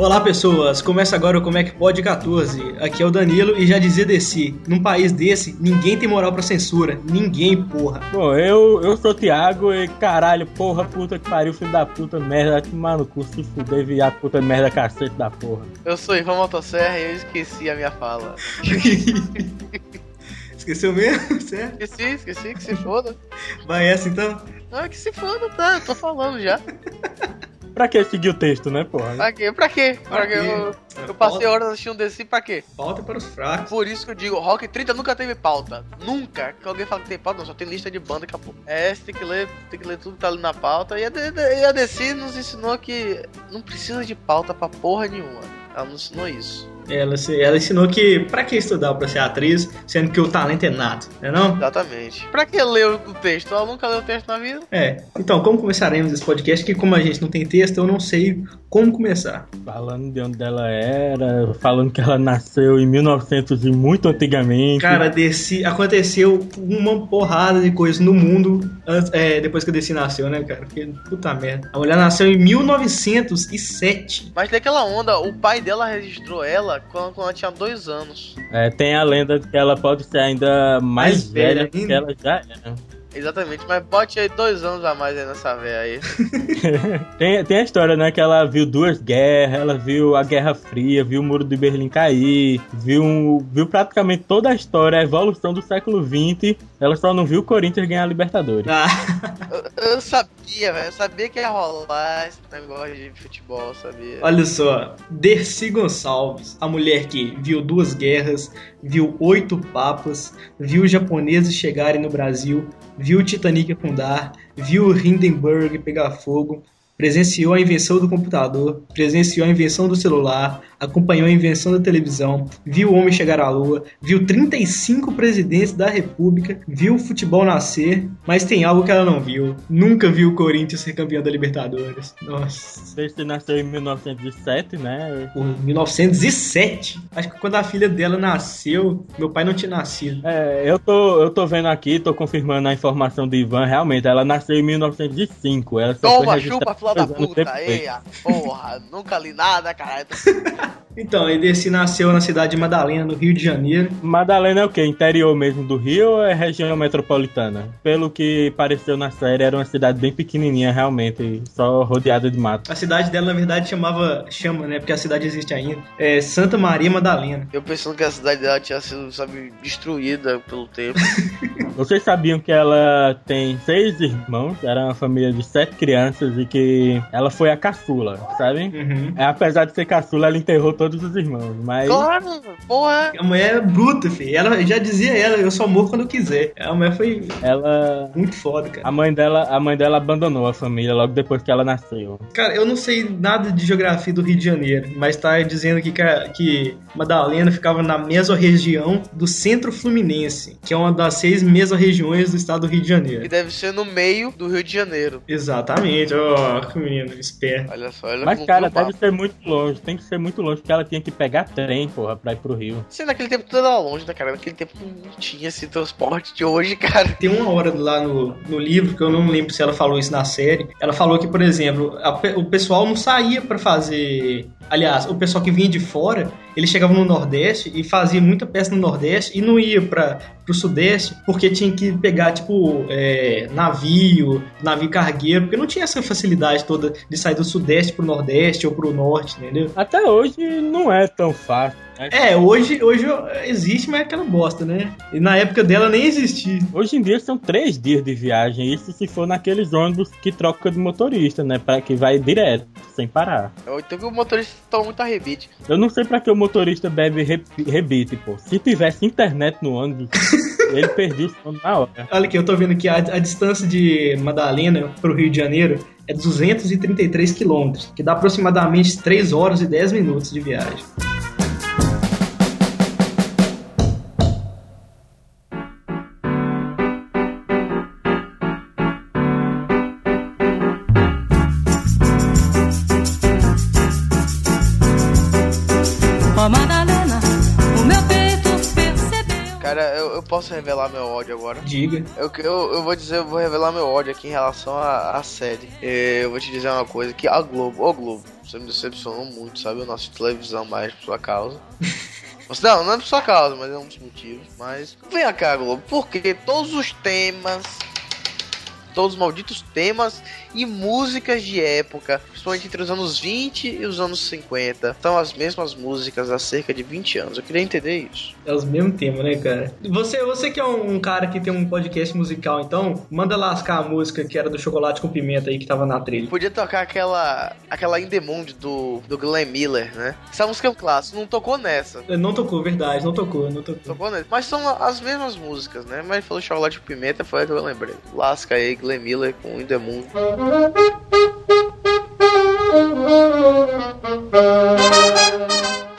Olá pessoas, começa agora o Como é que pode 14. Aqui é o Danilo e já dizia desse, num país desse, ninguém tem moral pra censura. Ninguém, porra. Bom, eu, eu sou o Thiago e caralho, porra, puta que pariu, filho da puta, merda, vai tomar no cu, se fuder, viado, puta merda, cacete da porra. Eu sou Ivan Motosserra e eu esqueci a minha fala. Esqueceu mesmo? Certo? Esqueci, esqueci, que se foda. Vai essa então? Não, que se foda, tá, eu tô falando já. Pra que seguir o texto, né, porra? Pra quê? Pra quê? Pra Pra quê? quê? Eu, eu passei horas assistindo desse pra quê? Pauta para os fracos. Por isso que eu digo, Rock 30 nunca teve pauta. Nunca. Que alguém fala que tem pauta, não, só tem lista de banda acabou. É, você tem que ler, tem que ler tudo que tá ali na pauta. E a, e a DC nos ensinou que não precisa de pauta pra porra nenhuma. Ela não ensinou isso. Ela, se- ela ensinou que pra que estudar pra ser atriz, sendo que o talento é nato, né não? Exatamente. Pra que ler o texto? Ela nunca leu o texto na vida. É. Então, como começaremos esse podcast? Que como a gente não tem texto, eu não sei como começar. Falando de onde ela era, falando que ela nasceu em 1900 e muito antigamente. Cara, desci, aconteceu uma porrada de coisas no mundo antes- é, depois que a Desi nasceu, né, cara? Porque, puta merda. A mulher nasceu em 1907. Mas daquela onda, o pai dela registrou ela quando, quando ela tinha dois anos. É, tem a lenda de que ela pode ser ainda mais, Mais velha velha do que ela já era. Exatamente, mas bote aí dois anos a mais aí nessa véia aí. Tem, tem a história, né, que ela viu duas guerras, ela viu a Guerra Fria, viu o Muro de Berlim cair, viu, viu praticamente toda a história, a evolução do século XX, ela só não viu o Corinthians ganhar a Libertadores. Ah, Eu, eu sabia, velho. Eu sabia que ia rolar esse negócio de futebol, sabia? olha só. Dercy Gonçalves, a mulher que viu duas guerras, viu oito papas, viu os japoneses chegarem no Brasil, viu o Titanic afundar, viu o Hindenburg pegar fogo, presenciou a invenção do computador, presenciou a invenção do celular, acompanhou a invenção da televisão, viu o homem chegar à lua, viu 35 presidentes da república, viu o futebol nascer, mas tem algo que ela não viu. Nunca viu o Corinthians ser campeão da Libertadores. Nossa. Desde nasceu em 1907, né? Por 1907. Acho que quando a filha dela nasceu, meu pai não tinha nascido. É, eu tô, eu tô vendo aqui, tô confirmando a informação do Ivan, realmente, ela nasceu em 1905. Ela só foi Toma, registrada chupa, filha da puta. Eia, porra, nunca li nada, caralho. Então, ele Dercy nasceu na cidade de Madalena, no Rio de Janeiro. Madalena é o quê? Interior mesmo do Rio ou é região metropolitana? Pelo que pareceu na série, era uma cidade bem pequenininha, realmente, só rodeada de mato. A cidade dela, na verdade, chamava, chama, né, porque a cidade existe ainda, é Santa Maria Madalena. Eu pensando que a cidade dela tinha sido, sabe, destruída pelo tempo. Vocês sabiam que ela tem seis irmãos, era uma família de sete crianças e que ela foi a caçula, sabe? Uhum. É, apesar de ser caçula, ela enterrou todos os irmãos, mas... Claro, porra. A mulher é bruta, filho. Ela já dizia ela, eu só morro quando eu quiser. A mulher foi Ela muito foda, cara. A mãe dela, a mãe dela abandonou a família logo depois que ela nasceu. Cara, eu não sei nada de geografia do Rio de Janeiro, mas tá dizendo que, que Madalena ficava na mesorregião do Centro Fluminense, que é uma das seis mesorregiões do estado do Rio de Que Janeiro. deve ser no meio do Rio de Janeiro. Exatamente, ó, que menino esperto. Olha só, olha Mas cara, deve ser muito longe, tem que ser muito longe, porque ela tinha que pegar trem, porra, pra ir pro Rio. Sei, naquele tempo tudo era longe, né, cara? Naquele tempo não tinha esse transporte de hoje, cara. Tem uma hora lá no, no livro, que eu não lembro se ela falou isso na série. Ela falou que, por exemplo, a o pessoal não saía pra fazer. Aliás, o pessoal que vinha de fora, ele chegava no Nordeste e fazia muita peça no Nordeste e não ia para pro Sudeste porque tinha que pegar, tipo, é, navio, navio cargueiro, porque não tinha essa facilidade toda de sair do Sudeste pro Nordeste ou pro Norte, entendeu? Até hoje não é tão fácil. É, hoje, hoje existe, mas é aquela bosta, né? E na época dela nem existia. Hoje em dia são três dias de viagem, isso se for naqueles ônibus que troca de motorista, né? Pra que vai direto, sem parar. Então que o motorista toma muito arrebite. Eu não sei pra que o motorista bebe re- rebite, pô. Se tivesse internet no ônibus, ele perdia o sono na hora. Olha aqui, eu tô vendo que a, a distância de Madalena pro Rio de Janeiro é 233 quilômetros, que dá aproximadamente 3 horas e 10 minutos de viagem. Posso revelar meu ódio agora. Diga. Eu, eu, eu vou dizer, eu vou revelar meu ódio aqui em relação à, à série. Eu vou te dizer uma coisa, que a Globo, ô Globo, Você me decepcionou muito, sabe? Eu não assisto televisão mais por sua causa. Não, não é por sua causa, mas é um dos motivos. Mas vem cá, Globo, porque todos os temas, todos os malditos temas e músicas de época, principalmente entre os anos 20 e os anos 50, são as mesmas músicas há cerca de 20 anos. Eu queria entender isso. É os mesmos temas, né, cara? Você, você que é um, um cara que tem um podcast musical, então, manda lascar a música que era do Chocolate com Pimenta aí que tava na trilha. Podia tocar aquela aquela In The Mood do, do Glenn Miller, né? Essa música é um clássico, não tocou nessa. Não tocou, verdade, não tocou, não tocou. Tocou nessa. Mas são as mesmas músicas, né? Mas falou Chocolate com Pimenta, foi a que eu lembrei. Lasca aí, Glenn Miller com In The Mood.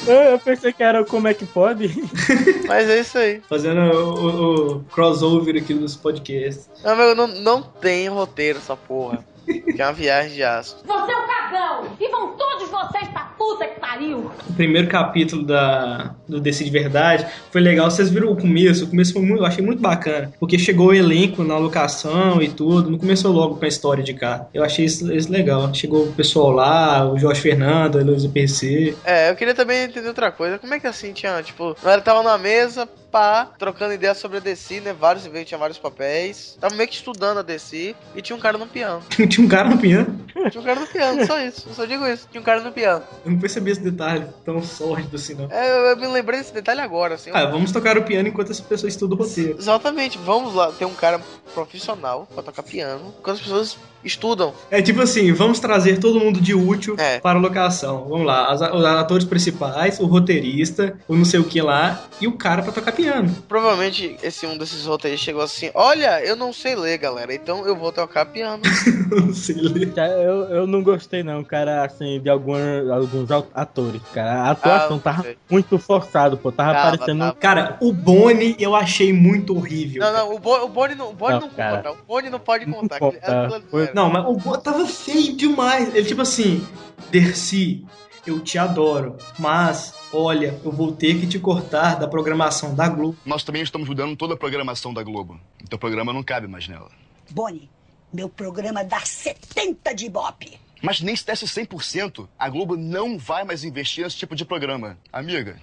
Eu, pensei que era o como é que pode. Mas é isso aí. Fazendo o, o- o crossover aqui dos podcasts. Não, meu, não, não tem roteiro essa porra. Que é uma viagem de aço. Você é um cagão! E vão todos vocês pra puta que pariu! O primeiro capítulo da, do Decide Verdade foi legal. Vocês viram o começo? O começo foi muito, eu achei muito bacana. Porque chegou o elenco na locação e tudo. Não começou logo com a história de cá. Eu achei isso, isso legal. Chegou o pessoal lá, o Jorge Fernando, a Heloísa PC. É, eu queria também entender outra coisa. Como é que assim tinha, tipo, ela tava na mesa, pá, trocando ideias sobre a DC, né? Vários eventos, tinha vários papéis. Tava meio que estudando a DC e tinha um cara no piano. Tinha um cara no piano. Tinha um cara no piano, só isso. Eu só digo isso. Tinha um cara no piano. Eu não percebi esse detalhe tão sórdido assim, não. É, eu, me lembrei desse detalhe agora, assim. Ah, vamos tocar o piano enquanto essa pessoa estuda o roteiro. Exatamente, vamos lá. Tem um cara profissional pra tocar piano, enquanto as pessoas estudam. É tipo assim, vamos trazer todo mundo de útil É. para a locação. Vamos lá, as- os atores principais, o roteirista, o não sei o que lá, e o cara pra tocar piano. Provavelmente esse um desses roteiristas chegou assim: Olha, eu não sei ler, galera, então eu vou tocar piano. não sei ler. Eu, eu não gostei, não, cara, assim, de alguma, alguns atores, cara. A atuação Ah, tava sei. muito forçado, pô. Tava Tava, parecendo. tava. Cara, o Boni eu achei muito horrível. Não, não, o, Bo, o Boni não, o Boni Não, não conta. O Boni não pode Não contar. conta. aquele- aquilo- Foi- Não, mas o Boni tava feio demais. Ele tipo assim, Dercy, eu te adoro, mas olha, eu vou ter que te cortar da programação da Globo. Nós também estamos mudando toda a programação da Globo. Então o programa não cabe mais nela. Boni, meu programa dá 70 de ibope. Mas nem se desse 100%, a Globo não vai mais investir nesse tipo de programa. Amiga,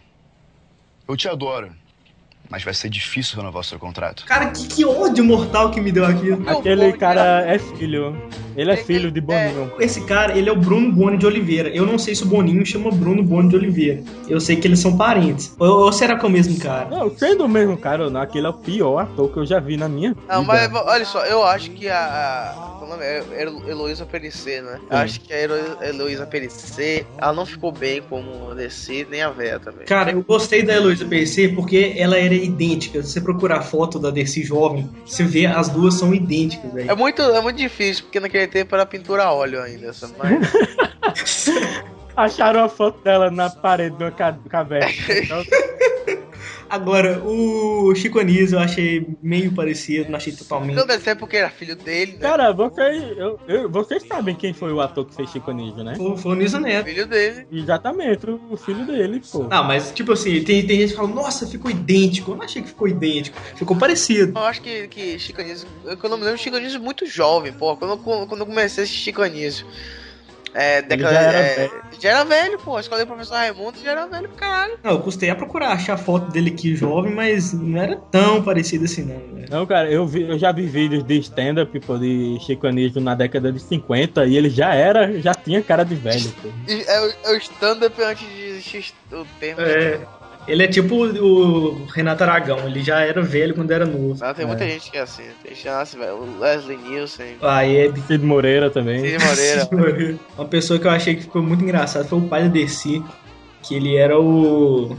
eu te adoro. Mas vai ser difícil renovar o seu contrato. Cara, que, que ódio mortal que me deu. Meu Aquele cara é filho. Ele é filho de é. Boninho. Esse cara, ele é o Bruno Boni de Oliveira. Eu não sei se o Boninho chama Bruno Boni de Oliveira. Eu sei que eles são parentes. Ou, ou será que é o mesmo cara? Não, sendo o mesmo cara ou não, aquele é o pior ator que eu já vi na minha vida. Não, mas olha só, eu acho que a. a qual o nome é? Helo- Heloísa Perissé, né? Eu Sim. acho que a Helo- Heloísa Perissé, ela não ficou bem como a DC, nem a Vera também. Cara, eu gostei da Heloísa PC porque ela era idêntica. Se você procurar a foto da Dercy jovem, você vê as duas são idênticas, É velho. muito, é muito difícil, porque naquele tempo era pintura a óleo ainda? Mas, Acharam a foto dela na parede ca- caverna. Então, Agora, o Chico Anísio eu achei meio parecido, não achei totalmente. não deve ser porque era filho dele, né? cara, vocês, eu- eu- vocês sabem quem foi o ator que fez Chico Anísio, né? Foi foi o Niso Neto. Filho dele. Exatamente, o filho dele, pô. Não, mas tipo assim, tem, tem gente que fala, nossa, ficou idêntico. Eu não achei que ficou idêntico. Ficou parecido. Eu acho que, que Chico Anísio, eu, quando eu me lembro, Chico Anísio muito jovem, pô. Quando, eu- quando eu comecei a assistir Chico Anísio. É, década, já era é, velho. já era velho, pô. A escola do professor Raimundo já era velho pra caralho. Não, eu custei a procurar achar a foto dele aqui jovem, mas não era tão parecido assim, não. né? Não, cara, eu, vi, eu já vi vídeos de stand-up pô, de Chico Anísio na década de 50 e ele já era, já tinha cara de velho, pô. É, o- é o stand-up antes de existir o termo. É. Ele é tipo o Renato Aragão, ele já era velho quando era novo. Não, tem muita gente que é assim. Tem nasce, velho. O Leslie Nielsen, A Hebe. Cid Moreira também. Cid Moreira. Uma pessoa que eu achei que ficou muito engraçado foi o pai da Dercy, que ele era o.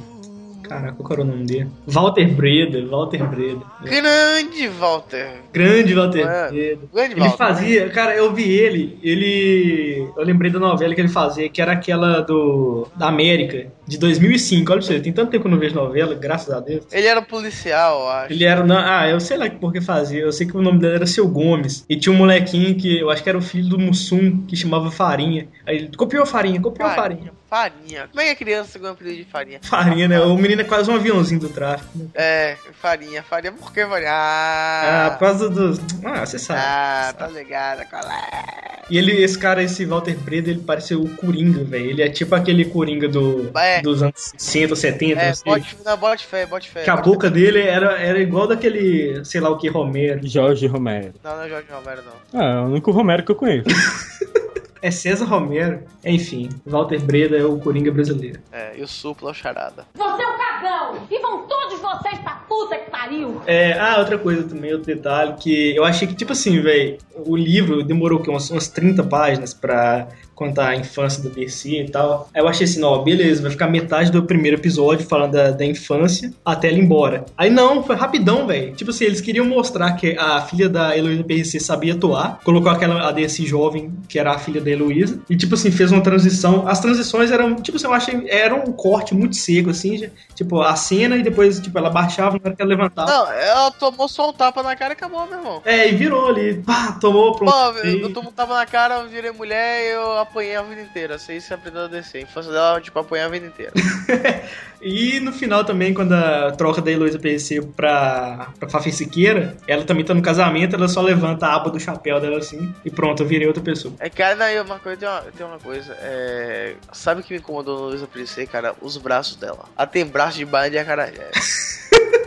Caraca, qual era o nome dele? Walter Breda, Walter Breda. Grande Walter. Grande Walter. Breda. Grande Ele Walter. fazia, cara, eu vi ele, ele. Eu lembrei da novela que ele fazia, que era aquela do. da América, de 2005. Olha pra você, tem tanto tempo que eu não vejo novela, graças a Deus. Ele era um policial, eu acho. Ele era. não, ah, eu sei lá por que fazia. Eu sei que o nome dele era Seu Gomes. E tinha um molequinho que eu acho que era o filho do Mussum, que chamava Farinha. Aí ele copiou a farinha, copiou a farinha. Farinha. Como é que a criança ganha um apelido de farinha? Farinha, né? O menino é quase um aviãozinho do tráfico. né? É, farinha. Farinha, por que farinha? Ah, Ah, por causa dos. Ah, você sabe. ah tá ligado, qual é? E ele, esse cara, esse Walter Breda, ele parece o Coringa, velho. Ele é tipo aquele Coringa do, É. dos anos 60, 70, É, não sei. bote, não, bote fé, bote fé. Que a boca dele era, era igual daquele, sei lá o que, Romero. Jorge Romero. fé. Não, não é Jorge Romero, não. Ah, é o único Romero que eu conheço. É César Romero. Enfim, Walter Breda é o Coringa brasileiro. É, e o Supla é o Charada. Você é um cagão! E vão todos vocês pra puta que pariu! É, ah, outra coisa também, outro detalhe, que eu achei que, tipo assim, velho, o livro demorou o quê? umas, umas 30 páginas pra contar a infância do Dercy e tal. Aí eu achei assim, não, beleza, vai ficar metade do primeiro episódio falando da, da infância até ela ir embora. Aí não, foi rapidão, velho. Tipo assim, eles queriam mostrar que a filha da Heloísa PRC sabia atuar, colocou aquela a Dercy jovem, que era a filha da Heloísa, e tipo assim, fez uma transição. As transições eram, tipo assim, eu achei, era um corte muito seco, assim, tipo, a cena e depois, tipo, ela baixava na hora que ela levantava. Não, ela tomou só um tapa na cara e acabou, meu irmão. É, e virou ali, pá, tomou, pronto. Pô, E- eu tomo um tapa na cara, eu virei mulher e eu apanhei a vida inteira. Sei se aprendeu a descer. A infância dela, tipo, apanhar a vida inteira. E no final também, quando a troca da Heloísa PSC pra, pra Fafi Siqueira, ela também tá no casamento, ela só levanta a aba do chapéu dela assim, e pronto, eu virei outra pessoa. É, cara, eu- uma coisa, tem uma, tem uma coisa. É, sabe o que me incomodou no Luísa Princesa, cara? Os braços dela. Ela tem braço de banho de acarajé.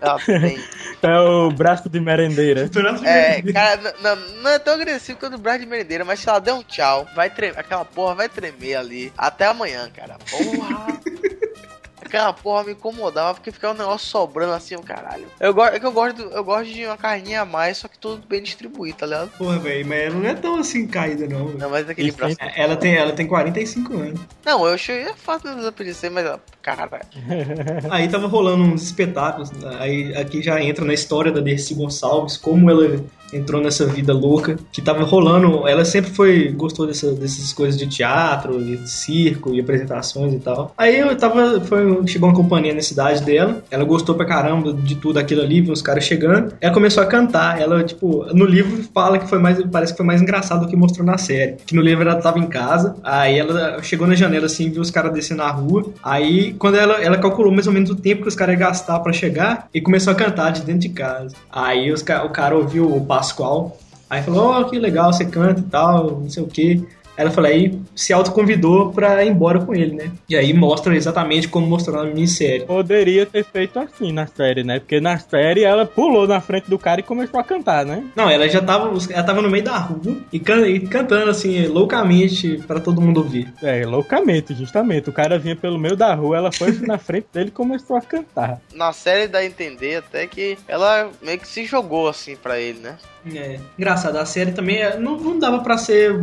ela tem. É o braço de merendeira. É, cara, n- n- não é tão agressivo quanto o braço de merendeira, mas se ela der um tchau, vai tremer, aquela porra vai tremer ali até amanhã, cara. Porra! Aquela porra me incomodava porque ficava um negócio sobrando assim, o caralho. Eu, go é que eu gosto, eu gosto de uma carninha a mais, só que tudo bem distribuído, tá ligado? Porra, velho, mas ela não é tão assim caída, não. velho. Não, mas aquele braço. Ela tem, ela tem 45 anos. Não, eu achei é fácil de desaparecer, mas, cara, Aí tava rolando uns espetáculos, aí aqui já entra na história da Dercy Gonçalves, como ela entrou nessa vida louca, que tava rolando, ela sempre foi, gostou dessa, dessas coisas de teatro, de circo e apresentações e tal. Aí eu tava, foi, chegou uma companhia na cidade dela, ela gostou pra caramba de tudo aquilo ali, viu os caras chegando, ela começou a cantar, ela, tipo, no livro fala que foi mais, parece que foi mais engraçado do que mostrou na série, que no livro ela tava em casa, aí ela chegou na janela assim, viu os caras descendo na rua, aí quando ela, ela calculou mais ou menos o tempo que os caras iam gastar pra chegar e começou a cantar de dentro de casa. Aí os, o cara ouviu o Pascoal, aí falou, ó, que legal, você canta e tal, não sei o que. Ela falou, aí se autoconvidou pra ir embora com ele, né? E aí mostra exatamente como mostrou na minissérie. Poderia ter feito assim na série, né? Porque na série ela pulou na frente do cara e começou a cantar, né? Não, ela já tava, ela tava no meio da rua e, can- e cantando assim, loucamente pra todo mundo ouvir. É, loucamente, justamente. O cara vinha pelo meio da rua, ela foi na frente dele e começou a cantar. na série dá a entender até que ela meio que se jogou assim pra ele, né? É. Engraçado, a série também é- não, não dava pra ser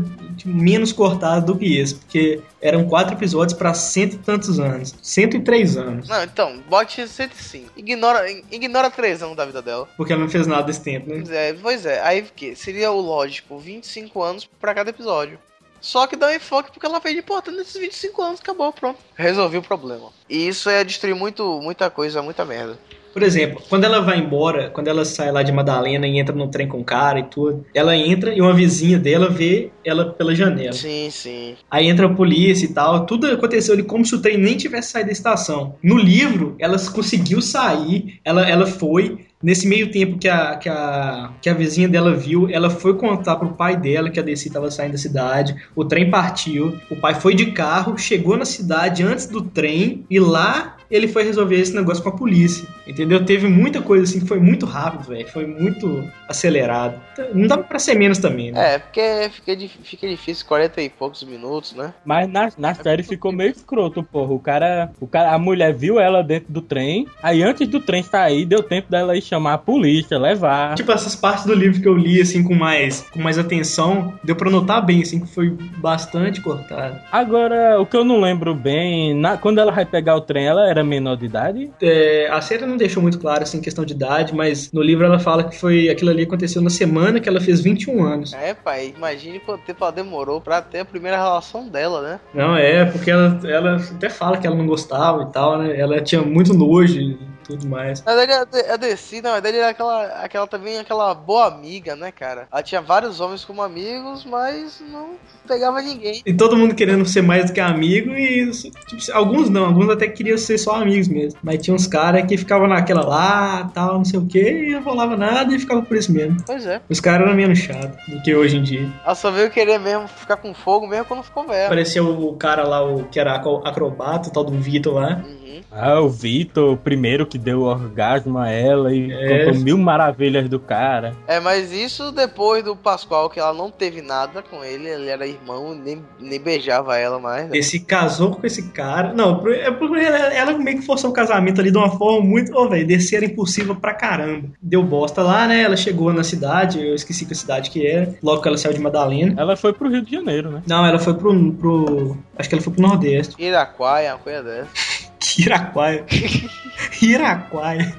menos cortada do que esse, porque eram quatro episódios pra cento e tantos anos. 103 anos. Não, então, bote 105. Ignora, ignora 3 anos da vida dela. Porque ela não fez nada desse tempo, né? Pois é, pois é. Aí que seria o lógico, 25 anos pra cada episódio. Só que dá um enfoque porque ela fez de importante nesses 25 anos, acabou, pronto. Resolvi o problema. E isso é destruir muito, muita coisa, muita merda. Por exemplo, quando ela vai embora, quando ela sai lá de Madalena e entra no trem com o cara e tudo, ela entra e uma vizinha dela vê ela pela janela. Sim, sim. Aí entra a polícia e tal, tudo aconteceu ali como se o trem nem tivesse saído da estação. No livro, ela conseguiu sair, ela, ela foi. Nesse meio tempo que a, que, a, que a vizinha dela viu, ela foi contar pro pai dela que a Desi estava saindo da cidade. O trem partiu, o pai foi de carro, chegou na cidade antes do trem e lá ele foi resolver esse negócio com a polícia. Entendeu? Teve muita coisa assim que foi muito rápido, velho. Foi muito acelerado. Não dava pra ser menos também, né? É, porque fica, fica difícil 40 e poucos minutos, né? Mas na, na série ficou meio escroto, porra. O cara, o cara. A mulher viu ela dentro do trem. Aí antes do trem sair, deu tempo dela ir chamar a polícia, levar. Tipo, essas partes do livro que eu li, assim, com mais, com mais atenção, deu pra notar bem, assim, que foi bastante cortado. Agora, o que eu não lembro bem, na- quando ela vai pegar o trem, ela era menor de idade? É, a série não deixou muito claro, assim, questão de idade, mas no livro ela fala que foi aquilo ali aconteceu na semana que ela fez 21 anos. É, pai, imagine quanto tempo ela demorou pra ter a primeira relação dela, né? Não, é, porque ela, ela até fala que ela não gostava e tal, né? Ela tinha muito nojo tudo mais. Na verdade, a De- a DC, na verdade, era aquela, aquela também, aquela boa amiga, né, cara? Ela tinha vários homens como amigos, mas não pegava ninguém. E todo mundo querendo ser mais do que amigo e tipo, alguns não, alguns até queriam ser só amigos mesmo. Mas tinha uns caras que ficavam naquela lá, tal, não sei o que, e não rolava nada e ficava por isso mesmo. Pois é. Os caras eram menos chatos do que hoje em dia. Ela só veio querer mesmo ficar com fogo mesmo quando ficou velho. Apareceu o cara lá, o que era acro- acrobata, o tal do Vitor lá. Uhum. Ah, o Vitor, o primeiro que deu orgasmo a ela e É. contou mil maravilhas do cara. É, mas isso depois do Pascoal, que ela não teve nada com ele, ele era irmão, nem, nem beijava ela mais. né? Esse casou com esse cara. Não, é porque ela, ela meio que forçou o casamento ali de uma forma muito. Ô, velho, descer era impossível pra caramba. Deu bosta lá, né? Ela chegou na cidade, eu esqueci que cidade que era. Logo que ela saiu de Madalena. Ela foi pro Rio de Janeiro, né? Não, ela foi pro. pro acho que ela foi pro Nordeste. Iraquaia, uma coisa dessa. Iraquaia. Iraquaia.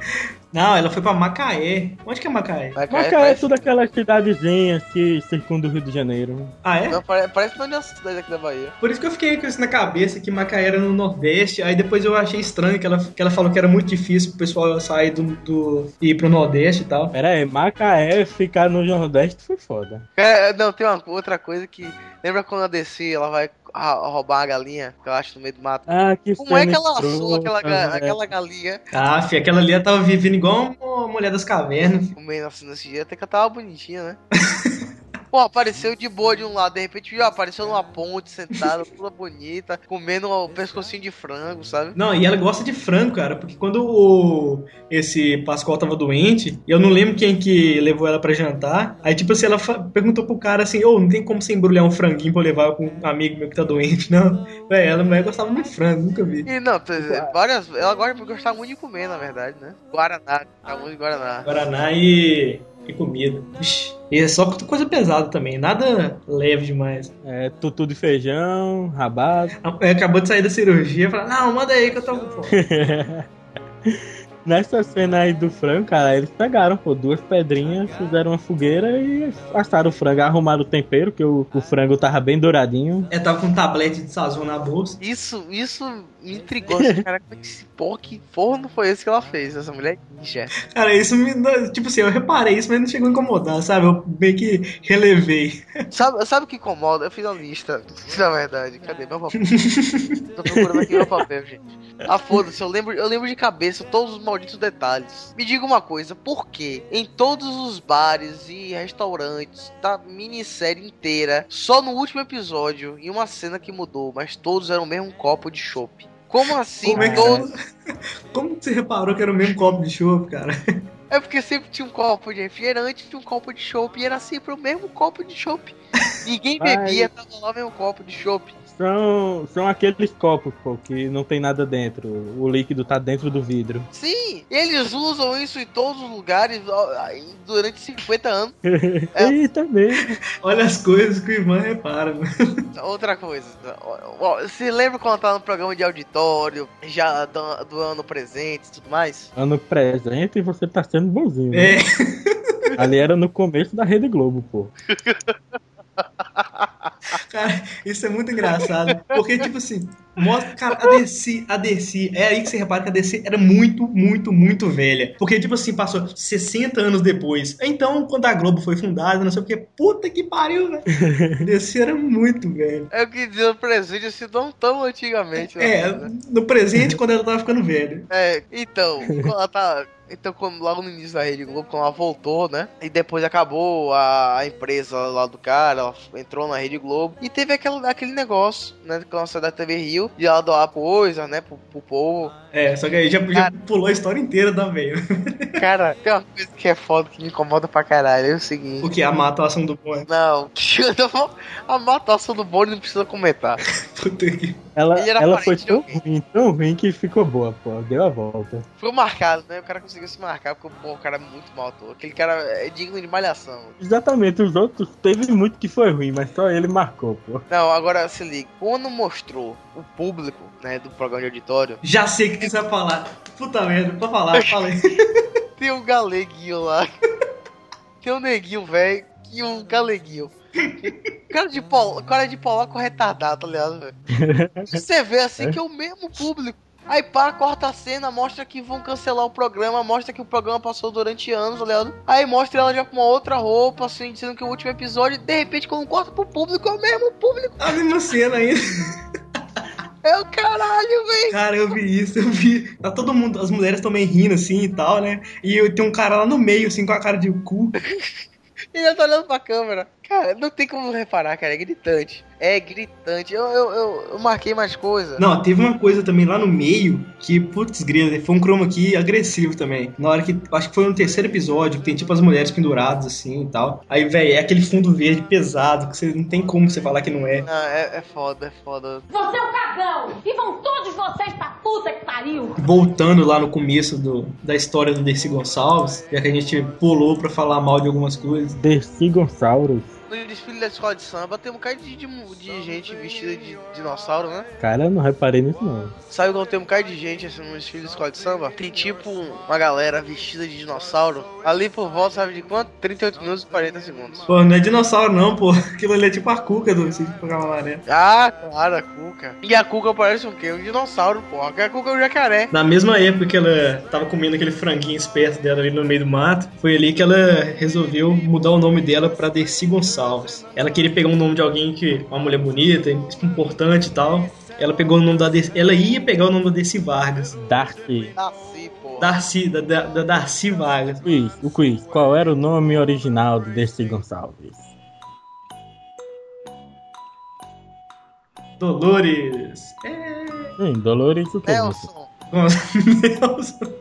Não, ela foi pra Macaé. Onde que é Macaé? Macaé Macaé é tudo aquelas cidadezinhas que circundam o Rio de Janeiro. Ah, é? Não, pare- parece uma das cidades aqui da Bahia. Por isso que eu fiquei com isso na cabeça, que Macaé era no Nordeste. Aí depois eu achei estranho que ela, que ela falou que era muito difícil pro pessoal sair do, do ir pro Nordeste e tal. Pera aí, Macaé ficar no Nordeste foi foda. É, não, tem uma outra coisa que. Lembra quando a DC ela vai a- roubar a galinha que eu acho no meio do mato? Ah, que Como é que ela assou aquela, ga- velho. aquela galinha Ah, fi, aquela ali ela tava vivendo igual uma mulher das cavernas. comendo assim nesse dia? Até que ela tava bonitinha, né? Pô, apareceu de boa de um lado, de repente viu, apareceu numa ponte, sentada, toda bonita, comendo o pescocinho de frango, sabe? Não, e ela gosta de frango, cara, porque quando o, esse Pascoal tava doente, eu não lembro quem que levou ela pra jantar, aí tipo assim, ela perguntou pro cara assim, ô, não tem como você embrulhar um franguinho pra eu levar com um amigo meu que tá doente, não? Véi, ela mulher gostava muito de frango, nunca vi. E não, várias. Ela gosta gostava muito de comer, na verdade, né? Guaraná, gostava muito de Guaraná. Guaraná e, e comida. Vixe, e é só coisa pesada também, nada leve demais. É, tutu de feijão, rabado. É, Acabou de sair da cirurgia, fala, não, manda aí que eu tô com fome. Nessa cena aí do frango, cara, eles pegaram, pô, duas pedrinhas, fizeram uma fogueira e assaram o frango, arrumaram o tempero, que o, o frango tava bem douradinho. É, tava com um tablete de sazon na bolsa. Isso, isso me intrigou. Cara, como é que esse porra, que forno foi esse que ela fez? Essa mulher é ninja. Cara, isso me. Tipo assim, eu reparei isso, mas não chegou a incomodar, sabe? Eu meio que relevei. Sabe, sabe o que incomoda? Eu fiz a lista, na verdade. Cadê meu papel? Tô procurando aqui meu papel, gente. Ah, foda-se, eu lembro, eu lembro de cabeça todos os malditos detalhes. Me diga uma coisa, por que em todos os bares e restaurantes da minissérie inteira, só no último episódio, em uma cena que mudou, mas todos eram o mesmo copo de chopp? Como assim Como é que? Como você reparou que era o mesmo copo de chopp, cara? É porque sempre tinha um copo de refrigerante, tinha um copo de chopp e era sempre o mesmo copo de chopp. Ninguém bebia, tava lá o mesmo copo de chopp. São, são aqueles copos, pô, que não tem nada dentro. O líquido tá dentro do vidro. Sim, eles usam isso em todos os lugares durante 50 anos. É. Eita mesmo. Olha as coisas que o irmão repara, mano. Outra coisa, você lembra quando tava no programa de auditório, já do, do ano presente e tudo mais? Ano presente e você tá sendo bonzinho. né? É. Ali era no começo da Rede Globo, pô. Cara, isso é muito engraçado. Porque, tipo assim, mostra. Cara, a DC, a DC, é aí que você repara que a DC era muito, muito, muito velha. Porque, tipo assim, passou 60 anos depois. Então, quando a Globo foi fundada, não sei o que, puta que pariu, velho. A DC era muito velha. É o que diz no presente, assim, não tão antigamente. né? É, no presente, quando ela tava ficando velha. É, então, quando ela tá. Então, quando, logo no início da Rede Globo, quando ela voltou, né? E depois acabou a, a empresa lá do cara, ela entrou na Rede Globo. E teve aquele, aquele negócio, né? Com a da TV Rio, de ela doar coisa, né? Pro, pro povo. É, só que aí já, já pulou a história inteira da. Cara, tem uma coisa que é foda que me incomoda pra caralho. É o seguinte. Porque a má atuação do Bond. Não, a matação do Boni não precisa comentar. Puta que. Ela, Ele era ela foi tão ruim, tão ruim que ficou boa, pô. Deu a volta. Foi marcado, né? O cara conseguiu se marcar porque pô, o cara é muito mal ator. Aquele cara é digno de malhação. Exatamente, os outros teve muito que foi ruim, mas só ele marcou, pô. Não, agora se liga. Quando mostrou o público, né, do programa de auditório, Já sei o que você vai falar. Puta merda, pra falar, falei. tem um galeguinho lá. tem um neguinho, velho, e um galeguinho. Cara de, pol... cara de polaco retardado, tá ligado, velho? Você vê assim que é o mesmo público. Aí pá, corta a cena, mostra que vão cancelar o programa, mostra que o programa passou durante anos, tá ligado? Aí mostra ela já com uma outra roupa, assim, dizendo que é o último episódio, de repente, quando corta pro público, é o mesmo público. A mesma cena ainda. É o caralho, velho. Cara, eu vi isso, eu vi. Tá todo mundo, as mulheres meio rindo assim e tal, né? E eu- tem um cara lá no meio, assim, com a cara de cu. Ele tá olhando pra câmera. Cara, não tem como reparar, cara, é gritante. É gritante. Eu, eu, eu, eu marquei mais coisa. Não, teve uma coisa também lá no meio que, putz, grila, foi um chroma aqui agressivo também. Na hora que, acho que foi no terceiro episódio, que tem tipo as mulheres penduradas assim e tal. Aí, velho, é aquele fundo verde pesado que você não tem como você falar que não é. Ah, é, é foda, é foda. Você é um cagão! E vão todos vocês pra puta que pariu! Voltando lá no começo do, da história do Dercy Gonçalves, já que a gente pulou pra falar mal de algumas coisas. Dercy Gonçalves. No desfile da escola de samba tem um bocado de, de, de gente vestida de dinossauro, né? Cara, eu não reparei nisso não. Sabe quando tem um bocado de gente assim, no desfile da escola de samba? Tem tipo uma galera vestida de dinossauro. Ali por volta, sabe de quanto? 38 minutos e 40 segundos. Pô, não é dinossauro não, pô. Aquilo ali é tipo a cuca do do Camaré. Ah, claro, a Cuca. E a Cuca parece um quê? Um dinossauro, porra. Porque a Cuca é um jacaré. Na mesma época que ela tava comendo aquele franguinho esperto dela ali no meio do mato, foi ali que ela resolveu mudar o nome dela pra Dercy Gonçalves. Ela queria pegar um nome de alguém que uma mulher bonita, importante e tal. Ela pegou o nome da ela ia pegar o nome da Dercy Vargas. Darcy. Porra. Darcy, da, da, da Darcy Vargas. Quiz, o quiz. Qual era o nome original do Dercy Gonçalves? Dolores. É. Sim, Dolores o que? Nelson. Nelson.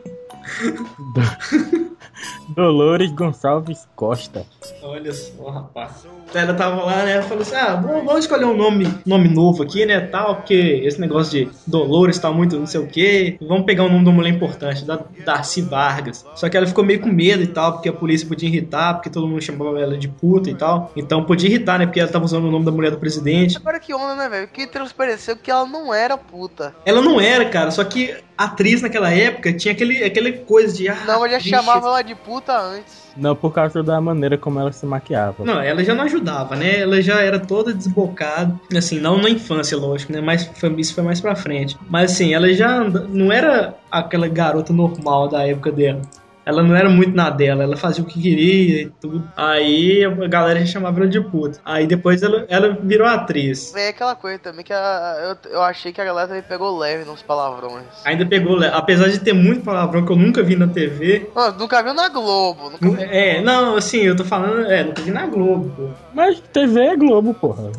Dolores Gonçalves Costa. Olha só, rapaz. Ela tava lá, né? Falou assim: ah, vamos, vamos escolher um nome, nome novo aqui, né? Tal, porque esse negócio de Dolores tá muito não sei o quê. Vamos pegar um nome de uma mulher importante, da Darcy Vargas. Só que ela ficou meio com medo e tal, porque a polícia podia irritar, porque todo mundo chamava ela de puta e tal. Então podia irritar, né? Porque ela tava usando o nome da mulher do presidente. Agora que onda, né, velho? Que transpareceu que ela não era puta. Ela não era, cara, só que atriz naquela época tinha aquele, aquele coisa de. Ah, Não, atriz, chamava ela de puta antes. Não por causa da maneira como ela se maquiava. Não, ela já não ajudava, né? Ela já era toda desbocada. Assim, não na infância, lógico, né? Mas foi- isso foi mais pra frente. Mas assim, ela já não era aquela garota normal da época dela. Ela não era muito na dela, ela fazia o que queria e tudo. Aí a galera já chamava ela de puta. Aí depois ela, ela virou atriz. É aquela coisa também que a- eu, eu achei que a galera também pegou leve nos palavrões. Ainda pegou, apesar de ter muito palavrão que eu nunca vi na TV. Mano, nunca viu na Globo. Nunca vi. É, não, assim, eu tô falando, é, nunca vi na Globo, pô. Mas TV é Globo, porra.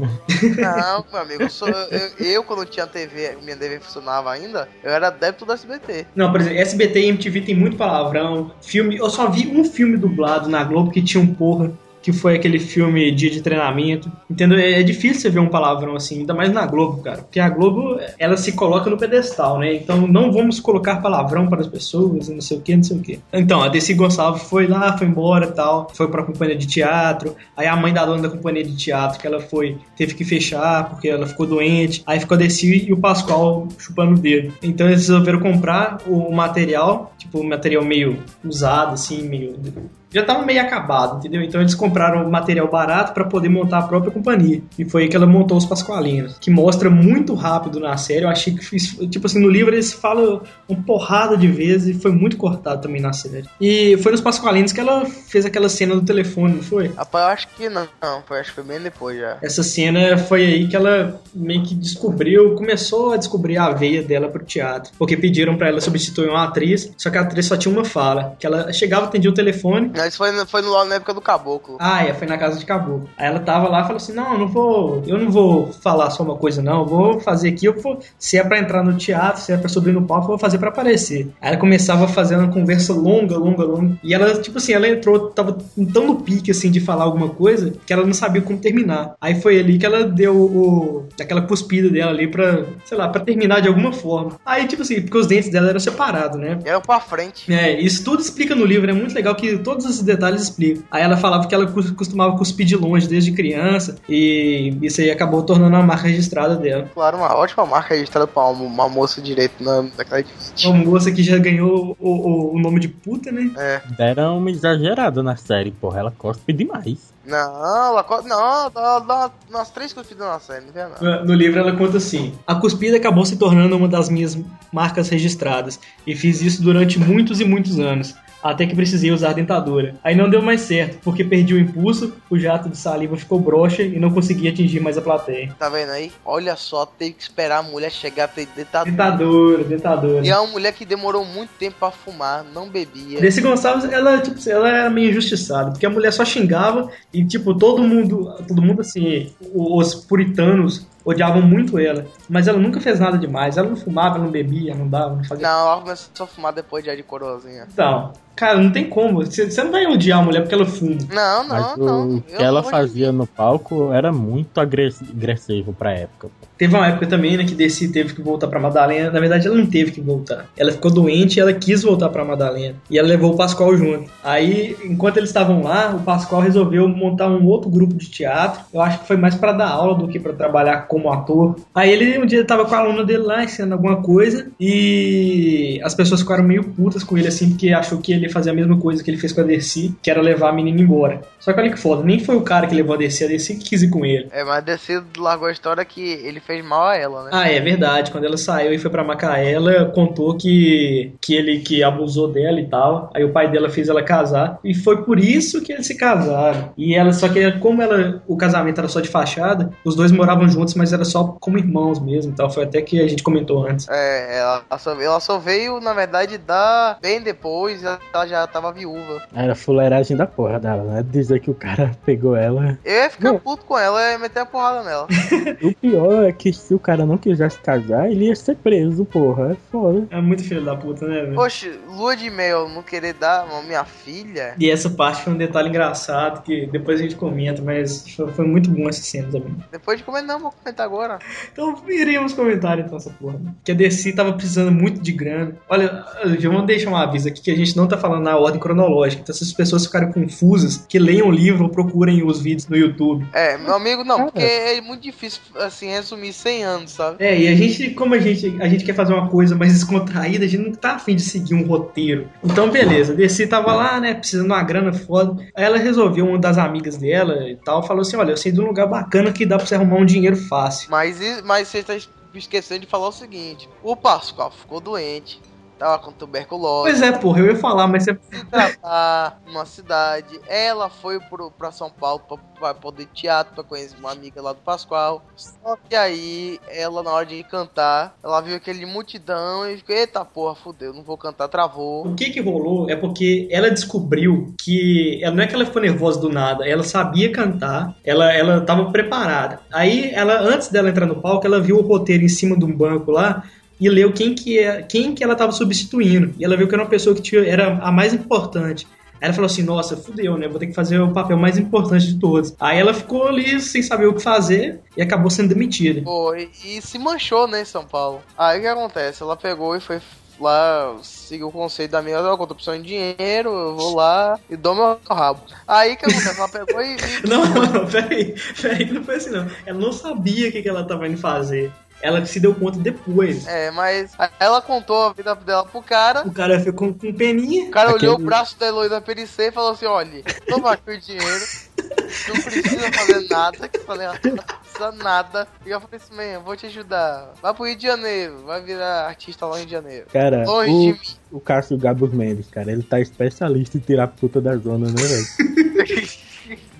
Não, meu amigo, eu, sou, eu, eu, quando tinha TV, minha TV funcionava ainda, eu era débito do SBT. Não, por exemplo, SBT e MTV tem muito palavrão. Filme, eu só vi um filme dublado na Globo que tinha um porra, que foi aquele filme Dia de Treinamento. Entendeu? É, é difícil você ver um palavrão assim, ainda mais na Globo, cara. Porque a Globo, ela se coloca no pedestal, né? Então não vamos colocar palavrão para as pessoas, não sei o que, não sei o que. Então, a Desi Gonçalves foi lá, foi embora tal, foi pra companhia de teatro. Aí a mãe da dona da companhia de teatro, que ela foi, teve que fechar porque ela ficou doente. Aí ficou a Desi e o Pascoal chupando o dedo. Então eles resolveram comprar o material, tipo, um material meio usado, assim, meio já tava meio acabado, entendeu? Então eles compraram material barato para poder montar a própria companhia. E foi aí que ela montou os Pascoalinos, que mostra muito rápido na série. Eu achei que fiz, tipo assim, no livro eles falam uma porrada de vezes e foi muito cortado também na série. E foi nos Pascoalinos que ela fez aquela cena do telefone, não foi? Rapaz, eu acho que não, não, acho que foi bem depois já. Essa cena foi aí que ela meio que descobriu, começou a descobrir a veia dela pro teatro. Porque pediram para ela substituir uma atriz, só que a atriz só tinha uma fala, que ela chegava, atendia o telefone, Não, isso foi, foi no, na época do Caboclo. Ah, é, foi na casa de caboclo. Aí ela tava lá e falou assim: Não, eu não vou, eu não vou falar só uma coisa, não. Eu vou fazer aqui, eu vou. Se é pra entrar no teatro, se é pra subir no palco, eu vou fazer pra aparecer. Aí ela começava fazendo uma conversa longa, longa, longa. E ela, tipo assim, ela entrou, tava tão no pique assim de falar alguma coisa que ela não sabia como terminar. Aí foi ali que ela deu o. aquela cuspida dela ali pra, sei lá, pra terminar de alguma forma. Aí, tipo assim, porque os dentes dela eram separados, né? Era pra frente. É, isso tudo explica no livro, é muito legal que todos esses detalhes explicam. Aí ela falava que ela cos- costumava cuspir de longe desde criança, e isso aí acabou tornando a marca registrada dela. Claro, uma ótima marca registrada pra uma, uma moça direito na, naquela edifício. Uma moça que já ganhou o, o- o nome de puta, né? É. Deram uma exagerada na série, porra. Ela cospe demais. Não, ela não, dá, dá umas três cuspidas na série, não vê nada. No livro ela conta assim: A cuspida acabou se tornando uma das minhas marcas registradas e fiz isso durante muitos e muitos anos. Até que precisei usar dentadura. Aí não deu mais certo, porque perdi o impulso, o jato de saliva ficou broxa e não consegui atingir mais a plateia. Tá vendo aí? Olha só, teve que esperar a mulher chegar a ter dentadura. Dentadura, dentadura. E é uma mulher que demorou muito tempo pra fumar, não bebia. Desse Gonçalves, ela, tipo, ela era meio injustiçada, porque a mulher só xingava e, tipo, todo mundo, todo mundo assim, os puritanos odiavam muito ela. Mas ela nunca fez nada demais. Ela não fumava, não bebia, não dava, não fazia. Não, ela começou a fumar depois já de coroazinha. Então, cara, não tem como. Você não vai odiar a mulher porque ela fuma. Não, não, Mas não. o que ela fazia no palco era muito agress- agressivo pra época. Teve uma época também, né, que Desi teve que voltar pra Madalena. Na verdade, ela não teve que voltar. Ela ficou doente e ela quis voltar pra Madalena. E ela levou o Pascoal junto. Aí, enquanto eles estavam lá, o Pascoal resolveu montar um outro grupo de teatro. Eu acho que foi mais pra dar aula do que pra trabalhar como ator. Aí ele um dia tava com a aluna dele lá ensinando alguma coisa e as pessoas ficaram meio putas com ele assim, porque achou que ele ia fazer a mesma coisa que ele fez com a Desi, que era levar a menina embora. Só que olha que foda, nem foi o cara que levou a Desi, a Desi que quis ir com ele. É, mas Descido largou a história que ele fez mal a ela, né? Ah, é verdade. Quando ela saiu e foi pra Macaé, ela contou que, que ele que abusou dela e tal. Aí o pai dela fez ela casar. E foi por isso que eles se casaram. E ela, só que como ela, o casamento era só de fachada, os dois moravam juntos, mas era só como irmãos mesmo. Então foi até que a gente comentou antes. É, ela só, ela só veio, na verdade, dar bem depois, ela já tava viúva. Era fuleiragem da porra dela, né? Dizer que o cara pegou ela. Eu ia ficar Não. puto com ela e meter a porrada nela. O pior é que se o cara não quisesse casar, ele ia ser preso, porra. É foda. É muito filho da puta, né, velho? Poxa, lua de mel, não querer dar a minha filha. E essa parte foi um detalhe engraçado que depois a gente comenta, mas foi, foi muito bom essa cena também. Depois de comer, não, vou comentar agora. Então iríamos comentar então essa porra. né? Que a DC tava precisando muito de grana. Olha, já vamos deixar um aviso aqui que a gente não tá falando na ordem cronológica. Então se as pessoas ficarem confusas, que leiam o livro ou procurem os vídeos no YouTube. É, meu amigo, não, Cara. porque é muito difícil, assim, resumir 100 anos, sabe? É, e a gente, como a gente, a gente quer fazer uma coisa mais descontraída, a gente não tá afim de seguir um roteiro. Então, beleza, a DC tava lá, né, precisando de uma grana foda. Aí ela resolveu, uma das amigas dela e tal, falou assim: Olha, eu sei de um lugar bacana que dá pra você arrumar um dinheiro fácil. Mas, i- mas você tá esquecendo de falar o seguinte: o Pascoal ficou doente, tava com tuberculose. Pois é, porra, eu ia falar, mas você. se tratar numa cidade. Ela foi pro, pra São Paulo pra, pra poder teatro, pra conhecer uma amiga lá do Pascoal. Só que aí, ela na hora de cantar, ela viu aquele multidão e ficou, eita porra, fudeu, não vou cantar, travou. O que que rolou é porque ela descobriu que ela não é que ela ficou nervosa do nada, ela sabia cantar, ela ela tava preparada. Aí ela antes dela entrar no palco, ela viu o roteiro em cima de um banco lá e leu quem que é, quem que ela tava substituindo. E ela viu que era uma pessoa que tinha, era a mais importante. Aí ela falou assim: "Nossa, fudeu, né? Vou ter que fazer o papel mais importante de todos". Aí ela ficou ali sem saber o que fazer e acabou sendo demitida. Foi, e se manchou, né, em São Paulo. Aí o que acontece? Ela pegou e foi lá, seguiu o conceito da minha, ó, quando eu preciso de dinheiro, eu vou lá e dou meu rabo. Aí o que acontece? Ela pegou e. e- Não, não, não, peraí, peraí, não foi assim não. Ela não sabia o que que ela tava indo fazer. Ela se deu conta depois. É, mas ela contou a vida dela pro cara. O cara ficou com peninha. O cara Aquele- olhou o braço da Heloísa Perissé e falou assim: olha, toma aqui o dinheiro, não precisa fazer nada, que eu falei, ela não precisa nada. E eu falei assim, man, vou te ajudar. Vai pro Rio de Janeiro, vai virar artista lá no Rio de Janeiro. Cara, Longe de o, mim. o Cássio Gabos Mendes, cara, ele tá especialista em tirar puta da zona, né, velho?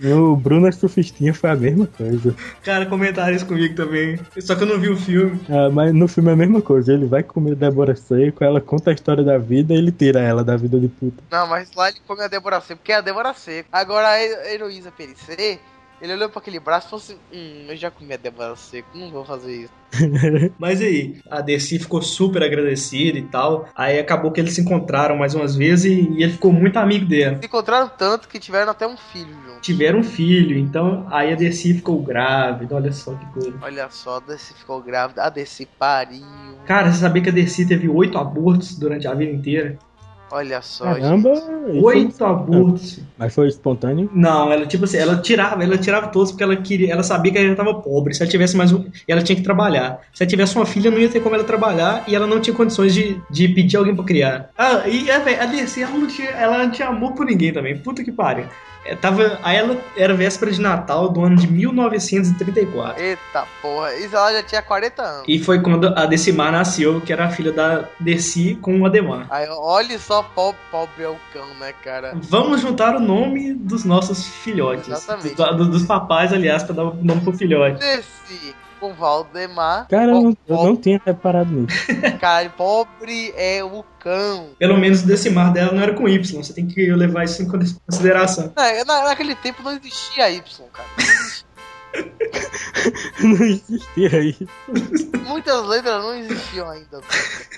o Bruno Surfistinha foi a mesma coisa. Cara, comentaram isso comigo também. Só que eu não vi o filme. Ah, mas no filme é a mesma coisa. Ele vai comer Débora Seco, ela conta a história da vida e ele tira ela da vida de puta. Não, mas lá ele come a Débora Seco, porque é a Débora Seco. Agora a He- Heloísa Perissé, ele olhou pra aquele braço e falou assim: hum, eu já comi a Débora Seco, não vou fazer isso. Mas aí, a Desi ficou super agradecida e tal. Aí acabou que eles se encontraram mais umas vezes e, e ele ficou muito amigo dela. Se encontraram tanto que tiveram até um filho junto. Tiveram um filho, então aí a Desi ficou grávida. Olha só que coisa. Olha só, a Desi ficou grávida, a Desi pariu. Cara, você sabia que a Desi teve oito abortos durante a vida inteira? Olha só, Caramba! gente. Oito abortos. Mas foi espontâneo? Não, ela tipo assim, ela tirava, ela tirava todos porque ela queria, ela sabia que ela já tava pobre. Se ela tivesse mais um, e ela tinha que trabalhar. Se ela tivesse uma filha, não ia ter como ela trabalhar e ela não tinha condições de, de pedir alguém pra criar. Ah, e a, a DC, ela não tinha, ela não tinha amor por ninguém também. Puta que pariu. É, tava, aí ela era véspera de Natal do ano de 1934. Eita porra, isso ela já tinha 40 anos. E foi quando a Decimar nasceu, que era a filha da Desi com o Ademar. Aí, olha só, pobre, pobre é o cão, né, cara? Vamos juntar o nome dos nossos filhotes. Exatamente. Do- do- dos papais, aliás, pra dar o nome pro filhote. Com Valdemar. Cara, eu não, eu não tinha reparado nisso. Cara, pobre é o cão. Pelo menos o Decimar dela não era com Y. Você tem que levar isso em consideração. Na, na- naquele tempo não existia Y, cara. não existia isso. Muitas letras não existiam ainda.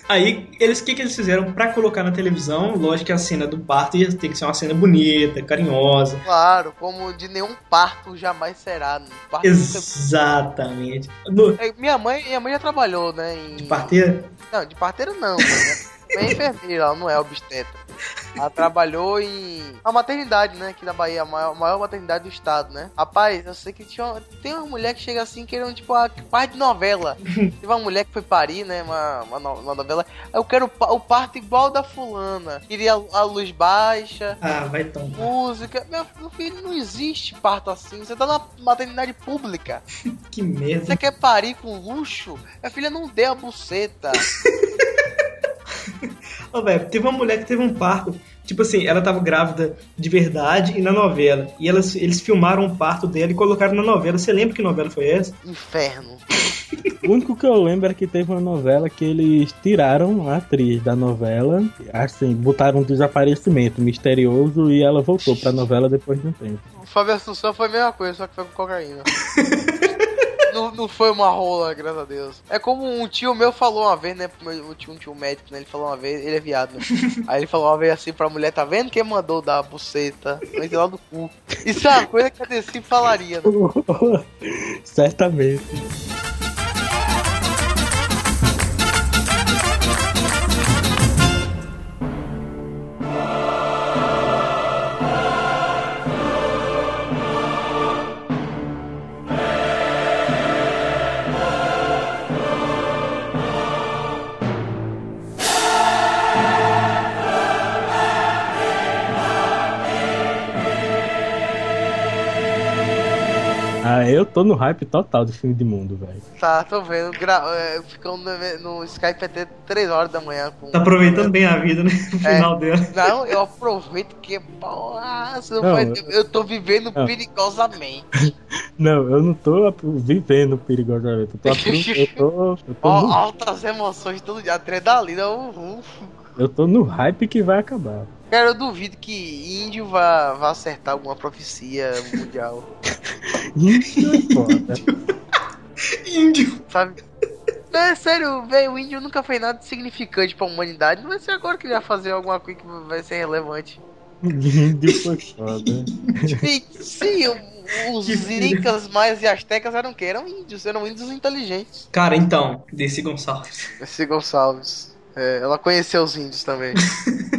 Aí, eles, o que, que eles fizeram pra colocar na televisão? Lógico que a cena do parto ia ter que ser uma cena bonita, carinhosa. Claro, como de nenhum parto jamais será. né? Parto nunca- Exatamente. No, É, Minha mãe, minha mãe já trabalhou, né? Em... parteira? Não, de parteira não. Né? É enfermeira, ela não é obstetra. Ela trabalhou em. A maternidade, né? Aqui na Bahia, a maior, maior maternidade do estado, né? Rapaz, eu sei que tinha, uma- tem uma mulher que chega assim querendo, tipo, a parte de novela. Teve uma mulher que foi parir, né? Uma, uma, uma novela. Eu quero o pa- o parto igual da fulana. Queria a, luz baixa. Ah, vai tomar. Música, meu, filho, não existe parto assim. Você tá na maternidade pública. Que merda. Você quer parir com luxo? Minha filha não dê a buceta. Ô, velho, teve uma mulher que teve um parto. Tipo assim, ela tava grávida de verdade e na novela. E elas, eles filmaram o parto dela e colocaram na novela. Você lembra que novela foi essa? Inferno. O único que eu lembro é que teve uma novela que eles tiraram a atriz da novela, assim, botaram um desaparecimento misterioso e ela voltou pra novela depois de um tempo. O Fábio Assunção foi a mesma coisa, só que foi com cocaína. não, não foi uma rola, graças a Deus. É como um tio meu falou uma vez, né? meu- tio, um tio médico, né? Ele falou uma vez, ele é viado, né? Aí ele falou uma vez assim pra mulher, tá vendo quem mandou dar a buceta? Mas lá do cu. Isso é uma coisa que a Desi falaria, né? Certamente. Ah, eu tô no hype total do filme de mundo, velho. Tá, tô vendo. Gra é, ficando no, no Skype até 3 horas da manhã. Com... Tá aproveitando bem a vida, né? No É. final dela. Não, eu aproveito que, você não eu tô vivendo não. perigosamente. Não, eu não tô vivendo perigosamente. Eu tô, apro- eu tô, eu tô, Ó, altas emoções todo dia, adrenalina, uhul. eu tô no hype que vai acabar. Cara, eu duvido que índio vá, vá acertar alguma profecia mundial, Isso é foda. Índio. sabe? Não, é sério, velho, o índio nunca fez nada significante pra humanidade. Não vai ser agora que ele vai fazer alguma coisa que vai ser relevante. Índio foi foda. E, sim, os Que incas, maias e astecas eram o quê? Eram índios, eram índios inteligentes. Cara, então, Desi Gonçalves. Esse Gonçalves. É, ela conheceu os índios também.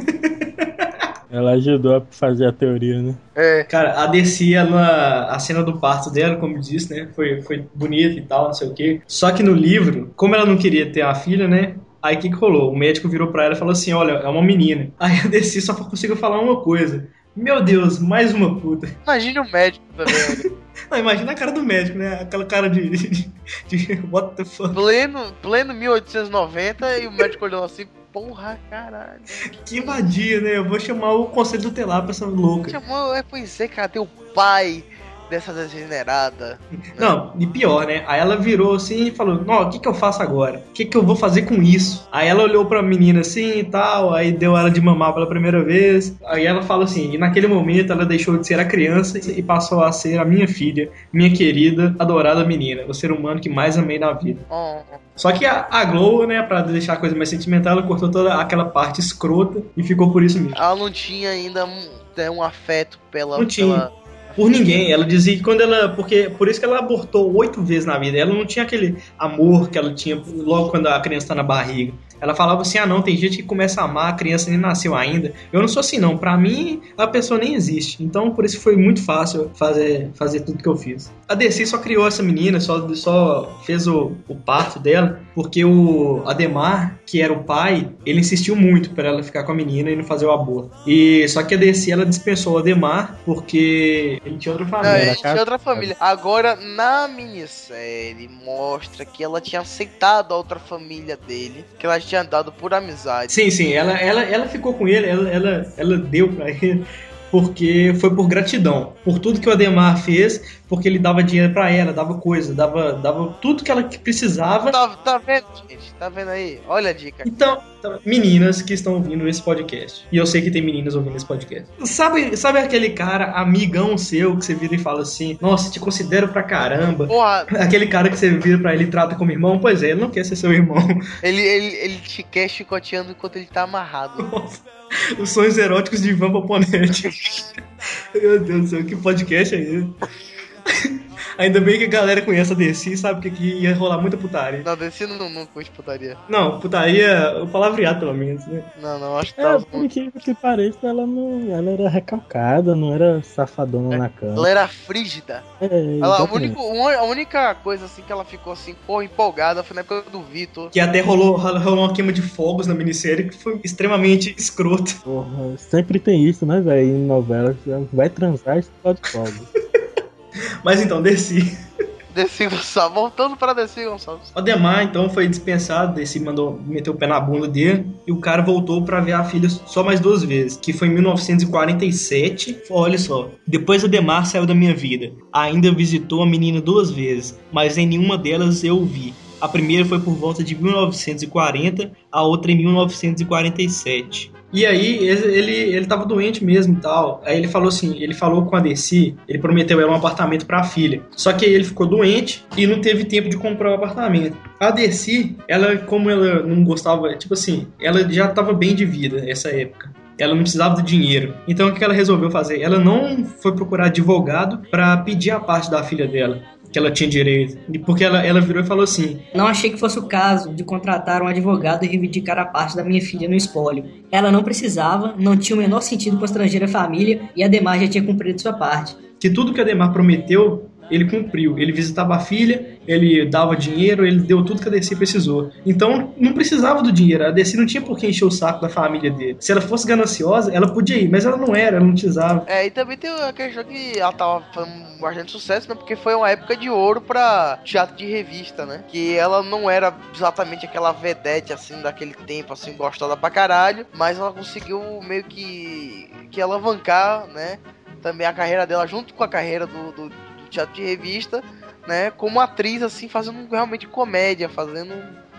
Ela ajudou a fazer a teoria, né? É. Cara, a Desi, ela, a cena do parto dela, como disse, né? Foi, foi bonita e tal, não sei o quê. Só que no livro, como ela não queria ter a filha, né? Aí o que, que rolou? O médico virou pra ela e falou assim: Olha, é uma menina. Aí a Desi só conseguiu falar uma coisa. Meu Deus, mais uma puta. Imagine o médico também. olha. Não, imagina a cara do médico, né? Aquela cara de. de, de what the fuck? pleno, pleno 1890 e o médico olhou assim, porra, caralho. Que vadia, né? Eu vou chamar o conselho tutelar pra essa louca. Chamou, é, pois é, cara, tem o pai dessa degenerada. Não, e pior, né? Aí ela virou assim e falou: Não, o que, que eu faço agora? O que, que eu vou fazer com isso? Aí ela olhou pra menina assim e tal, aí deu ela de mamar pela primeira vez. Aí ela fala assim: E naquele momento ela deixou de ser a criança e passou a ser a minha filha, minha querida, adorada menina, o ser humano que mais amei na vida. Só que a, a Glow, né, pra deixar a coisa mais sentimental, ela cortou toda aquela parte escrota e ficou por isso mesmo. Ela não tinha ainda um, né, um afeto pela. Pela- Por ninguém. Ela dizia que quando ela. Porque, por isso que ela abortou oito vezes na vida. Ela não tinha aquele amor que ela tinha logo quando a criança tá na barriga. Ela falava assim: ah, não, tem gente que começa a amar, a criança nem nasceu ainda. Eu não sou assim, não. Pra mim, a pessoa nem existe. Então, por isso foi muito fácil fazer, fazer tudo que eu fiz. A DC só criou essa menina, só, só fez o, o parto dela, porque o Ademar, que era o pai, ele insistiu muito pra ela ficar com a menina e não fazer o aborto. E só que a DC ela dispensou o Ademar porque ele tinha outra Não, família. ele tinha outra família. Agora, na minissérie, mostra que ela tinha aceitado a outra família dele, que ela tinha dado por amizade. Sim, sim, ela, ela, ela ficou com ele, ela, ela, ela deu pra ele porque foi por gratidão, por tudo que o Ademar fez, porque ele dava dinheiro pra ela, dava coisa, dava, dava tudo que ela precisava. Tá, tá vendo, gente? Tá vendo aí? Olha a dica. Então, então, meninas que estão ouvindo esse podcast, e eu sei que tem meninas ouvindo esse podcast. Sabe, sabe aquele cara, amigão seu, que você vira e fala assim: Nossa, te considero pra caramba. Porra, Aquele cara que você vira pra ele e trata como irmão, pois é, ele não quer ser seu irmão. ele, ele, ele te quer chicoteando enquanto ele tá amarrado. Nossa, os sonhos eróticos de Ivan Paponete. Meu Deus do céu, que podcast é esse? Ainda bem que a galera conhece a DC e sabe que aqui ia rolar muita putaria. Não, desse não, não curte putaria. Não, putaria, o palavreado pelo menos, né? Não, não, acho que É, tá por incrível que pareça, ela não. Ela era recalcada, não era safadona na cama. Ela era frígida. É, Ela, único- uma- a única coisa assim que ela ficou assim, pô, empolgada foi na época do Vitor. Que até rolou, rolou uma queima de fogos na minissérie que foi extremamente escroto. Porra, sempre tem isso, né, velho? Em novelas. Vai transar e explode fogo. Mas então, desci. Desi Gonçalves, voltando para Desi Gonçalves. O Ademar, então, foi dispensado, Desi mandou meter o pé na bunda dele, e o cara voltou pra ver a filha só mais duas vezes, que foi em 1947. Olha só, depois Ademar saiu da minha vida. Ainda visitou a menina duas vezes, mas em nenhuma delas eu o vi. A primeira foi por volta de 1940, a outra em 1947. E aí, ele, ele, tava doente mesmo e tal. Aí ele falou assim, ele falou com a Desi, ele prometeu ela um apartamento pra filha. Só que ele ficou doente e não teve tempo de comprar o apartamento. A Desi, ela, como ela não gostava, tipo assim, ela já tava bem de vida nessa época. Ela não precisava do dinheiro. Então o que ela resolveu fazer? Ela não foi procurar advogado pra pedir a parte da filha dela, que ela tinha direito. Porque ela, ela virou e falou assim: Não achei que fosse o caso de contratar um advogado e reivindicar a parte da minha filha no espólio. Ela não precisava, não tinha o menor sentido com a família e Ademar já tinha cumprido sua parte. que tudo que Ademar prometeu, ele cumpriu. Ele visitava a filha, ele dava dinheiro, ele deu tudo que a DC precisou. Então, não precisava do dinheiro. A DC não tinha por que encher o saco da família dele. Se ela fosse gananciosa, ela podia ir, mas ela não era, ela não precisava. É, e também tem a questão que ela tava fazendo bastante sucesso, né? Porque foi uma época de ouro pra teatro de revista, né? Que ela não era exatamente aquela vedete, assim, daquele tempo, assim, gostada pra caralho, mas ela conseguiu meio que, que alavancar, né? Também a carreira dela junto com a carreira do, do, do teatro de revista, né? Como atriz, assim, fazendo realmente comédia, fazendo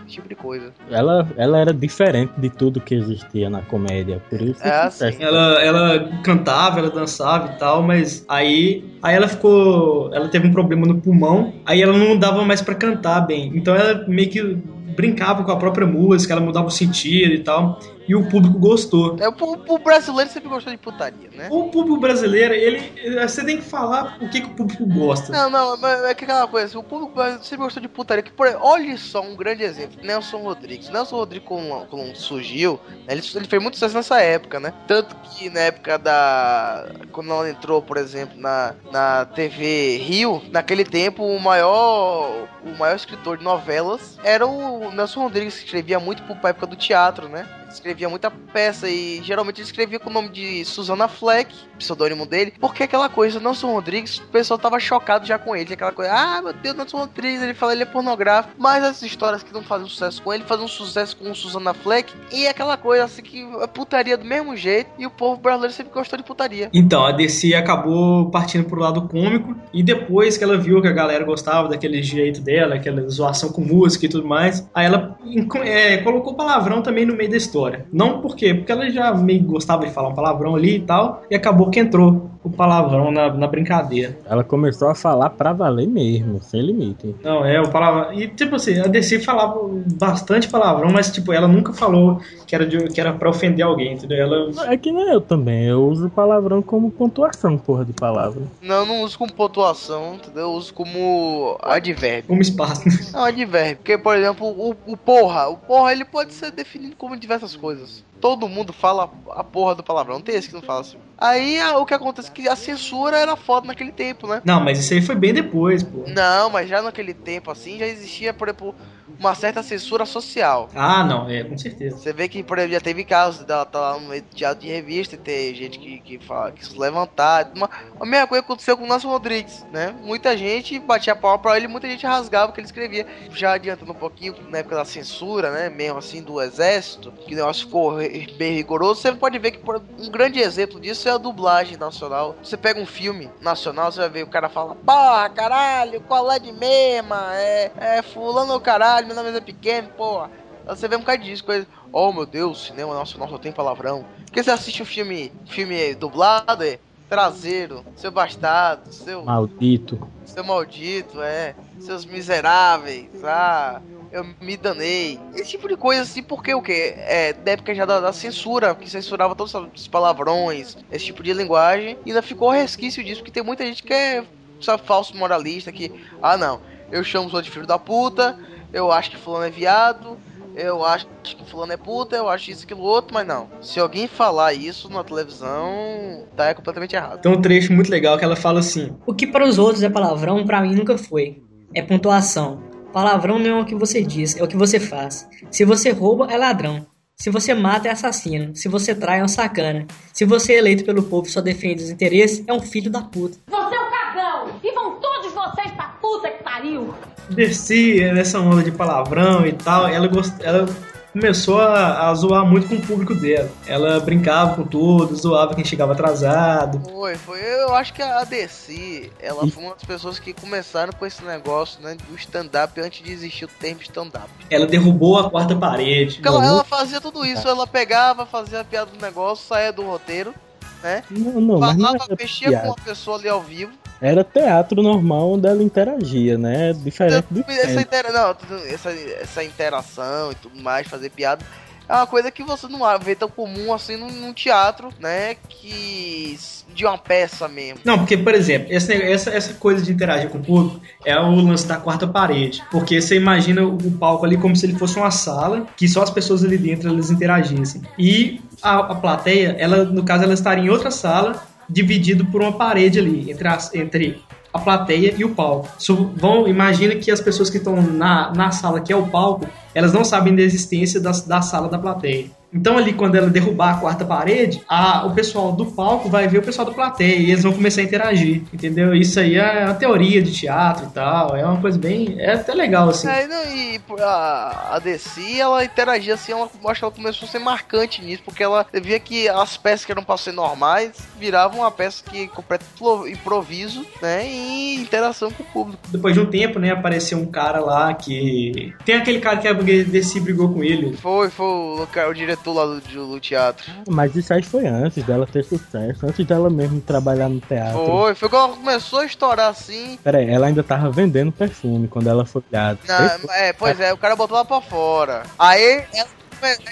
esse tipo de coisa. Ela, ela era diferente de tudo que existia na comédia. Por isso É, que sucesso. Ela, ela cantava, ela dançava e tal, mas aí, aí ela ficou. Ela teve um problema no pulmão, aí ela não dava mais pra cantar bem. Então ela meio que brincava com a própria música, ela mudava o sentido e tal. E o público gostou. É, o, o brasileiro sempre gostou de putaria, né? O público brasileiro, ele. Você tem que falar o que, que o público gosta. Não, não, mas é que aquela coisa, o público brasileiro sempre gostou de putaria. Que, por, olha só um grande exemplo: Nelson Rodrigues. Nelson Rodrigues, quando, quando surgiu, né, ele, ele fez muito sucesso nessa época, né? Tanto que na época da. Quando ela entrou, por exemplo, na, na TV Rio, naquele tempo, o maior. O maior escritor de novelas era o Nelson Rodrigues, que escrevia muito pra época do teatro, né? Escrevia muita peça e geralmente ele escrevia com o nome de Susana Fleck, pseudônimo dele, porque aquela coisa, Nelson Rodrigues, o pessoal tava chocado já com ele, aquela coisa, ah, meu Deus, Nelson Rodrigues, ele fala ele é pornográfico, mas as histórias que não fazem sucesso com ele, fazem um sucesso com Susana Fleck, e aquela coisa assim que é putaria do mesmo jeito, e o povo brasileiro sempre gostou de putaria. Então, a DC acabou partindo pro lado cômico, e depois que ela viu que a galera gostava daquele jeito dela, aquela zoação com música e tudo mais, aí ela é, colocou palavrão também no meio da história. Não por quê? Porque ela já meio gostava de falar um palavrão ali e tal, e acabou que entrou o palavrão na, na brincadeira. Ela começou a falar pra valer mesmo, sem limite. Não, é, o palavrão. E tipo assim, a DC falava bastante palavrão, mas tipo, ela nunca falou que era, de, que era pra ofender alguém, entendeu? Ela. É que nem eu também, eu uso palavrão como pontuação, porra de palavra. Não, eu não uso como pontuação, entendeu? Eu uso como advérbio. Como espaço. Não, advérbio. Porque, por exemplo, o, o porra, o porra ele pode ser definido como diversas coisas. Todo mundo fala a porra do palavrão, não tem esse que não fala assim. Aí a- o que acontece é que a censura era foda naquele tempo, né? Não, mas isso aí foi bem depois, pô. Não, mas já naquele tempo assim já existia, por exemplo, uma certa censura social. Ah, não, é, com certeza. Você vê que, por exemplo, já teve casos dela estar lá no meio de teatro de revista e ter gente que, que fala que se levantar. Uma, a mesma coisa aconteceu com o Nelson Rodrigues, né? Muita gente batia pau pra ele, muita gente rasgava o que ele escrevia. Já adiantando um pouquinho, na época da censura, né? Mesmo assim, do exército, que o negócio ficou bem rigoroso, você pode ver que um grande exemplo disso é a dublagem nacional. Você pega um filme nacional, você vai ver o cara fala, porra, caralho, qual é de mema? É, é fulano caralho, meu nome é pequeno, porra. Aí Você vê um bocado disso, coisa. Oh meu Deus, cinema nacional só tem palavrão. Porque você assiste um filme, filme dublado, é traseiro, seu bastardo, seu, Maldito. seu maldito, é, seus miseráveis, ah, eu me danei. Esse tipo de coisa assim, porque o que? É, da época já da, da censura, que censurava todos os palavrões, esse tipo de linguagem, e ainda ficou resquício disso, porque tem muita gente que é sabe, falso moralista, que, ah não, eu chamo os outros de filho da puta, eu acho que fulano é viado, eu acho que fulano é puta, eu acho isso, aquilo, outro, mas não. Se alguém falar isso na televisão, tá é completamente errado. Tem um trecho muito legal que ela fala assim: O que para os outros é palavrão, para mim nunca foi. É pontuação. Palavrão não é o que você diz, é o que você faz. Se você rouba, é ladrão. Se você mata, é assassino. Se você trai, é um sacana. Se você é eleito pelo povo e só defende os interesses, é um filho da puta. Você é um cagão! E vão todos vocês pra puta que pariu! Desci nessa onda de palavrão e tal, ela, gost... ela começou a, a zoar muito com o público dela. Ela brincava com tudo, zoava quem chegava atrasado. Foi, foi. Eu acho que a DC, ela foi uma das pessoas que começaram com esse negócio, né, do stand-up antes de existir o termo stand-up. Ela derrubou a quarta parede. Porque ela, ela fazia tudo isso, ela pegava, fazia a piada do negócio, saía do roteiro, né? Não, não, mas não Falava, mexia com piada. uma pessoa ali ao vivo. Era teatro normal onde ela interagia, né? Diferente do Essa, intera... não, essa, essa interação e tudo mais, fazer piada, é uma coisa que você não vê tão comum assim num, num teatro, né? Que. de uma peça mesmo. Não, porque, por exemplo, esse neg- essa, essa coisa de interagir com o público é o lance da quarta parede. Porque você imagina o o palco ali como se ele fosse uma sala, que só as pessoas ali dentro elas interagissem. E a, a plateia, ela, no caso, ela estaria em outra sala, dividido por uma parede ali, entre, as, entre a plateia e o palco. So, vão, imagina que as pessoas que estão na, na sala, que é o palco, elas não sabem da existência da, da sala da plateia. Então ali quando ela derrubar a quarta parede, a, o pessoal do palco vai ver o pessoal da plateia e eles vão começar a interagir, entendeu? Isso aí é uma teoria de teatro e tal, é uma coisa bem, é até legal assim. É, não, e a, a DC, ela interagia assim, ela, acho que ela começou a ser marcante nisso, porque ela via que as peças que eram pra ser normais viravam uma peça que completo impro- improviso, né? E interação com o público. Depois de um tempo, né, apareceu um cara lá que tem aquele cara que a DC brigou com ele. Foi, foi o, cara- o diretor lá do, do teatro. Mas isso aí foi antes dela ter sucesso, antes dela mesmo trabalhar no teatro. Foi, foi quando ela começou a estourar assim. Pera aí, ela ainda tava vendendo perfume quando ela foi criada. Na, é, pois é, o cara botou ela pra fora. Aí ela,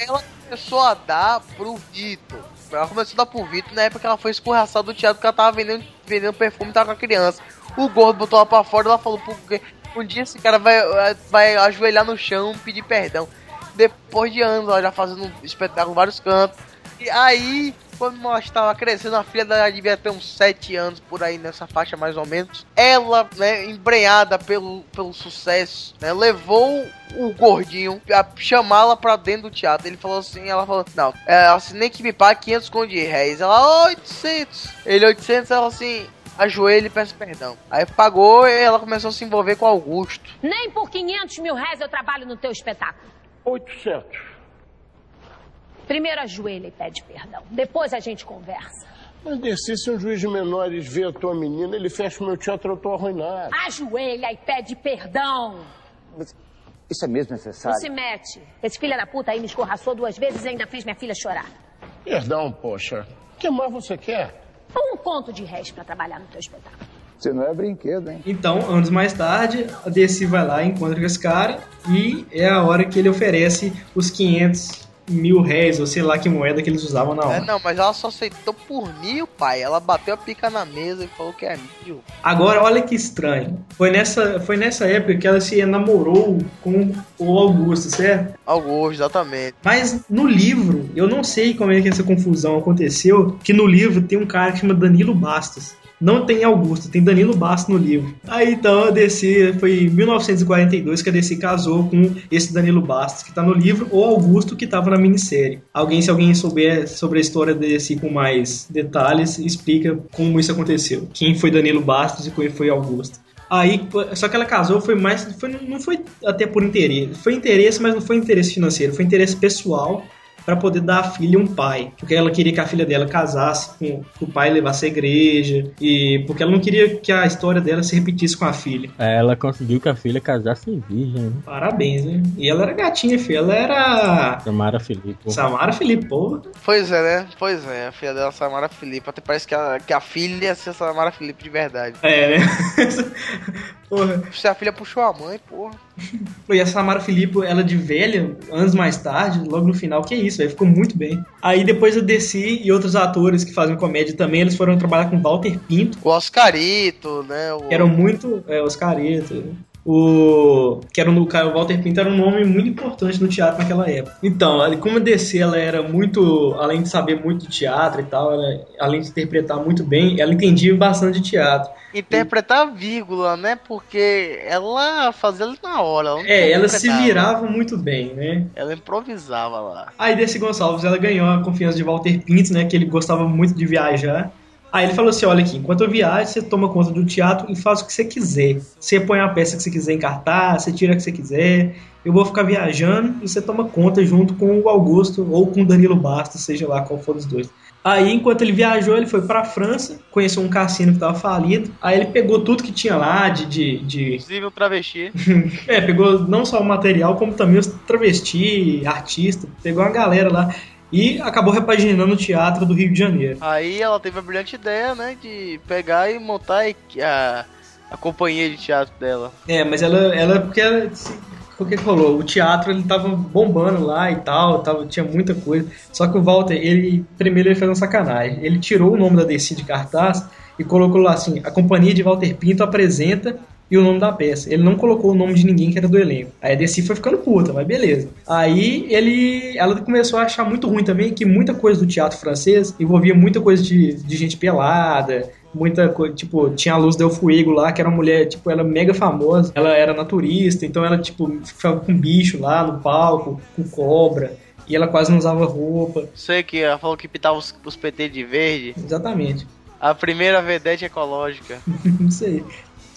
ela começou a dar pro Vitor. Ela começou a dar pro Vitor na época que ela foi escorraçada do teatro, porque ela tava vendendo, vendendo perfume e tava com a criança. O gordo botou ela pra fora e ela falou, porque um dia esse cara vai, vai ajoelhar no chão e pedir perdão. Depois de anos, ela já fazendo espetáculo em vários cantos. E aí, quando nós estava crescendo, a filha dela devia ter uns 7 anos por aí nessa faixa mais ou menos. Ela, né, embrenhada pelo, pelo sucesso, né, levou o gordinho a chamá-la pra dentro do teatro. Ele falou assim, ela falou, não, é, assim, nem que me pague 500 conto de réis. Ela, 800. Ele, 800, ela assim, ajoelha e peça perdão. Aí pagou e ela começou a se envolver com Augusto. Nem por 500 mil reais eu trabalho no teu espetáculo. 800. Primeiro ajoelha e pede perdão. Depois a gente conversa. Mas desci, se um juiz de menores vê a tua menina, ele fecha o meu teatro, eu tô arruinado. Ajoelha e pede perdão. Isso é mesmo Não necessário? se mete. Esse filho da puta aí me escorraçou duas vezes e ainda fez minha filha chorar. Perdão, poxa. O que mais você quer? Um conto de réis pra trabalhar no teu espetáculo. Você não é brinquedo, hein? Então, anos mais tarde, a DC vai lá, encontra com esse cara e é a hora que ele oferece os 500 mil réis, ou sei lá que moeda que eles usavam na É, hora. não, mas ela só aceitou por mil, pai. Ela bateu a pica na mesa e falou que é mil. Agora, olha que estranho. Foi nessa, foi nessa época que ela se namorou com o Augusto, certo? Augusto, exatamente. Mas no livro, eu não sei como é que essa confusão aconteceu, que no livro tem um cara que chama Danilo Bastos. Não tem Augusto, tem Danilo Bastos no livro. Aí então a DC foi em 1942 que a DC casou com esse Danilo Bastos que tá no livro, ou Augusto que tava na minissérie. Alguém, se alguém souber sobre a história da DC com mais detalhes, explica como isso aconteceu. Quem foi Danilo Bastos e quem foi Augusto. Aí, só que ela casou foi mais. Foi, não foi até por interesse. Foi interesse, mas não foi interesse financeiro. Foi interesse pessoal para poder dar à filha um pai. Porque ela queria que a filha dela casasse com que o pai levasse à igreja. E porque ela não queria que a história dela se repetisse com a filha. É, ela conseguiu que a filha casasse virgem. Né? Parabéns, né? E ela era gatinha, filha. Ela era. Samara Felipe. Samara Felipe, pô. Pois é, né? Pois é, a filha dela, Samara Felipe. Até parece que a, que a filha ia ser Samara Felipe de verdade. É, né? porra. Se a filha puxou a mãe, porra. E a Samara Filipe, ela de velha, anos mais tarde, logo no final, que é isso, velho, ficou muito bem. Aí depois eu desci e outros atores que fazem comédia também, eles foram trabalhar com Walter Pinto. O Oscarito, né? O... Que eram muito. É, Oscarito. O que era o Walter Pinto era um nome muito importante no teatro naquela época. Então, como a DC ela era muito, além de saber muito de teatro e tal, ela, além de interpretar muito bem, ela entendia bastante de teatro. Interpretar vírgula, né? Porque ela fazia na hora. Ela é, ela se virava muito bem, né? Ela improvisava lá. Aí Desi Gonçalves, ela ganhou a confiança de Walter Pinto, né? Que ele gostava muito de viajar. Aí ele falou assim: olha aqui, enquanto eu viajo, você toma conta do teatro e faz o que você quiser. Você põe a peça que você quiser em cartaz, você tira o que você quiser. Eu vou ficar viajando e você toma conta junto com o Augusto ou com o Danilo Bastos, seja lá qual for dos dois. Aí, enquanto ele viajou, ele foi pra França, conheceu um cassino que tava falido. Aí ele pegou tudo que tinha lá de. de, de... Inclusive o travesti. é, pegou não só o material, como também os travesti, artista. Pegou uma galera lá e acabou repaginando o teatro do Rio de Janeiro. Aí ela teve a brilhante ideia, né, de pegar e montar a, a companhia de teatro dela. É, mas ela, ela porque ela, o que rolou? O teatro ele tava bombando lá e tal, tava, tinha muita coisa. Só que o Walter, ele primeiro ele fez uma sacanagem. Ele tirou o nome da DC de cartaz e colocou lá assim: a companhia de Walter Pinto apresenta e o nome da peça. Ele não colocou o nome de ninguém que era do elenco. Aí a DC foi ficando puta, mas beleza. Aí ele, ela começou a achar muito ruim também que muita coisa do teatro francês envolvia muita coisa de, de gente pelada, muita coisa, tipo, tinha a Luz Del Fuego lá, que era uma mulher, tipo, ela mega famosa, ela era naturista, então ela, tipo, ficava com bicho lá no palco, com cobra, e ela quase não usava roupa. Sei que ela falou que pintava os, os PT de verde. Exatamente. A primeira vedete ecológica. não sei.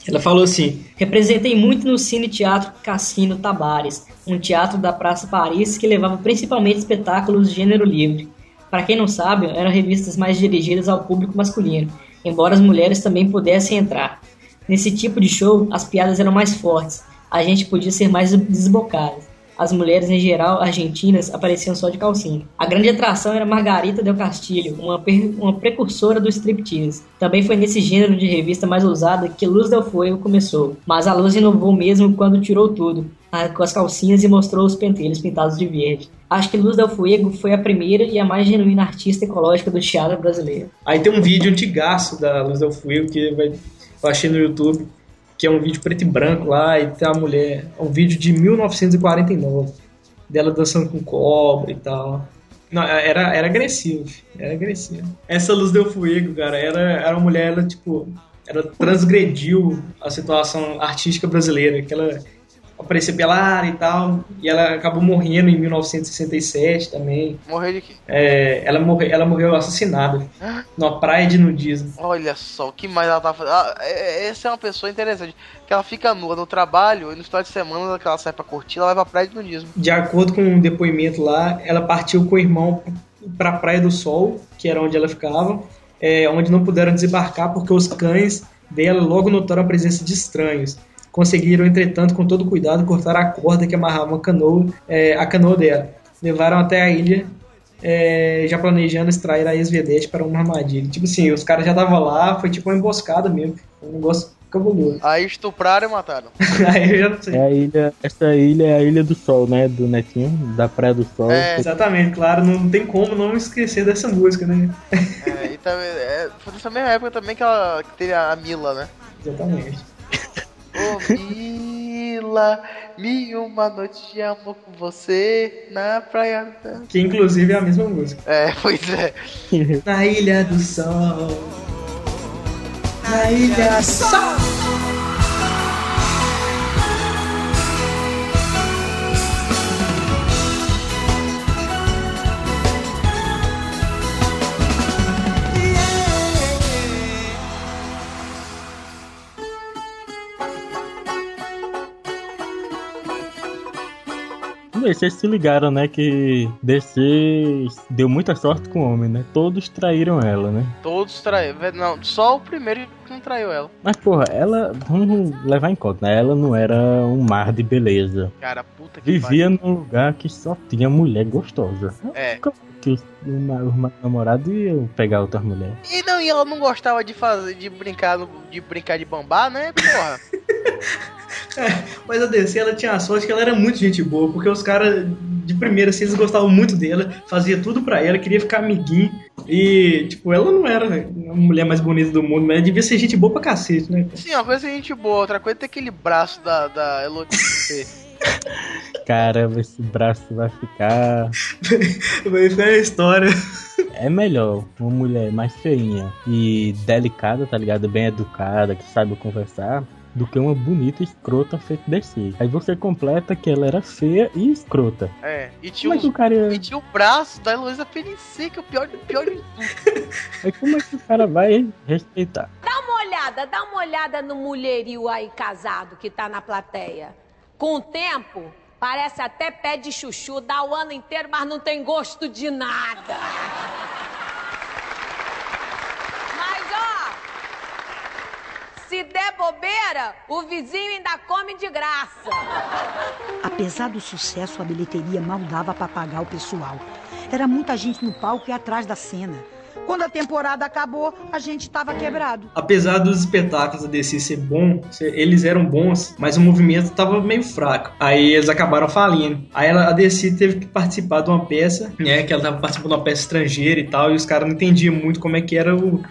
Ela falou assim: representei muito no Cine Teatro Cassino Tabares, um teatro da Praça Paris que levava principalmente espetáculos de gênero livre. Para quem não sabe, eram revistas mais dirigidas ao público masculino, embora as mulheres também pudessem entrar. Nesse tipo de show, as piadas eram mais fortes, a gente podia ser mais desbocado as mulheres em geral argentinas apareciam só de calcinha. A grande atração era Margarita del Castillo, uma, uma precursora do striptease. Também foi nesse gênero de revista mais ousada que Luz del Fuego começou, mas a Luz inovou mesmo quando tirou tudo, com as calcinhas e mostrou os pentelhos pintados de verde. Acho que Luz del Fuego foi a primeira e a mais genuína artista ecológica do teatro brasileiro. Aí tem um vídeo antigaço da Luz del Fuego que vai, eu achei no YouTube que é um vídeo preto e branco lá, e tem a mulher. É um vídeo de 1949, dela dançando com cobra e tal. Não, era, era agressivo, era agressivo. Essa Luz Deu Fuego, cara, era, era uma mulher, ela, tipo, ela transgrediu a situação artística brasileira, que ela aparecer pelada e tal. E ela acabou morrendo em 1967 também. Morreu de quê? É, ela, morre, ela morreu assassinada numa praia de nudismo. Olha só, o que mais ela tá fazendo? Ah, é, é, essa é uma pessoa interessante. Que ela fica nua no trabalho e no final de semana que ela sai pra curtir, ela vai pra praia de nudismo. De acordo com um depoimento lá, ela partiu com o irmão pra Praia do Sol, que era onde ela ficava, é, onde não puderam desembarcar porque os cães dela logo notaram a presença de estranhos. Conseguiram, entretanto, com todo cuidado, cortar a corda que amarrava a canoa, é, a canoa dela. Levaram até a ilha, é, já planejando extrair a ex-vedete para uma armadilha. Tipo assim, os caras já estavam lá, foi tipo uma emboscada mesmo. Um negócio cabuloso. Aí estupraram e mataram. Aí eu já não sei. É a ilha, essa ilha é a Ilha do Sol, né? Do Netinho, da Praia do Sol. É. Exatamente, claro, não tem como não esquecer dessa música, né? É, e também, é, foi nessa mesma época também que, ela, que teve a Mila, né? Exatamente. Ô Mila, mil uma noite de amor com você na praia. da- Que inclusive é a mesma música. É, pois é. Na Ilha do Sol. na ilha Vocês se ligaram, né? Que DC deu muita sorte com o homem, né? Todos traíram ela, né? Todos traíram. Não, só o primeiro que não traiu ela. Mas, porra, ela. Vamos levar em conta, né? Ela não era um mar de beleza. Cara, puta que Vivia pariu. num lugar que só tinha mulher gostosa. É. Que os, os namorados iam pegar outras mulheres. E não, e ela não gostava de fazer, de brincar, de brincar de bambá, né, porra? Mas a DC ela tinha a sorte que ela era muito gente boa, porque os caras de primeira assim, eles gostavam muito dela, fazia tudo pra ela, queria ficar amiguinho. E, tipo, ela não era a mulher mais bonita do mundo, mas ela devia ser gente boa pra cacete, né? Sim, uma coisa é gente boa, outra coisa é ter aquele braço da, da Elodie. Caramba, esse braço vai ficar. Vai ficar a história. É melhor uma mulher mais feinha e delicada, tá ligado? Bem educada, que sabe conversar, do que uma bonita escrota feita desse. Aí você completa que ela era feia e escrota. É, e tinha, Como é que um, o cara e tinha o braço da Heloísa Felici, que é o pior, de- pior de tudo. Aí como é que o cara vai respeitar? Dá uma olhada, dá uma olhada no mulherio aí casado que tá na plateia. Com o tempo, parece até pé de chuchu, dá o ano inteiro, mas não tem gosto de nada. Mas ó, se der bobeira, o vizinho ainda come de graça. Apesar do sucesso, a bilheteria mal dava para pagar o pessoal. Era muita gente no palco e atrás da cena. Quando a temporada acabou, a gente estava quebrado. Apesar dos espetáculos da DC ser bom, eles eram bons, mas o movimento tava meio fraco. Aí eles acabaram falindo. Aí ela- a DC teve que participar de uma peça, né? Que ela tava participando de uma peça estrangeira e tal, e os caras não entendiam muito como é que era o.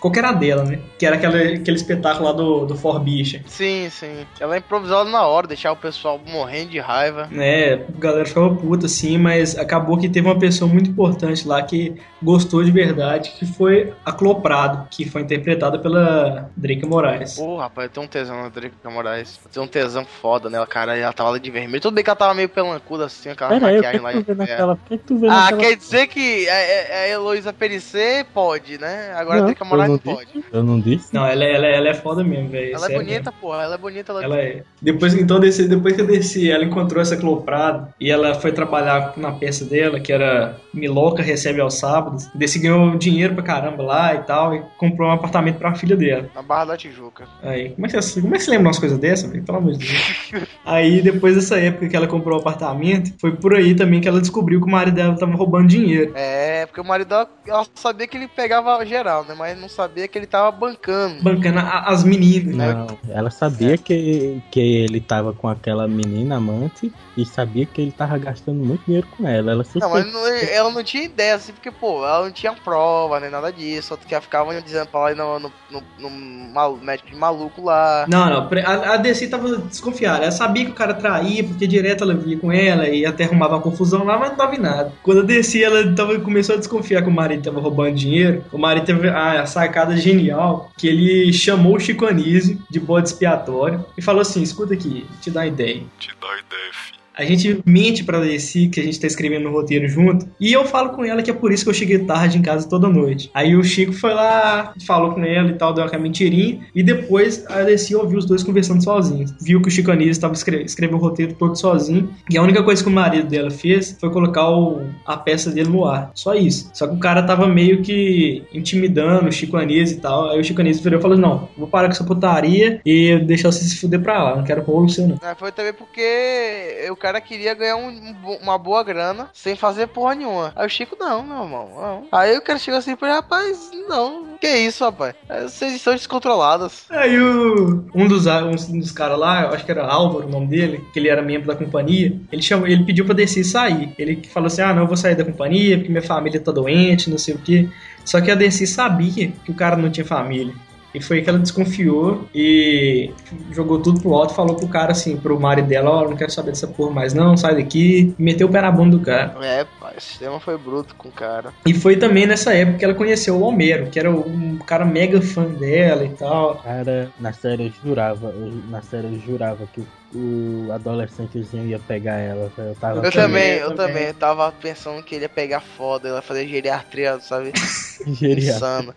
Qual que era a dela, né? Que era aquele, aquele espetáculo lá do, do Forbicha. Sim, sim. Ela improvisou na hora, deixar o pessoal morrendo de raiva. É, a galera ficava puta assim, mas acabou que teve uma pessoa muito importante lá que gostou de verdade, que foi a Cloprado, que foi interpretada pela Drake Moraes. Pô, rapaz, eu tenho um tesão na Drica Moraes. Eu tenho um tesão foda nela, cara. Ela tava lá de vermelho. Tudo bem que ela tava meio pelancuda assim, aquela Pera aí, o que, maquiagem que lá. tu vê naquela. Que, tu vê Ah, naquela. quer dizer que a, a- Heloísa Perissé pode, né? Agora Não, a Drica Moraes não pode. disse. Eu não disse. Não, ela, é- ela, é- ela é foda mesmo, velho. Ela é sério bonita, porra. Ela é bonita. Ela. Ela é. Depois, então, desci, depois que eu desci, ela encontrou essa Cloprado e ela foi trabalhar na peça dela, que era Miloca Recebe aos Sábados. Desse ganhou dinheiro pra caramba lá e tal, e comprou um apartamento pra filha dela. Na Barra da Tijuca. Aí, como é que você, como é que você lembra umas coisas dessas, velho? Pelo amor de Deus. aí, depois dessa época que ela comprou o apartamento, foi por aí também que ela descobriu que o marido dela tava roubando dinheiro. É, porque o marido dela, ela sabia que ele pegava geral, né? Mas não sabia que ele tava bancando. Bancando as meninas, né? Não, ela sabia que, que ele tava com aquela menina amante e sabia que ele tava gastando muito dinheiro com ela. Ela Não, mas não- ela não tinha ideia, assim, porque, pô, ela não tinha prova, nem nada disso. Só que ela ficava dizendo pra lá no, no, no, no médico de maluco lá. Não, não, a, a DC tava desconfiada. Ela sabia que o cara traía, porque direto ela via com ela e até arrumava uma confusão lá, mas não dava em nada. Quando a DC ela tava, começou a desconfiar que o marido tava roubando dinheiro, o marido teve a, a sacada genial que ele chamou o Chico Anísio de bode expiatório e falou assim: escuta aqui, te dá ideia. Te dá ideia, filho. A gente mente pra DC que a gente tá escrevendo no roteiro junto. E eu falo com ela que é por isso que eu cheguei tarde em casa toda noite. Aí o Chico foi lá, falou com ela e tal, deu uma mentirinha. E depois a DC ouviu os dois conversando sozinhos. Viu que o Chico Anísio estava escre escrevendo o roteiro todo sozinho. E a única coisa que o marido dela fez foi colocar o- a peça dele no ar. Só isso. Só que o cara tava meio que intimidando o Chico Anísio e tal. Aí o Chico Anísio virou e falou: Não, vou parar com essa putaria e deixar você se fuder pra lá. Não quero rolo seu, não. É, foi também porque o cara queria ganhar um- um uma boa grana sem fazer porra nenhuma. Aí o Chico, não, meu irmão, não. Aí o cara chegou assim pra ele, rapaz, não. Que isso, rapaz? Vocês estão descontroladas. Aí o, um dos, um dos caras lá, acho que era Álvaro o nome dele, que ele era membro da companhia, ele, chamou, ele pediu pra descer e sair. Ele falou assim: ah, não, eu vou sair da companhia porque minha família tá doente, não sei o quê. Só que a DC sabia que o cara não tinha família. E foi aí que ela desconfiou e jogou tudo pro alto e falou pro cara assim, pro marido dela, ó, não quero saber dessa porra mais não, sai daqui. E meteu o pé na bunda do cara. É, pai. O sistema foi bruto com o cara. E foi também nessa época que ela conheceu o Homero, que era um cara mega fã dela e tal. Cara, na série eu jurava, eu- na série eu jurava que o, o adolescentezinho ia pegar ela. Eu tava Eu também, eu também. também. Tava pensando que ele ia pegar foda, ela fazer geriatria, sabe? Geriátrica. Insano.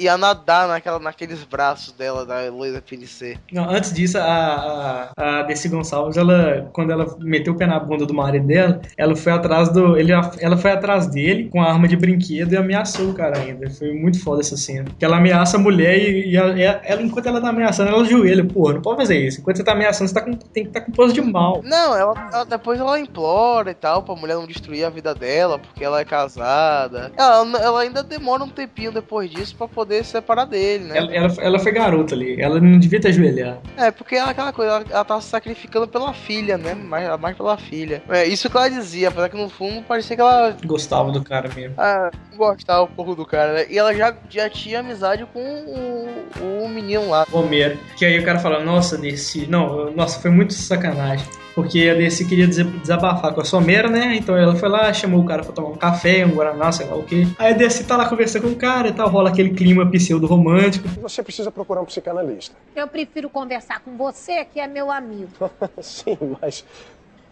Ia nadar naquela, naqueles braços dela, da Heloísa PNC. Não, antes disso, a, a, a Desi Gonçalves, ela, quando ela meteu o pé na bunda do marido dela, ela foi atrás do. Ele, ela foi atrás dele com a arma de brinquedo e ameaçou o cara ainda. Foi muito foda essa cena. Que ela ameaça a mulher e, e ela, ela, enquanto ela tá ameaçando, ela ajoelha. Porra, não pode fazer isso. Enquanto você tá ameaçando, você tá com, tem que estar com pose de mal. Não, ela, ela- depois ela implora e tal, pra mulher não destruir a vida dela, porque ela é casada. Ela, ela ainda demora um tempinho depois disso pra poder se separar dele, né? Ela, ela, ela foi garota ali. Ela não devia ter ajoelhado. É, porque ela, aquela coisa, ela, ela tava se sacrificando pela filha, né? Mais, mais pela filha. É, isso que ela dizia, apesar que no fundo parecia que ela Gostava do cara mesmo. ah, gostava um pouco do cara, né? E ela já, já tinha amizade com o, o menino lá. Homero. Que aí o cara fala, nossa, Desi, não, nossa, foi muito sacanagem. Porque a Desi queria desa- desabafar com a Somera, né? Então ela foi lá, chamou o cara pra tomar um café, um Guaraná, sei lá o quê. Aí a Desi tá lá conversando com o cara e tal, rola aquele clima pseudo-romântico. Você precisa procurar um psicanalista. Eu prefiro conversar com você, que é meu amigo. Sim, mas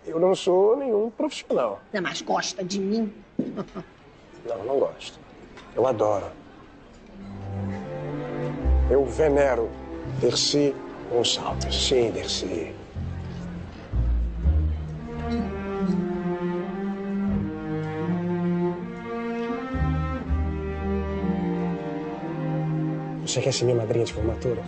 eu não sou nenhum profissional. Você mais gosta de mim? Não, não gosto. Eu adoro. Eu venero Dercy Gonçalves. Sim, Dercy. Você quer ser minha madrinha de formatura?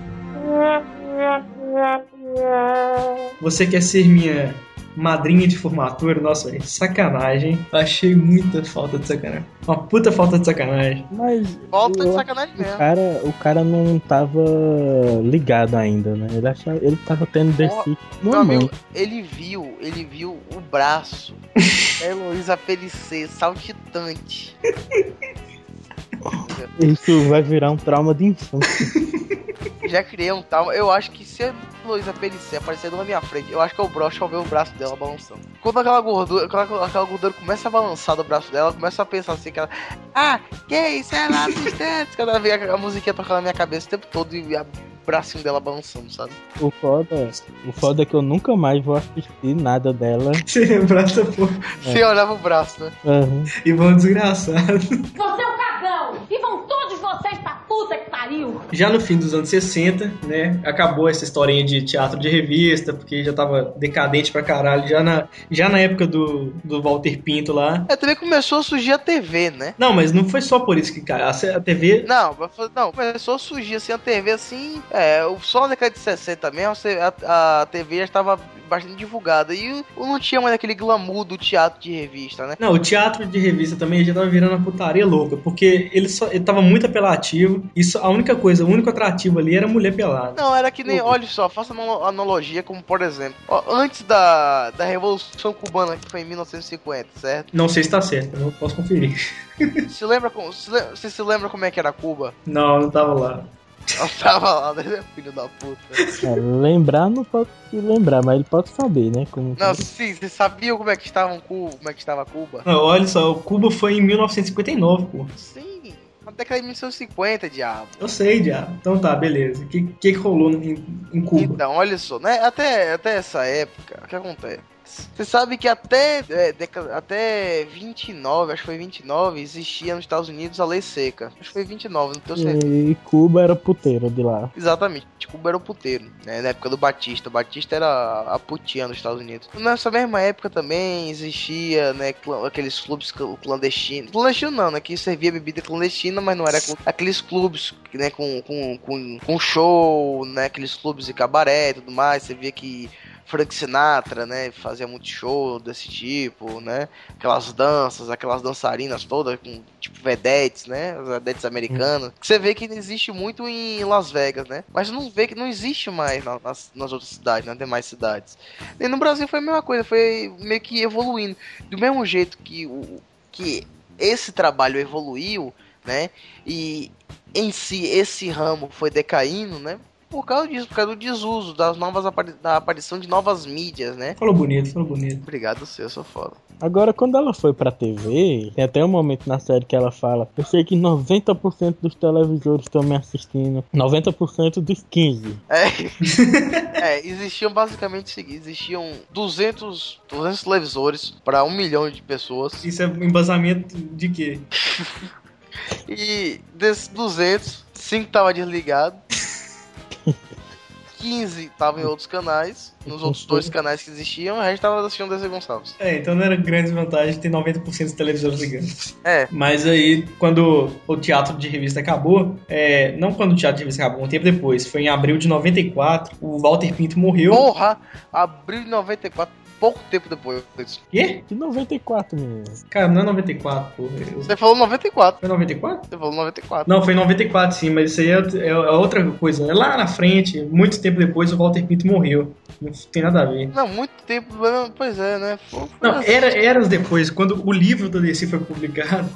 Você quer ser minha madrinha de formatura? Nossa, velho, sacanagem. Achei muita falta de sacanagem. Uma puta falta de sacanagem. Mas Volta de sacanagem o mesmo. cara, o cara não tava ligado ainda, né? Ele achava, ele tava tendo desse Meu no amigo, ele viu, ele viu o braço da Heloísa Pelicê saltitante. Isso vai virar um trauma de infância. Já criei um tal. Eu acho que se a Heloísa Pelicê aparecer na minha frente, eu acho que eu broxo ao ver o braço dela balançando. Quando aquela gordura, quando aquela- aquela gordura começa a balançar do braço dela, eu começo a pensar assim, que ela. Ah, que isso? É lá dos ela vê a, a musiquinha tocando na minha cabeça o tempo todo e o bracinho dela balançando, sabe? O foda, o foda é que eu nunca mais vou assistir nada dela. Você lembrar essa porra. Você olhava o braço, né? Aham. E vão desgraçado. Você é um cagão! E vão todos vocês pra puta que pariu! Já no fim dos anos 60, né, acabou essa historinha de teatro de revista, porque já tava decadente pra caralho, já na, já na época do, do Walter Pinto lá. É, também começou a surgir a TV, né? Não, mas não foi só por isso que caiu. A TV. Não, mas foi- não, começou a surgir assim a TV assim. É, o- só na década de 60 mesmo, a, a TV já estava bastante divulgada. E o- não tinha mais aquele glamour do teatro de revista, né? Não, o teatro de revista também já tava virando uma putaria louca, porque ele, só, ele tava muito apelativo, só, a única coisa, o único atrativo ali era mulher pelada. Não, era que nem, olha só, faça uma analogia como, por exemplo, ó, antes da, da Revolução Cubana, que foi em 1950, certo? Não sei se tá certo, eu não posso conferir. Se lembra, se você se lembra como é que era Cuba? Não, não tava lá. Não tava lá, né, filho da puta. É, lembrar não pode se lembrar, mas ele pode saber, né? Como Não, sim, vocês sabiam como é que estava um Cuba, como é que estava Cuba? Não, olha só, o Cuba foi em 1959, pô. Sim, década de 1950, diabo. Eu sei, já. Então tá, beleza. O que, que, que rolou em, em Cuba? Então, olha só, né? Até, até essa época, o que acontece? Você sabe que até, é, década- até 29, acho que foi 29, existia nos Estados Unidos a lei seca. Acho que foi 29, não tenho certeza. E Cuba era puteiro de lá. Exatamente, Cuba era o puteiro, né? Na época do Batista. O Batista era a putinha nos Estados Unidos. Nessa mesma época também existia, né, aqueles clubes cl- clandestinos. Clandestino não, né? Que servia bebida clandestina, mas não era aqueles clubes, né, com, com, com, com show, né? Aqueles clubes de cabaré e tudo mais. Você via que Frank Sinatra, né, fazia muito show desse tipo, né? Aquelas danças, aquelas dançarinas todas com tipo vedetes, né? As vedetes americanas. Que você vê que existe muito em Las Vegas, né? Mas não vê que não existe mais na- nas, nas outras cidades, nas demais cidades. E no Brasil foi a mesma coisa, foi meio que evoluindo. Do mesmo jeito que o que esse trabalho evoluiu, né? E em si esse ramo foi decaindo, né? Por causa disso, por causa do desuso, das novas apari- da aparição de novas mídias, né? Falou bonito, falou bonito. Obrigado, você, eu sou foda. Agora, quando ela foi pra TV, tem até um momento na série que ela fala: Eu sei que 90% dos televisores estão me assistindo, 90% dos 15. É, é, existiam basicamente o seguinte: existiam 200, 200 televisores para um milhão de pessoas. Isso é um embasamento de quê? E desses 200, 5 tava desligado. 15 tava em outros canais, nos outros dois canais que existiam, o resto tava assistindo DC Gonçalves. É, então não era grande vantagem ter 90% dos televisores ligados. É. Mas aí, quando o teatro de revista acabou, é, não quando o teatro de revista acabou, um tempo depois, foi em abril de 94, o Walter Pinto morreu. Porra! Abril de 94, pouco tempo depois. Quê? De 94, menino. Cara, não é 94, porra. Eu- Você falou 94. Foi 94? Você falou 94. Não, foi em 94 sim, mas isso aí é, é- é outra coisa. É lá na frente, muito tempo depois, o Walter Pinto morreu. Não tem nada a ver. Não, muito tempo. Pois é, né? Foi- foi Não, assim. era, eras depois, quando o livro da DC foi publicado,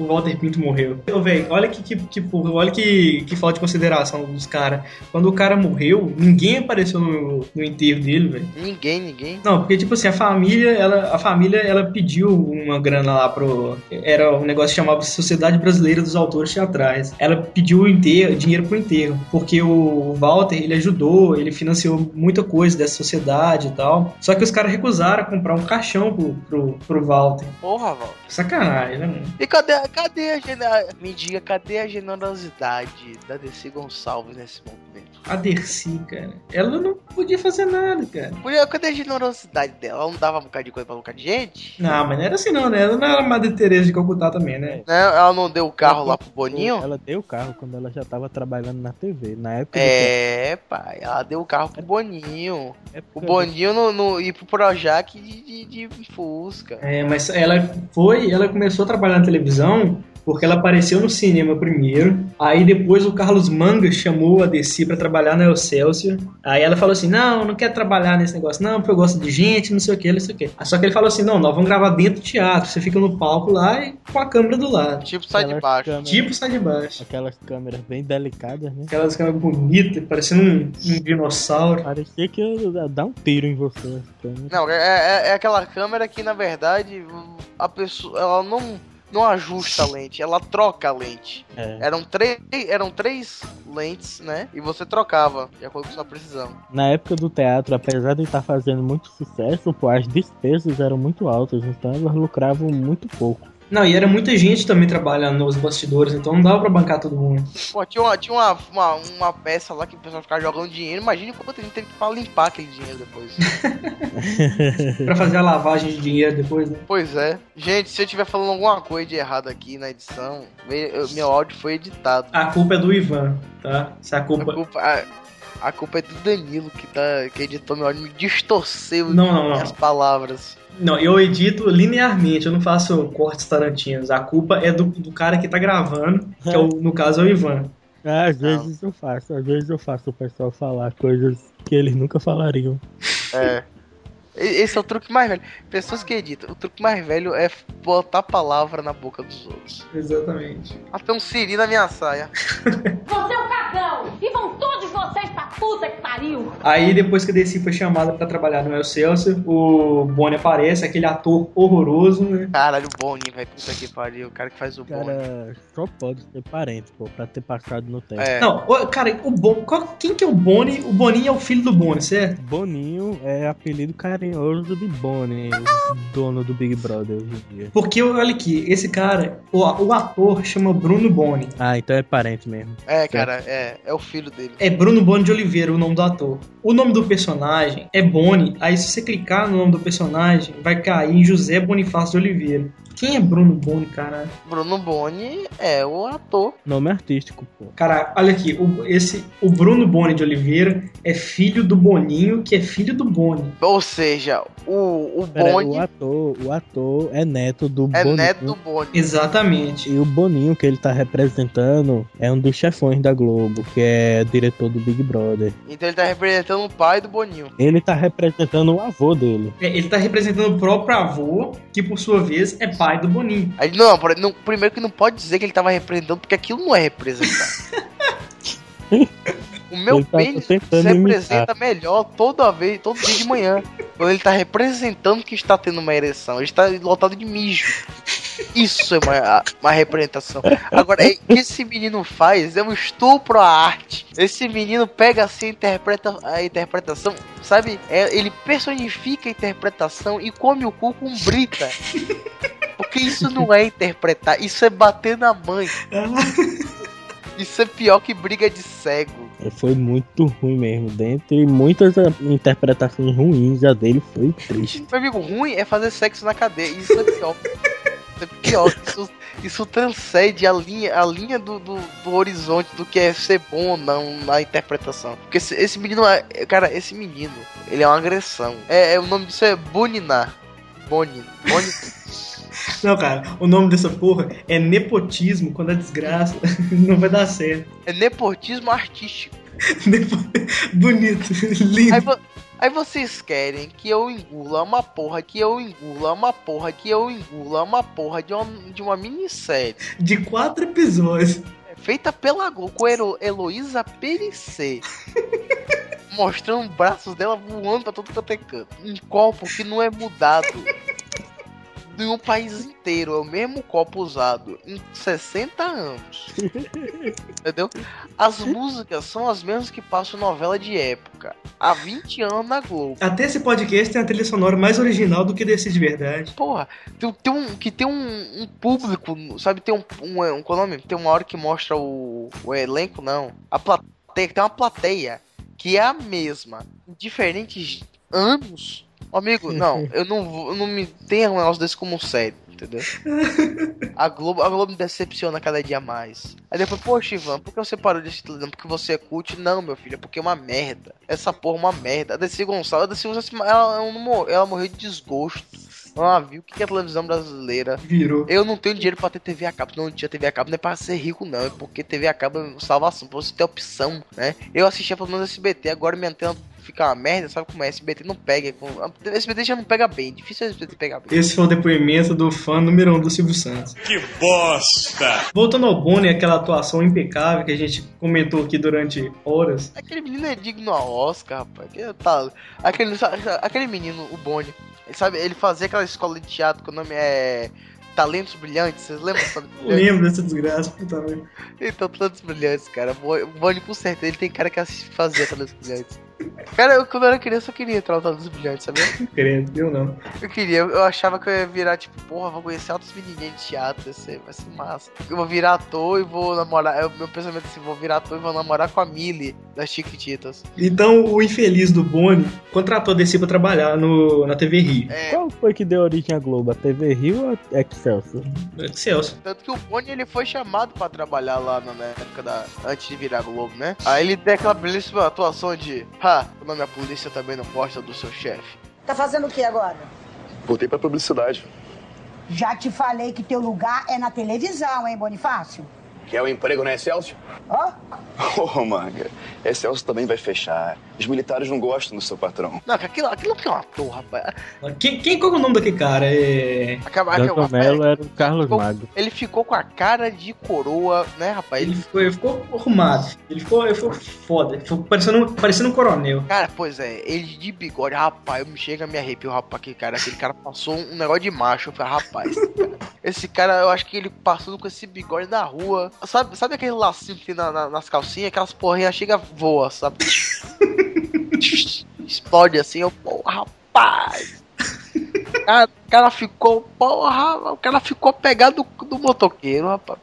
o Walter Pinto morreu. Ô, velho, olha que, que, que porra, olha que, que falta de consideração dos caras. Quando o cara morreu, ninguém apareceu no, no enterro dele, velho. Ninguém, ninguém. Não, porque tipo assim, a família, ela, a família, ela pediu uma grana lá pro era um negócio que chamava Sociedade Brasileira dos Autores Teatrais. Ela pediu o enterro, dinheiro pro enterro, porque o Walter, ele ajudou, ele financiou muita coisa dessa sociedade e tal. Só que os caras recusaram comprar um caixão pro, pro, pro Walter. Porra, Val. Sacanagem, né, mano? E cadê, cadê a gena... Me diga, cadê a generosidade da DC Gonçalves nesse momento? A Dercy, cara, ela não podia fazer nada, cara. Mulher, cadê a generosidade dela? Ela não dava um bocado de coisa pra um bocado de gente? Não, mas não era assim não, né? Ela não era Madre Teresa de Calcutá também, né? Ela não deu o carro lá pro Boninho? Ela deu o carro quando ela já tava trabalhando na TV. Na época É, pai, ela deu o carro pro Boninho. do... O Boninho no, no, ir pro Projac de, de, de Fusca. É, mas ela foi, ela começou a trabalhar na televisão porque ela apareceu no cinema primeiro, aí depois o Carlos Manga chamou a DC pra trabalhar na Excelsior, aí ela falou assim, não, não quero trabalhar nesse negócio não, porque eu gosto de gente, não sei o que, não sei o que. Só que ele falou assim, não, nós vamos gravar dentro do teatro, você fica no palco lá e com a câmera do lado. Tipo, sai de Aquelas baixo. câmeras- Tipo, sai de baixo. Aquelas câmeras bem delicadas, né? Aquelas câmeras bonitas, parecendo um, um dinossauro. Parecia que ia dar um tiro em você. Não, é, é- é aquela câmera que, na verdade, a pessoa, ela não, não ajusta a lente, ela troca a lente. É. Eram, três eram três lentes, né? E você trocava, de acordo com sua precisão. Na época do teatro, apesar de estar fazendo muito sucesso, pô, as despesas eram muito altas, então elas lucravam muito pouco. Não, e era muita gente também trabalhando nos bastidores, então não dava pra bancar todo mundo. Pô, tinha uma, tinha uma, uma, uma peça lá que o pessoal ficava jogando dinheiro. Imagina quanto gente teve pra limpar aquele dinheiro depois. pra fazer a lavagem de dinheiro depois, né? pois é. Gente, se eu estiver falando alguma coisa de errado aqui na edição, me- eu- meu áudio foi editado. A culpa é do Ivan, tá? Se a A culpa. culpa, a, a culpa é do Danilo que, tá, que editou meu áudio, me distorceu Não, não, não. as palavras. Não, eu edito linearmente, eu não faço cortes tarantinos. A culpa é do, do cara que tá gravando, que é o, no caso é o Ivan. Ah, Às vezes eu faço, às vezes eu faço o pessoal falar coisas que eles nunca falariam. É. Esse é o truque mais velho. Pessoas que editam, o truque mais velho é botar palavra na boca dos outros. Exatamente. Até um siri na minha saia. Você é um cagão! E vão todos vocês pra puta que pariu! Aí depois que a DC foi chamada pra trabalhar no Excelsior, o Bonnie aparece, aquele ator horroroso, né? Caralho, o Boninho, velho. Puta que pariu. O cara que faz o cara só pode ser parente, pô, pra ter passado no tempo. É. Não, o- cara, o Bon... quem que é o Bonnie? O Boninho é o filho do Bonnie, certo? Boninho é apelido carinhoso de Bonnie, o dono do Big Brother hoje em dia. Porque, olha aqui, esse cara, o, o ator chama Bruno Boni. Ah, então é parente mesmo. É, cara, é, é o filho dele. É Bruno Boni de Oliveira o nome do ator. O nome do personagem é Boni. Aí se você clicar no nome do personagem, vai cair em José Bonifácio de Oliveira. Quem é Bruno Boni, cara? Bruno Boni é o ator. Nome artístico, pô. Cara, olha aqui, o, esse, o Bruno Boni de Oliveira é filho do Boninho, que é filho do Boni. Ou seja, o, o Pera, Boni o ator, o ator é neto do é Boninho. neto do Boni. Exatamente. E o Boninho que ele tá representando é um dos chefões da Globo, que é diretor do Big Brother. Então ele tá representando o pai do Boninho. Ele tá representando o avô dele. É, Ele tá representando o próprio avô, que por sua vez é pai do Boninho. Aí, não, não, primeiro que não pode dizer que ele tava representando, porque aquilo não é representar. O meu tá pênis tentando representa melhor toda vez, todo dia de manhã. quando ele tá representando que está tendo uma ereção. Ele está lotado de mijo. Isso é uma, uma representação. Agora, o que esse menino faz é um estupro à arte. Esse menino pega assim a, interpreta, a interpretação, sabe? É, ele personifica a interpretação e come o cu com brita. Porque isso não é interpretar, isso é bater na mãe. Isso é pior que briga de cego. Foi muito ruim mesmo. Dentre muitas interpretações ruins, a dele foi triste. Meu amigo, ruim é fazer sexo na cadeia. Isso é pior. Isso é pior. Isso, isso transcende a linha, a linha do, do, do horizonte do que é ser bom ou não na interpretação. Porque esse, esse menino, é, cara, esse menino, ele é uma agressão. É, é o nome disso é Boninar. Bonin. Bonin. Não, cara, o nome dessa porra é nepotismo quando a desgraça não vai dar certo. É nepotismo artístico. Bonito, lindo. Aí, aí vocês querem que eu engula uma porra, que eu engula uma porra, que eu engula uma porra de uma, de uma minissérie. De quatro episódios. Feita pela Globo com Ero- Heloísa Perissé. mostrando os braços dela voando pra todo quanto é canto. Um copo que não é mudado. Em um país inteiro, é o mesmo copo usado em 60 anos. Entendeu? As músicas são as mesmas que passam novela de época. Há 20 anos na Globo. Até esse podcast tem a trilha sonora mais original do que desse de verdade. Porra, tem, tem um, que tem um, um público, sabe? Tem um, um, um. Qual é o nome? Tem uma hora que mostra o, o elenco, não. A plateia, tem uma plateia que é a mesma. Em diferentes anos. Amigo, não, eu não, vou- eu não me tenho um negócio desse como sério, entendeu? A Globo, a Globo me decepciona cada dia mais. Aí depois, poxa, Ivan, por que você parou de assistir televisão? Porque você é cult? Não, meu filho, é porque é uma merda. Essa porra é uma merda. A Desi Gonçalves, a Desi Gonçalves, ela, ela, ela morreu de desgosto. Ela viu o que é a televisão brasileira. Virou. Eu não tenho dinheiro pra ter TV a cabo. Não tinha TV a cabo, não é pra ser rico, não. É porque TV a cabo é salvação, pra você ter opção, né? Eu assistia pelo menos SBT, agora minha antena fica uma merda, sabe como é? SBT não pega. com- SBT já não pega bem, difícil é SBT pegar bem. Esse foi o depoimento do fã número um do Silvio Santos. Que bosta! Voltando ao Boni, aquela atuação impecável que a gente comentou aqui durante horas. Aquele menino é digno a Oscar, rapaz. Que tá, aquele, aquele menino, o Boni, ele sabe, ele fazia aquela escola de teatro que o nome é Talentos Brilhantes, vocês lembram? lembro dessa desgraça, puta merda. Então, Talentos Brilhantes, cara. O Boni, com certeza, ele tem cara que fazia Talentos Brilhantes. Cara, eu, quando eu era criança, eu queria entrar no Talentos Brilhantes, sabia? Credo, eu não. Eu queria, eu achava que eu ia virar, tipo, porra, vou conhecer altos menininhos de teatro, vai ser, vai ser massa. Eu vou virar ator e vou namorar, é o meu pensamento é assim, vou virar ator e vou namorar com a Millie, das Chiquititas. Então o infeliz do Boni contratou a DC pra trabalhar no, na TV Rio. Qual foi que deu origem à Globo? A TV Rio ou a Excelsior? Excelsior. Tanto que o Boni, ele foi chamado pra trabalhar lá na época da, antes de virar Globo, né? Aí ele deu aquela belíssima atuação de, ha, o nome da polícia também não gosta do seu chefe. Tá fazendo o que agora? Voltei pra publicidade. Já te falei que teu lugar é na televisão, hein, Bonifácio? Quer o emprego na Excelsior? Ó, Ô, manga, Excelsior também vai fechar. Os militares não gostam do seu patrão. Não, aquilo, aquilo que é um ator, rapaz. Quem, quem qual que é o nome daquele cara? É. Acaba, Danton Mello era o Carlos Magno. Ele ficou com a cara de coroa, né, rapaz? Ele ficou, ele ficou arrumado. Ele ficou, ele ficou foda. Ele ficou parecendo, parecendo um coronel. Cara, pois é, ele de bigode, rapaz, eu me chega a me arrepio, rapaz, que cara, aquele cara passou um negócio de macho, eu falei, rapaz, cara, esse cara, eu acho que ele passando com esse bigode na rua, sabe, sabe aquele lacinho que tem na- na- nas calcinhas, aquelas porrinhas chega voa, sabe? Explode assim, eu, porra, rapaz. Cara, o cara ficou, porra, o cara ficou pegado do, do motoqueiro, rapaz.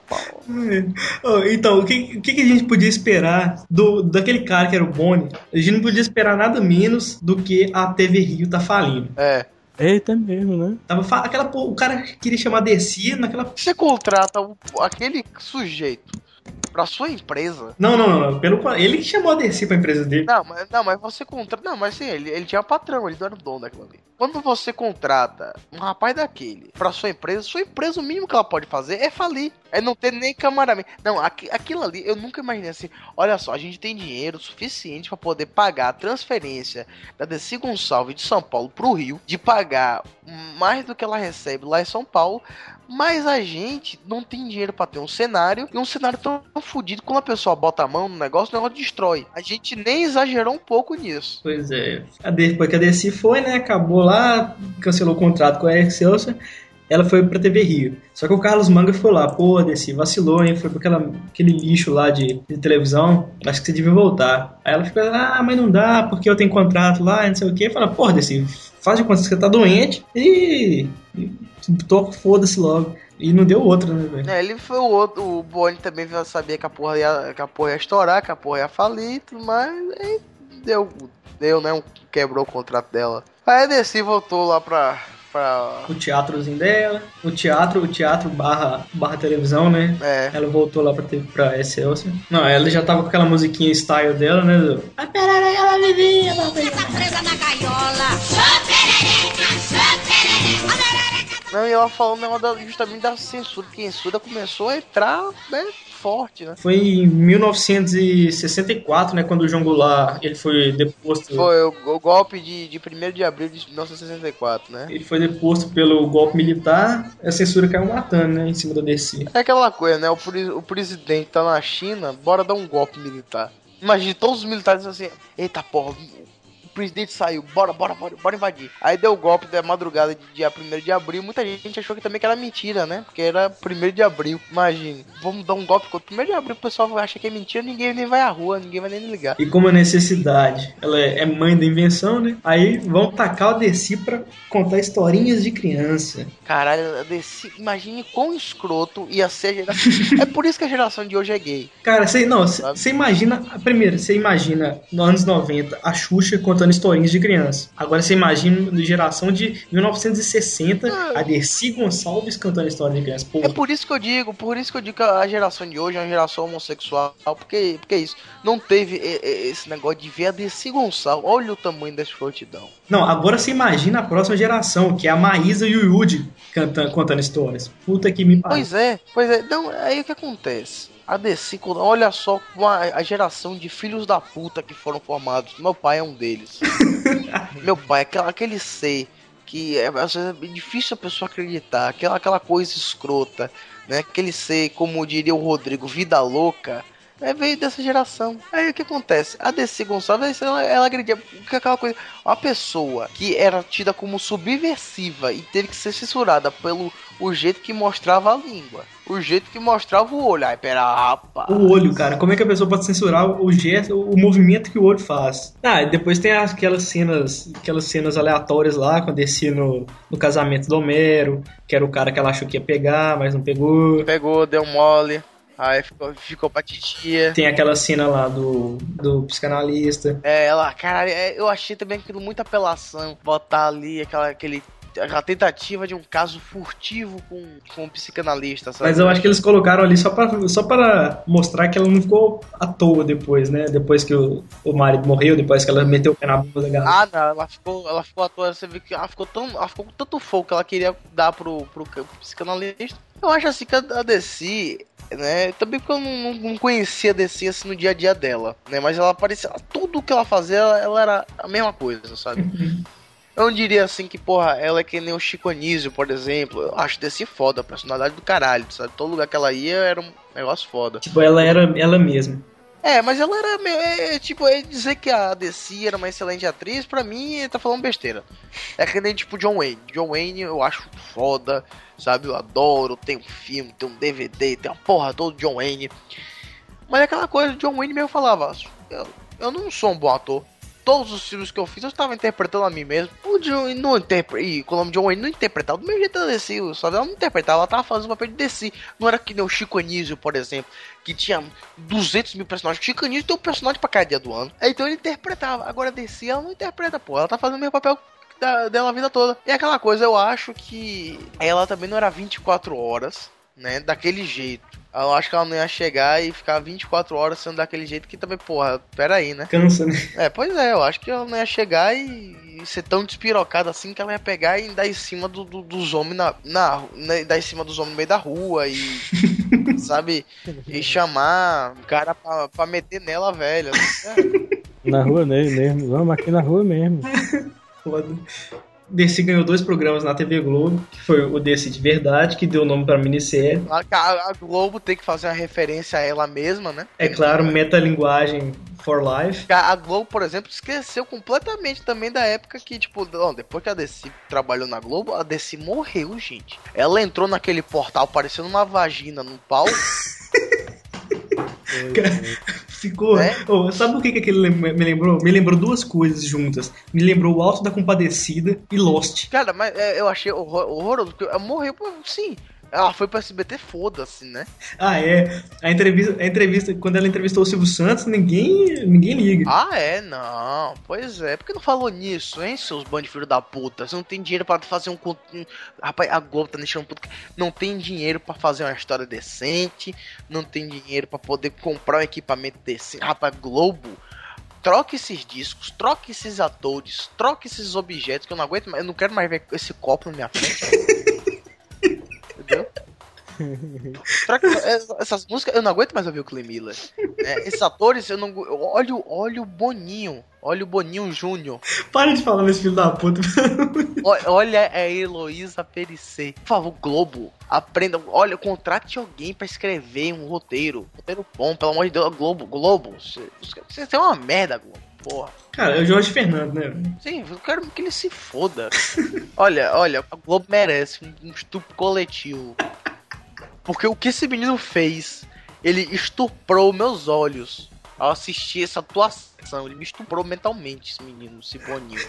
então, o que, o que a gente podia esperar do, daquele cara que era o Boni? A gente não podia esperar nada menos do que a TV Rio tá falindo. É. Eita mesmo, né? Tava aquela, porra- o cara queria chamar DC naquela. Você contrata o- aquele sujeito pra sua empresa. Não, não, não. não. Pelo, ele que chamou a DC pra empresa dele. Não, mas, não, mas você contrata. Não, mas sim, ele, ele tinha patrão, ele não era o dono daquilo ali. Quando você contrata um rapaz daquele pra sua empresa, sua empresa, o mínimo que ela pode fazer é falir. É não ter nem camaraman. Não, aqui- aquilo ali, eu nunca imaginei assim. Olha só, a gente tem dinheiro suficiente pra poder pagar a transferência da Desi Gonçalves de São Paulo pro Rio, de pagar mais do que ela recebe lá em São Paulo. Mas a gente não tem dinheiro pra ter um cenário e um cenário tão fudido. Quando a pessoa bota a mão no negócio, negócio destrói. A gente nem exagerou um pouco nisso. Pois é. A Depois que a DC foi, né? Acabou lá, cancelou o contrato com a Excelsior. Ela foi pra TV Rio. Só que o Carlos Manga foi lá, pô, DC, vacilou, hein? Foi pra aquela, aquele lixo lá de, de televisão. Acho que você devia voltar. Aí ela ficou, ah, mas não dá, porque eu tenho contrato lá, não sei o quê. Fala, pô, DC, faz de conta que você tá doente e. e toca, foda-se logo. E não deu outra, né, velho? É, ele foi o outro. O Boni também sabia que a porra ia, que a porra ia estourar, que a porra ia falir e tudo mais. E deu, deu, né? Um, quebrou o contrato dela. Aí a DC voltou lá pra. pra o teatrozinho dela, o teatro, o teatro barra, barra televisão, né? É. Ela voltou lá pra, ter- pra Excelsior. Não, ela já tava com aquela musiquinha style dela, né? do- A perereca ela vivia, presa na gaiola. Não, e ela falou um negócio da- justamente da censura, que a censura começou a entrar, né? Forte, né? Foi em 1964, né? Quando o João Goulart ele foi deposto. Foi o, o golpe de, de 1 de abril de 1964, né? Ele foi deposto pelo golpe militar, a censura caiu matando, né? Em cima da DC. É aquela coisa, né? O, o presidente tá na China, bora dar um golpe militar. Imagina todos os militares assim, eita porra, presidente saiu, bora, bora, bora, bora invadir. Aí deu o golpe da madrugada de dia 1 de abril, muita gente achou que também que era mentira, né? Porque era 1 de abril. Imagine, vamos dar um golpe contra 1 de abril, o pessoal acha que é mentira, ninguém nem vai à rua, ninguém vai nem ligar. E como a necessidade, ela é mãe da invenção, né? Aí vão tacar o DC pra contar historinhas de criança. Caralho, desse, imagine quão escroto ia ser a geração. é por isso que a geração de hoje é gay. Cara, você não, você imagina, primeiro, você imagina nos anos 90 a Xuxa contando historinhas de criança. Agora você imagina na geração de 1960 a Dercy Gonçalves cantando história de criança. Pô, É por isso que eu digo, por isso que eu digo que a geração de hoje é uma geração homossexual, porque, porque é isso. Não teve esse negócio de ver a Desi Gonçalves. Olha o tamanho dessa frouxidão. Não, agora você imagina a próxima geração, que é a Maísa e o Yudi cantando, contando histórias. Puta que me pariu. Pois é, pois é. Não, aí o que acontece? A DC, olha só como a, a geração de filhos da puta que foram formados. Meu pai é um deles. Meu pai, aquela, aquele ser que é, às vezes é difícil a pessoa acreditar, aquela, aquela coisa escrota, né? Aquele ser, como diria o Rodrigo, vida louca. É, veio dessa geração. Aí o que acontece? A DC Gonçalves, ela, ela agredia que é aquela coisa. Uma pessoa que era tida como subversiva e teve que ser censurada pelo o jeito que mostrava a língua. O jeito que mostrava o olho. Ai, pera, rapaz. O olho, cara. Como é que a pessoa pode censurar o gesto, o movimento que o olho faz? Ah, e depois tem aquelas cenas, aquelas cenas aleatórias lá, quando descia no, no casamento do Homero, que era o cara que ela achou que ia pegar, mas não pegou. Pegou, deu mole. Aí ficou, ficou pra titia. Tem aquela cena lá do, do psicanalista. É, ela, cara, é, eu achei também aquilo muita apelação. Botar ali aquela, aquele, aquela tentativa de um caso furtivo com, com um psicanalista, sabe? Mas eu acho que eles colocaram ali só pra, só pra mostrar que ela não ficou à toa depois, né? Depois que o, o marido morreu, depois que ela meteu o pé na bunda da galera. Ah, não, ela ficou, ela ficou à toa, você viu que ela ficou tão, ela ficou com tanto fogo que ela queria dar pro, pro, pro psicanalista. Eu acho assim que a a DC, né, também porque eu não, não conhecia a DC assim no dia a dia dela, né, mas ela parecia, tudo que ela fazia, ela, ela era a mesma coisa, sabe? Eu não diria assim que, porra, ela é que nem o Chico Anísio, por exemplo. Eu acho DC foda, a personalidade do caralho, sabe? Todo lugar que ela ia era um negócio foda. Tipo, ela era ela mesma. É, mas ela era meio. É, tipo, é dizer que a DC era uma excelente atriz, pra mim, tá falando besteira. É que nem tipo John Wayne. John Wayne eu acho foda, sabe? Eu adoro. Tem um filme, tem um DVD, tem uma porra toda de John Wayne. Mas é aquela coisa, John Wayne meio falava: eu, eu não sou um bom ator. Todos os filmes que eu fiz eu estava interpretando a mim mesmo. O John não interpre... E o John Wayne não interpretava do mesmo jeito da DC, sabe? Ela não interpretava, ela tava fazendo o papel de DC. Não era que nem o Chico Anísio, por exemplo, que tinha 200 mil personagens. Chico Anísio tem um personagem pra cada dia do ano. Então ele interpretava. Agora a ela não interpreta, pô. Ela tá fazendo o mesmo papel da, dela a vida toda. E aquela coisa, eu acho que ela também não era 24 horas, né? Daquele jeito. Eu acho que ela não ia chegar e ficar 24 horas sendo daquele jeito que também, porra, pera aí, né? Cansa, né? É, pois é, eu acho que ela não ia chegar e, e ser tão despirocada assim que ela ia pegar e dar em cima do, do- dos homens na, na, dar em cima dos homens no meio da rua e sabe, e chamar o cara pra, pra meter nela, velho. É, Na rua mesmo, mesmo. Vamos aqui na rua mesmo. Foda. DC ganhou dois programas na TV Globo, que foi o DC de verdade, que deu nome pra minissérie. A, a- a Globo tem que fazer uma referência a ela mesma, né? É claro, metalinguagem for life. A a Globo, por exemplo, esqueceu completamente também da época que, tipo, não, depois que a DC trabalhou na Globo, a DC morreu, gente. Ela entrou naquele portal parecendo uma vagina no pau. Ficou. É? Ô, sabe o que, que aquele me lembrou? Me lembrou duas coisas juntas. Me lembrou o Alto da Compadecida e Lost. Cara, mas é, eu achei horror- horroroso, porque morreu, por- sim. Ela foi pra SBT, foda-se, né? Ah, é. A entrevista, a entrevista, quando ela entrevistou o Silvio Santos, ninguém, ninguém liga. Ah, é? Não. Pois é. Por que não falou nisso, hein, seus bandos filho da puta? Você não tem dinheiro pra fazer um... Rapaz, a Globo tá deixando puto. Não tem dinheiro pra fazer uma história decente. Não tem dinheiro pra poder comprar um equipamento decente. Rapaz, Globo... Troque esses discos, troque esses atores, troque esses objetos que eu não aguento mais. Eu não quero mais ver esse copo na minha frente. Entendeu? Troque essa- essas músicas, eu não aguento mais ouvir o Clay Miller. É, esses atores, eu não. agu- Olha, o- olha o Boninho. Olha o Boninho Júnior. Para de falar nesse filho da puta. O- Olha a Heloísa Perissé. Por favor, Globo, aprenda. Olha, contrate alguém pra escrever um roteiro. Roteiro bom, pelo amor de Deus. Globo, Globo. Você você tem uma merda, Globo. Porra. Cara, é o Jorge Fernando, né? Sim, eu quero que ele se foda. olha, olha, a Globo merece um, um estupro coletivo. Porque o que esse menino fez, ele estuprou meus olhos ao assistir essa atuação. Ele me estuprou mentalmente, esse menino, esse boninho.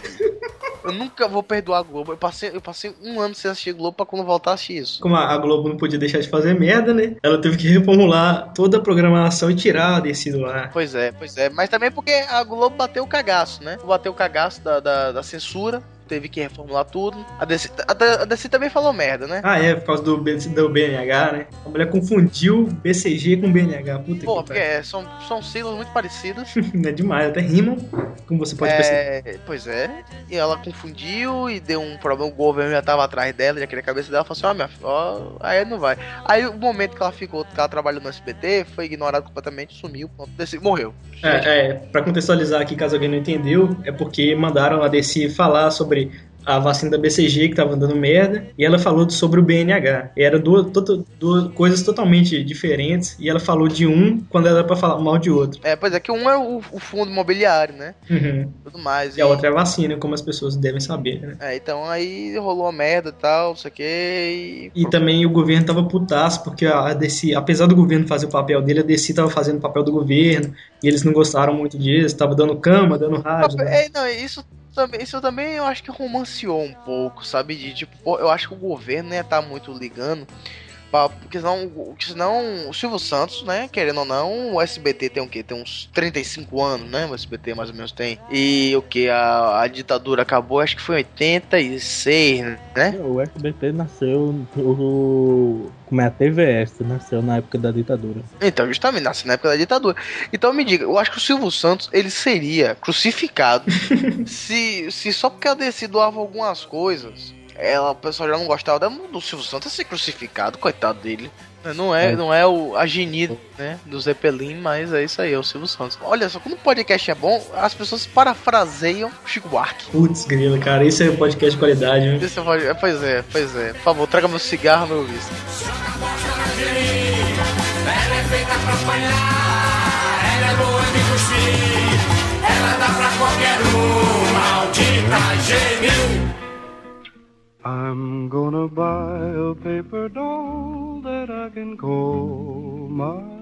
Eu nunca vou perdoar a Globo. Eu passei, eu passei um ano sem assistir Globo pra quando voltar a assistir isso. Como a Globo não podia deixar de fazer merda, né? Ela teve que reformular toda a programação e tirar a DC do ar. Pois é, pois é. Mas também porque a Globo bateu o cagaço, né? Bateu o cagaço da, da, da censura. Teve que reformular tudo. A DC, a, a DC também falou merda, né? Ah, é, por causa do, do BNH, né? A mulher confundiu BCG com BNH. Puta Pô, que porque é, são, são siglas muito parecidas. É demais, até rimam, como você pode perceber. É, pois é. E ela confundiu e deu um problema. O governo já tava atrás dela, já queria a cabeça dela. Falou assim: Ó, minha filha, aí não vai. Aí o momento que ela ficou, que ela trabalhou no SBT, foi ignorado completamente, sumiu, pronto, desse- morreu. É, é, pra contextualizar aqui, caso alguém não entendeu, é porque mandaram a DC falar sobre a vacina da BCG que tava dando merda, e ela falou sobre o BNH. E era duas, to- duas coisas totalmente diferentes, e ela falou de um quando era pra falar mal de outro. É, pois é, que um é o, o fundo imobiliário, né? Uhum. Tudo mais. E a outra é a vacina, como as pessoas devem saber, né? É, então aí rolou uma merda e tal, não sei o que. E também o governo tava putaço, porque a DC, apesar do governo fazer o papel dele, a DC tava fazendo o papel do governo, e eles não gostaram muito disso, tava dando cama, dando rádio. né? É, não, isso também, isso também eu acho que romanceou um pouco, sabe? De tipo, eu acho que o governo ia estar muito ligando. Porque senão, porque senão o Silvio Santos, né? Querendo ou não, o SBT tem o quê? Tem uns 35 anos, né? O SBT mais ou menos tem. E o que? A, a ditadura acabou, acho que foi em 86, né? O SBT nasceu, o, como é a TVS, nasceu na época da ditadura. Então, justamente, nasce na época da ditadura. Então me diga, eu acho que o Silvio Santos, ele seria crucificado se, se só porque a DC doava algumas coisas, ela, o pessoal já não gostava da- do Silvio Santos ser crucificado, coitado dele. Não é, É. não é o, a Geni, né, do Zeppelin, mas é isso aí, é o Silvio Santos. Olha só, quando o podcast é bom, as pessoas parafraseiam Chico Buarque. Putz, grila, cara, isso é podcast de qualidade, né? Isso pode- é, Pois é, pois é. Por favor, traga meu cigarro, meu whisky. Ela é feita pra apanhar, ela é boa de cuspir, ela dá pra qualquer um, maldita. I'm gonna buy a paper doll that I can call my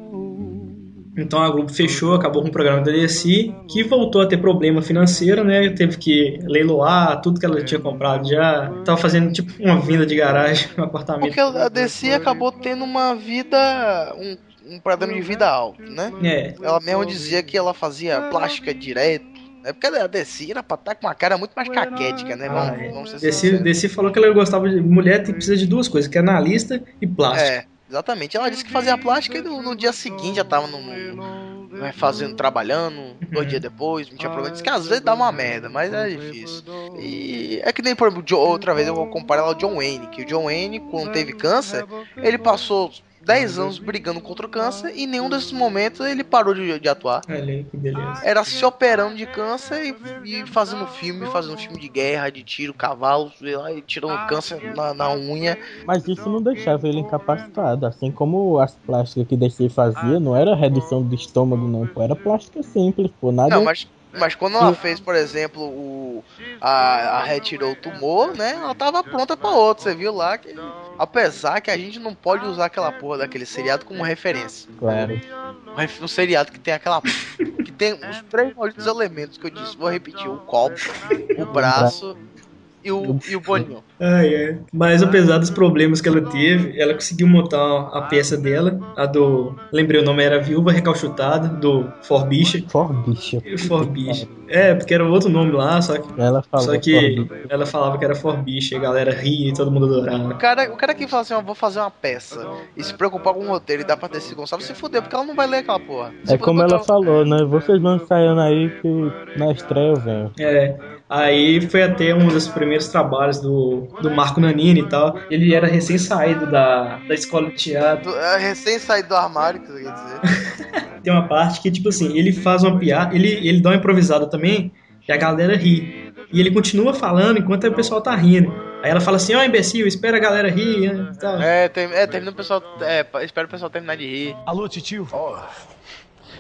Então a Globo fechou, acabou com o programa da DC, que voltou a ter problema financeiro, né? Teve que leiloar tudo que ela tinha comprado já. Tava fazendo tipo uma vinda de garagem, um apartamento. Porque a DC acabou tendo uma vida. um, um padrão de vida alto, né? É. Ela mesma dizia que ela fazia plástica direto. É porque a DC era pra estar com uma cara muito mais caquética, né? Vamos, Ah, vamos ser DC, sinceros. DC falou que ela gostava de. Mulher tem, precisa de duas coisas, que é analista e plástico. É, exatamente. Ela disse que fazia plástica e no, no dia seguinte já tava no, no- né, fazendo, trabalhando, dois dias depois, não tinha problema. Disse que às vezes dá uma merda, mas é difícil. E é que nem, por exemplo, outra vez eu vou comparar ela ao John Wayne, que o John Wayne, quando teve câncer, ele passou 10 anos brigando contra o câncer e em nenhum desses momentos ele parou de, de atuar. Olha aí, que beleza. Era se operando de câncer e, e fazendo filme, fazendo filme de guerra, de tiro, cavalo, sei lá, e tirando câncer na, na unha. Mas isso não deixava ele incapacitado. Assim como as plásticas que DC fazia, não era redução do estômago, não. Pô, era plástica simples, pô. Nada. Não, mas, mas quando ela fez, por exemplo, o. A, a retirou o tumor, né? Ela tava pronta pra outro. Você viu lá que. Apesar que a gente não pode usar aquela porra daquele seriado como referência. Claro. Um Um seriado que tem aquela. que tem os três malditos elementos que eu disse. Vou repetir: o copo, o braço e o, e o boninho. Ai, ai. Mas apesar dos problemas que ela teve, ela conseguiu montar a peça dela, a do. Lembrei o nome, era Viúva Recalchutada, do Forbicha. Forbicha. Forbicha. É, porque era outro nome lá, só que. Ela falou Só que Forbicha. ela falava que era Forbicha, e a galera ria e todo mundo O adorava. cara, o cara que fala assim, ó, vou fazer uma peça e se preocupar com o roteiro e dá pra Desi Gonçalves se fuder, porque ela não vai ler aquela porra. É como ela falou, né? Vocês vão ensaiando aí que na estreia eu venho. É. Aí foi até um dos primeiros trabalhos do, do Marco Nanini e tal. Ele era recém-saído da, da escola de teatro. É recém saído do armário, que você quer dizer. Tem uma parte que, tipo assim, ele faz uma piada, ele, ele dá uma improvisada também, e a galera ri. E ele continua falando enquanto o pessoal tá rindo. Aí ela fala assim, ó, imbecil, espera a galera rir tal. É, tem, é, termina o pessoal. É, espera o pessoal terminar de rir. Alô, titio?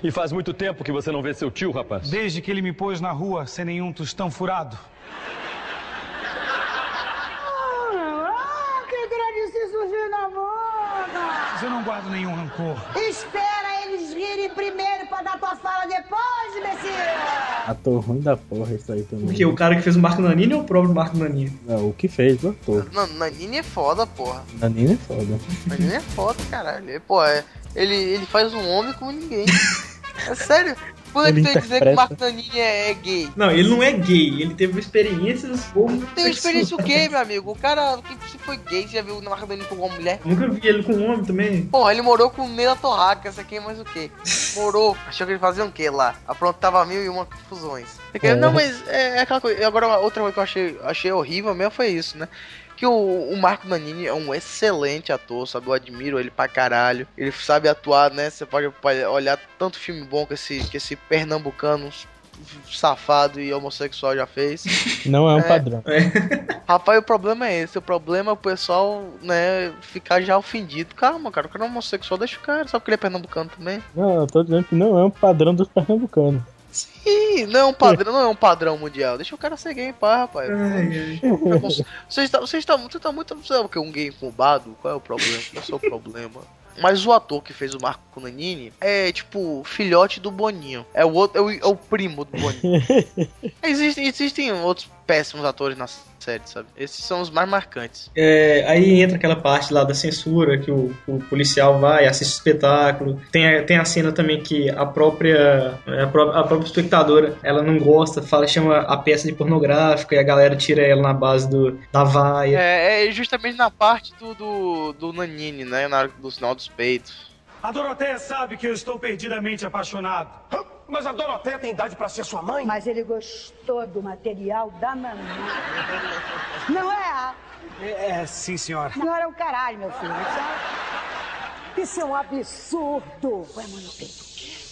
E faz muito tempo que você não vê seu tio, rapaz. Desde que ele me pôs na rua sem nenhum tostão furado. Ah, que grande surgiu na boca! Mas eu não guardo nenhum rancor. Espera eles rirem primeiro pra dar tua fala depois, imbecil! Ator ruim da porra isso aí também. Porque o cara que fez o Marco Nanini ou o próprio Marco Nanini? Não, o que fez o ator. Não, Nanini é foda, porra. Nanini é foda. Nanini é foda, caralho. Ele, Pô, é, ele, ele faz um homem como ninguém. É sério? Quando é que Ele tu ia dizer que o Nanini é, é gay? Não, ele não é gay, ele teve experiências como. Tem experiência o quê, meu amigo? O cara que se foi gay, você já viu o Marco Nanini com uma mulher? Nunca vi ele com um homem também. Porra, ele morou com o Neila Torraca, essa aqui é mais o quê? Morou. Achou que ele fazia o quê lá? Aprontava mil e uma confusões. É. Não, mas é, é aquela coisa. Agora, outra coisa que eu achei, achei horrível mesmo foi isso, né? Que o, o Marco Nanini é um excelente ator, sabe? Eu admiro ele pra caralho. Ele sabe atuar, né? Você pode, pode olhar tanto filme bom que esse, que esse pernambucano safado e homossexual já fez. Não é um É. padrão. Rapaz, o problema é esse. O problema é o pessoal, né, ficar já ofendido. Calma, cara, o cara é homossexual, deixa o cara, só porque ele é pernambucano também. Não, eu tô dizendo que não é um padrão dos pernambucanos. Ih, não é um padrão, não é um padrão mundial. Deixa o cara ser gay em paz, rapaz. Você está, você está, você está muito. Sabe o que? Um gay incubado? Qual é o problema? Qual é o seu problema? Mas o ator que fez o Marco Nanini é tipo filhote do Boninho. É o outro, é o, é o primo do Boninho. existem, existem outros péssimos atores na série, sabe? Esses são os mais marcantes. É, aí entra aquela parte lá da censura, que o, o policial vai, assiste o espetáculo. Tem a, tem a cena também que a própria, a pró- a própria espectadora, ela não gosta, fala, chama a peça de pornográfica e a galera tira ela na base do, da vaia. É, é justamente na parte do, do, do Nanini, né? Na hora do sinal dos peitos. A Doroteia sabe que eu estou perdidamente apaixonado. Mas a Doroteia tem idade pra ser sua mãe? Mas ele gostou do material da mamãe. Não é? É, é, sim, senhora. A senhora é o caralho, meu filho. Isso é um absurdo. Põe a mão no peito.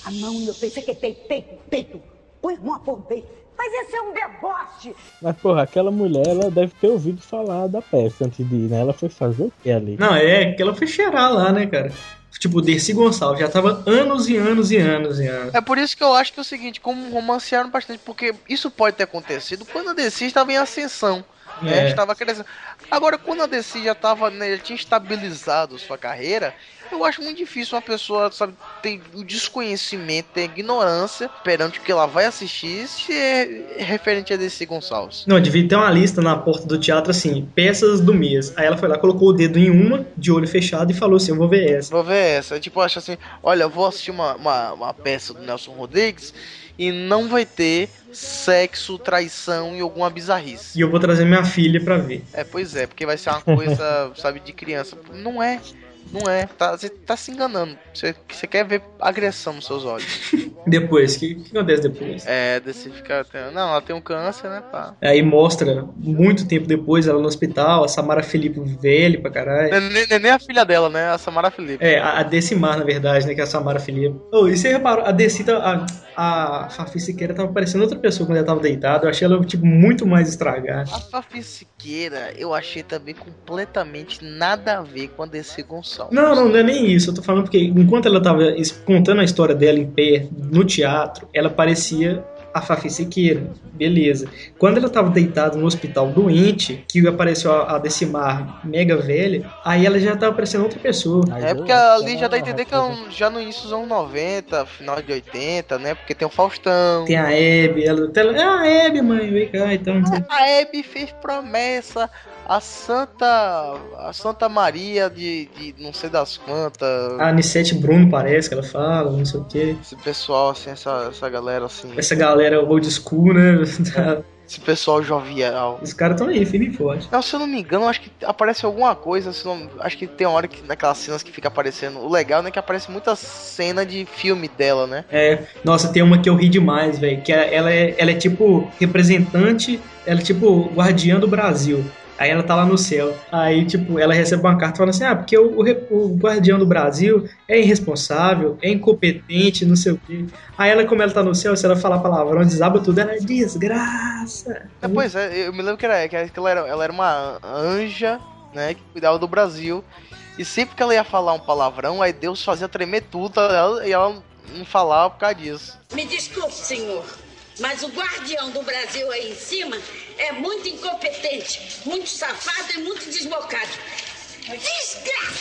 A mão no peito. Você quer peito, peito, peito. Põe a mão no peito. Mas esse é um deboche. Mas, porra, aquela mulher, ela deve ter ouvido falar da peça antes de ir, né? Ela foi fazer o que ali? Não, é que ela foi cheirar lá, né, cara? Tipo, Dercy Gonçalves já tava anos e anos e anos e anos. É por isso que eu acho que é o seguinte, como romancearam bastante, porque isso pode ter acontecido quando a DC estava em ascensão. Né? É. Estava crescendo. Agora, quando a DC já estava, né, já tinha estabilizado sua carreira, eu acho muito difícil uma pessoa, sabe, ter o desconhecimento, ter a ignorância perante o que ela vai assistir se é referente a DC Gonçalves. Não, devia ter uma lista na porta do teatro assim, peças do mês. Aí ela foi lá, colocou o dedo em uma, de olho fechado, e falou assim: Eu vou ver essa. Vou ver essa. Tipo, eu acho assim, olha, eu vou assistir uma, uma, uma peça do Nelson Rodrigues e não vai ter sexo, traição e alguma bizarrice. E eu vou trazer minha filha pra ver. É, pois é, porque vai ser uma coisa, sabe, de criança. Não é. Não é, tá, você tá se enganando. Você, você quer ver agressão nos seus olhos. Depois, o que, que acontece depois? É, desse fica. Não, ela tem um câncer, né, pá. Aí mostra, muito tempo depois, ela no hospital, a Samara Felipe velha pra caralho. Não é nem, não é nem a filha dela, né? A Samara Felipe. É, a, a Decimar, na verdade, né? Que é a Samara Felipe. Oh, e você reparou, a Deci, tá- a, a Fafi Siqueira tava parecendo outra pessoa quando ela tava deitada. Eu achei ela, tipo, muito mais estragada. A Fafi Siqueira, eu achei também completamente nada a ver com a DC Gonçalves. Não, não, não é nem isso. Eu tô falando porque enquanto ela tava contando a história dela em pé, no teatro, ela parecia a Fafi Siqueira. Beleza. Quando ela tava deitada no hospital doente, que apareceu a, a Decimar mega velha, aí ela já tava parecendo outra pessoa. É porque ali já dá a entender que é um- já no início dos anos 90, final de 80, né? Porque tem o Faustão. Tem a Hebe, ela, ela ah, a Hebe, mãe, vem cá, então. A Hebe fez promessa a Santa. a Santa Maria de, de não sei das quantas. A Anissete Bruno parece que ela fala, não sei o quê. Esse pessoal, assim, essa, essa galera assim. Essa galera old school, né? Esse pessoal jovial. Os caras tão aí, firme e forte. Não, se eu não me engano, acho que aparece alguma coisa. Não, acho que tem uma hora que naquelas cenas que fica aparecendo. O legal, né? Que aparece muita cena de filme dela, né? É, nossa, tem uma que eu ri demais, velho. Que ela ela é, ela é tipo representante, ela é tipo guardiã do Brasil. Aí ela tá lá no céu. Aí, tipo, ela recebe uma carta falando assim: ah, porque o, o, o guardião do Brasil é irresponsável, é incompetente, não sei o quê. Aí ela, como ela tá no céu, se ela falar palavrão, desaba tudo, ela é desgraça. É, pois é, eu me lembro que, era, que ela, era, ela era uma anja, né? Que cuidava do Brasil. E sempre que ela ia falar um palavrão, aí Deus fazia tremer tudo ela- e ela não falava por causa disso. Me desculpe, senhor, mas o guardião do Brasil aí em cima é muito incompetente, muito safado e muito desbocado. Desgraçado!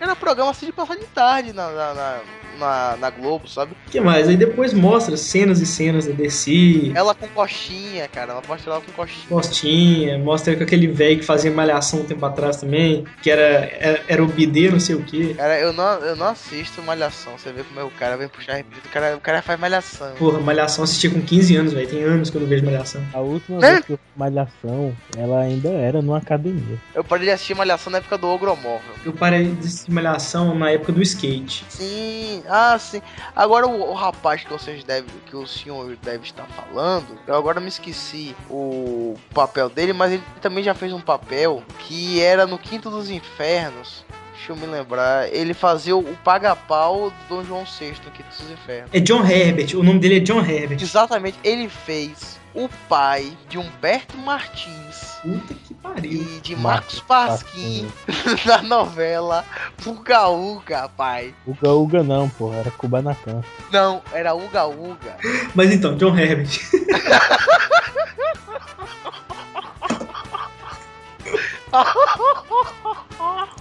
Era programa assim de passar de tarde na, na, na, na- na Globo, sabe? O que mais? Aí depois mostra cenas e cenas da DC, Ela com coxinha, cara. Ela mostra ela com coxinha. Postinha, mostra com aquele velho que fazia malhação um tempo atrás também, que era, era, era o bidê, não sei o que. Cara, eu não, eu não assisto Malhação. Você vê como é o cara vem puxar repito. O cara, o cara faz Malhação. Porra, malhação assisti com 15 anos, velho. Tem anos que eu não vejo malhação. A última Né? vez que eu Malhação, ela ainda era numa academia. Eu parei de assistir Malhação na época do Ogromóvel. Eu parei de assistir malhação na época do skate. Sim, ah, sim. Agora o, o rapaz que vocês devem, que o senhor deve estar falando, eu agora me esqueci o papel dele, mas ele também já fez um papel que era no Quinto dos Infernos. Deixa eu me lembrar. Ele fazia o paga-pau do Dom João VI no Quinto dos Infernos. É John Herbert, o nome dele é John Herbert. Exatamente, ele fez o pai de Humberto Martins Puta que pariu. e de Marcos Pasquim na novela Uga Uga, pai. Uga Uga não, porra, era Kubanacan. Não, era Uga Uga. Mas então, John Herbert.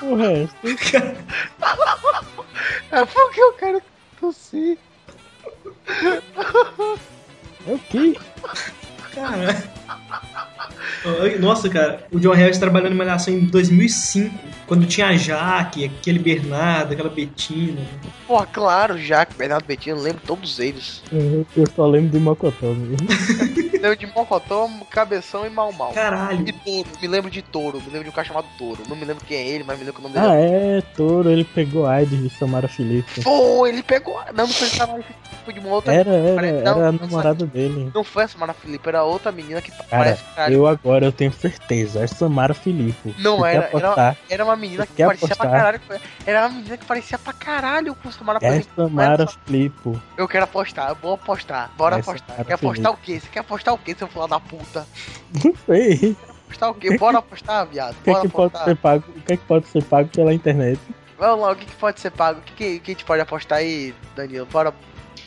Que porra é? É porque eu quero tossir. É o quê? Caralho. Nossa, cara, o John Herbert trabalhando em Malhação em 2005, quando tinha a Jaque, aquele Bernardo, aquela Betina. Pô, claro, Jaque, Bernardo Bettino, eu lembro todos eles. Eu eu só lembro de Mocotó mesmo. lembro de Mocotó, Cabeção e Mal Mal. Caralho. E Touro, me lembro de Touro, me lembro de um cara chamado Touro. Não me lembro quem é ele, mas me lembro que o nome Ah, dele é, Toro, ele pegou AIDS de Samara Felipe. Pô, ele pegou. Não, não foi Samara Felipe, foi de uma outra. Era, era, Parece- era não, a não, namorada dele. Não foi a Samara Felipe, era outra menina que Cara, parece. caralho. eu agora eu tenho certeza, é Samara Filipe. Não Você era, quer era, era uma menina Você que parecia pra apostar? caralho. Era uma menina que parecia pra caralho com Samara É Felipe. Samara Filipe. Eu quero apostar, eu vou apostar. Bora É apostar. Samara Quer apostar o quê? Você quer apostar o quê, seu filho da puta? Não sei. Apostar o quê? Bora apostar, viado. O que, é que pode apostar. ser pago? O que, é que pode ser pago pela internet? Vamos lá, o que, que pode ser pago? O que, que, que a gente pode apostar aí, Danilo? Bora.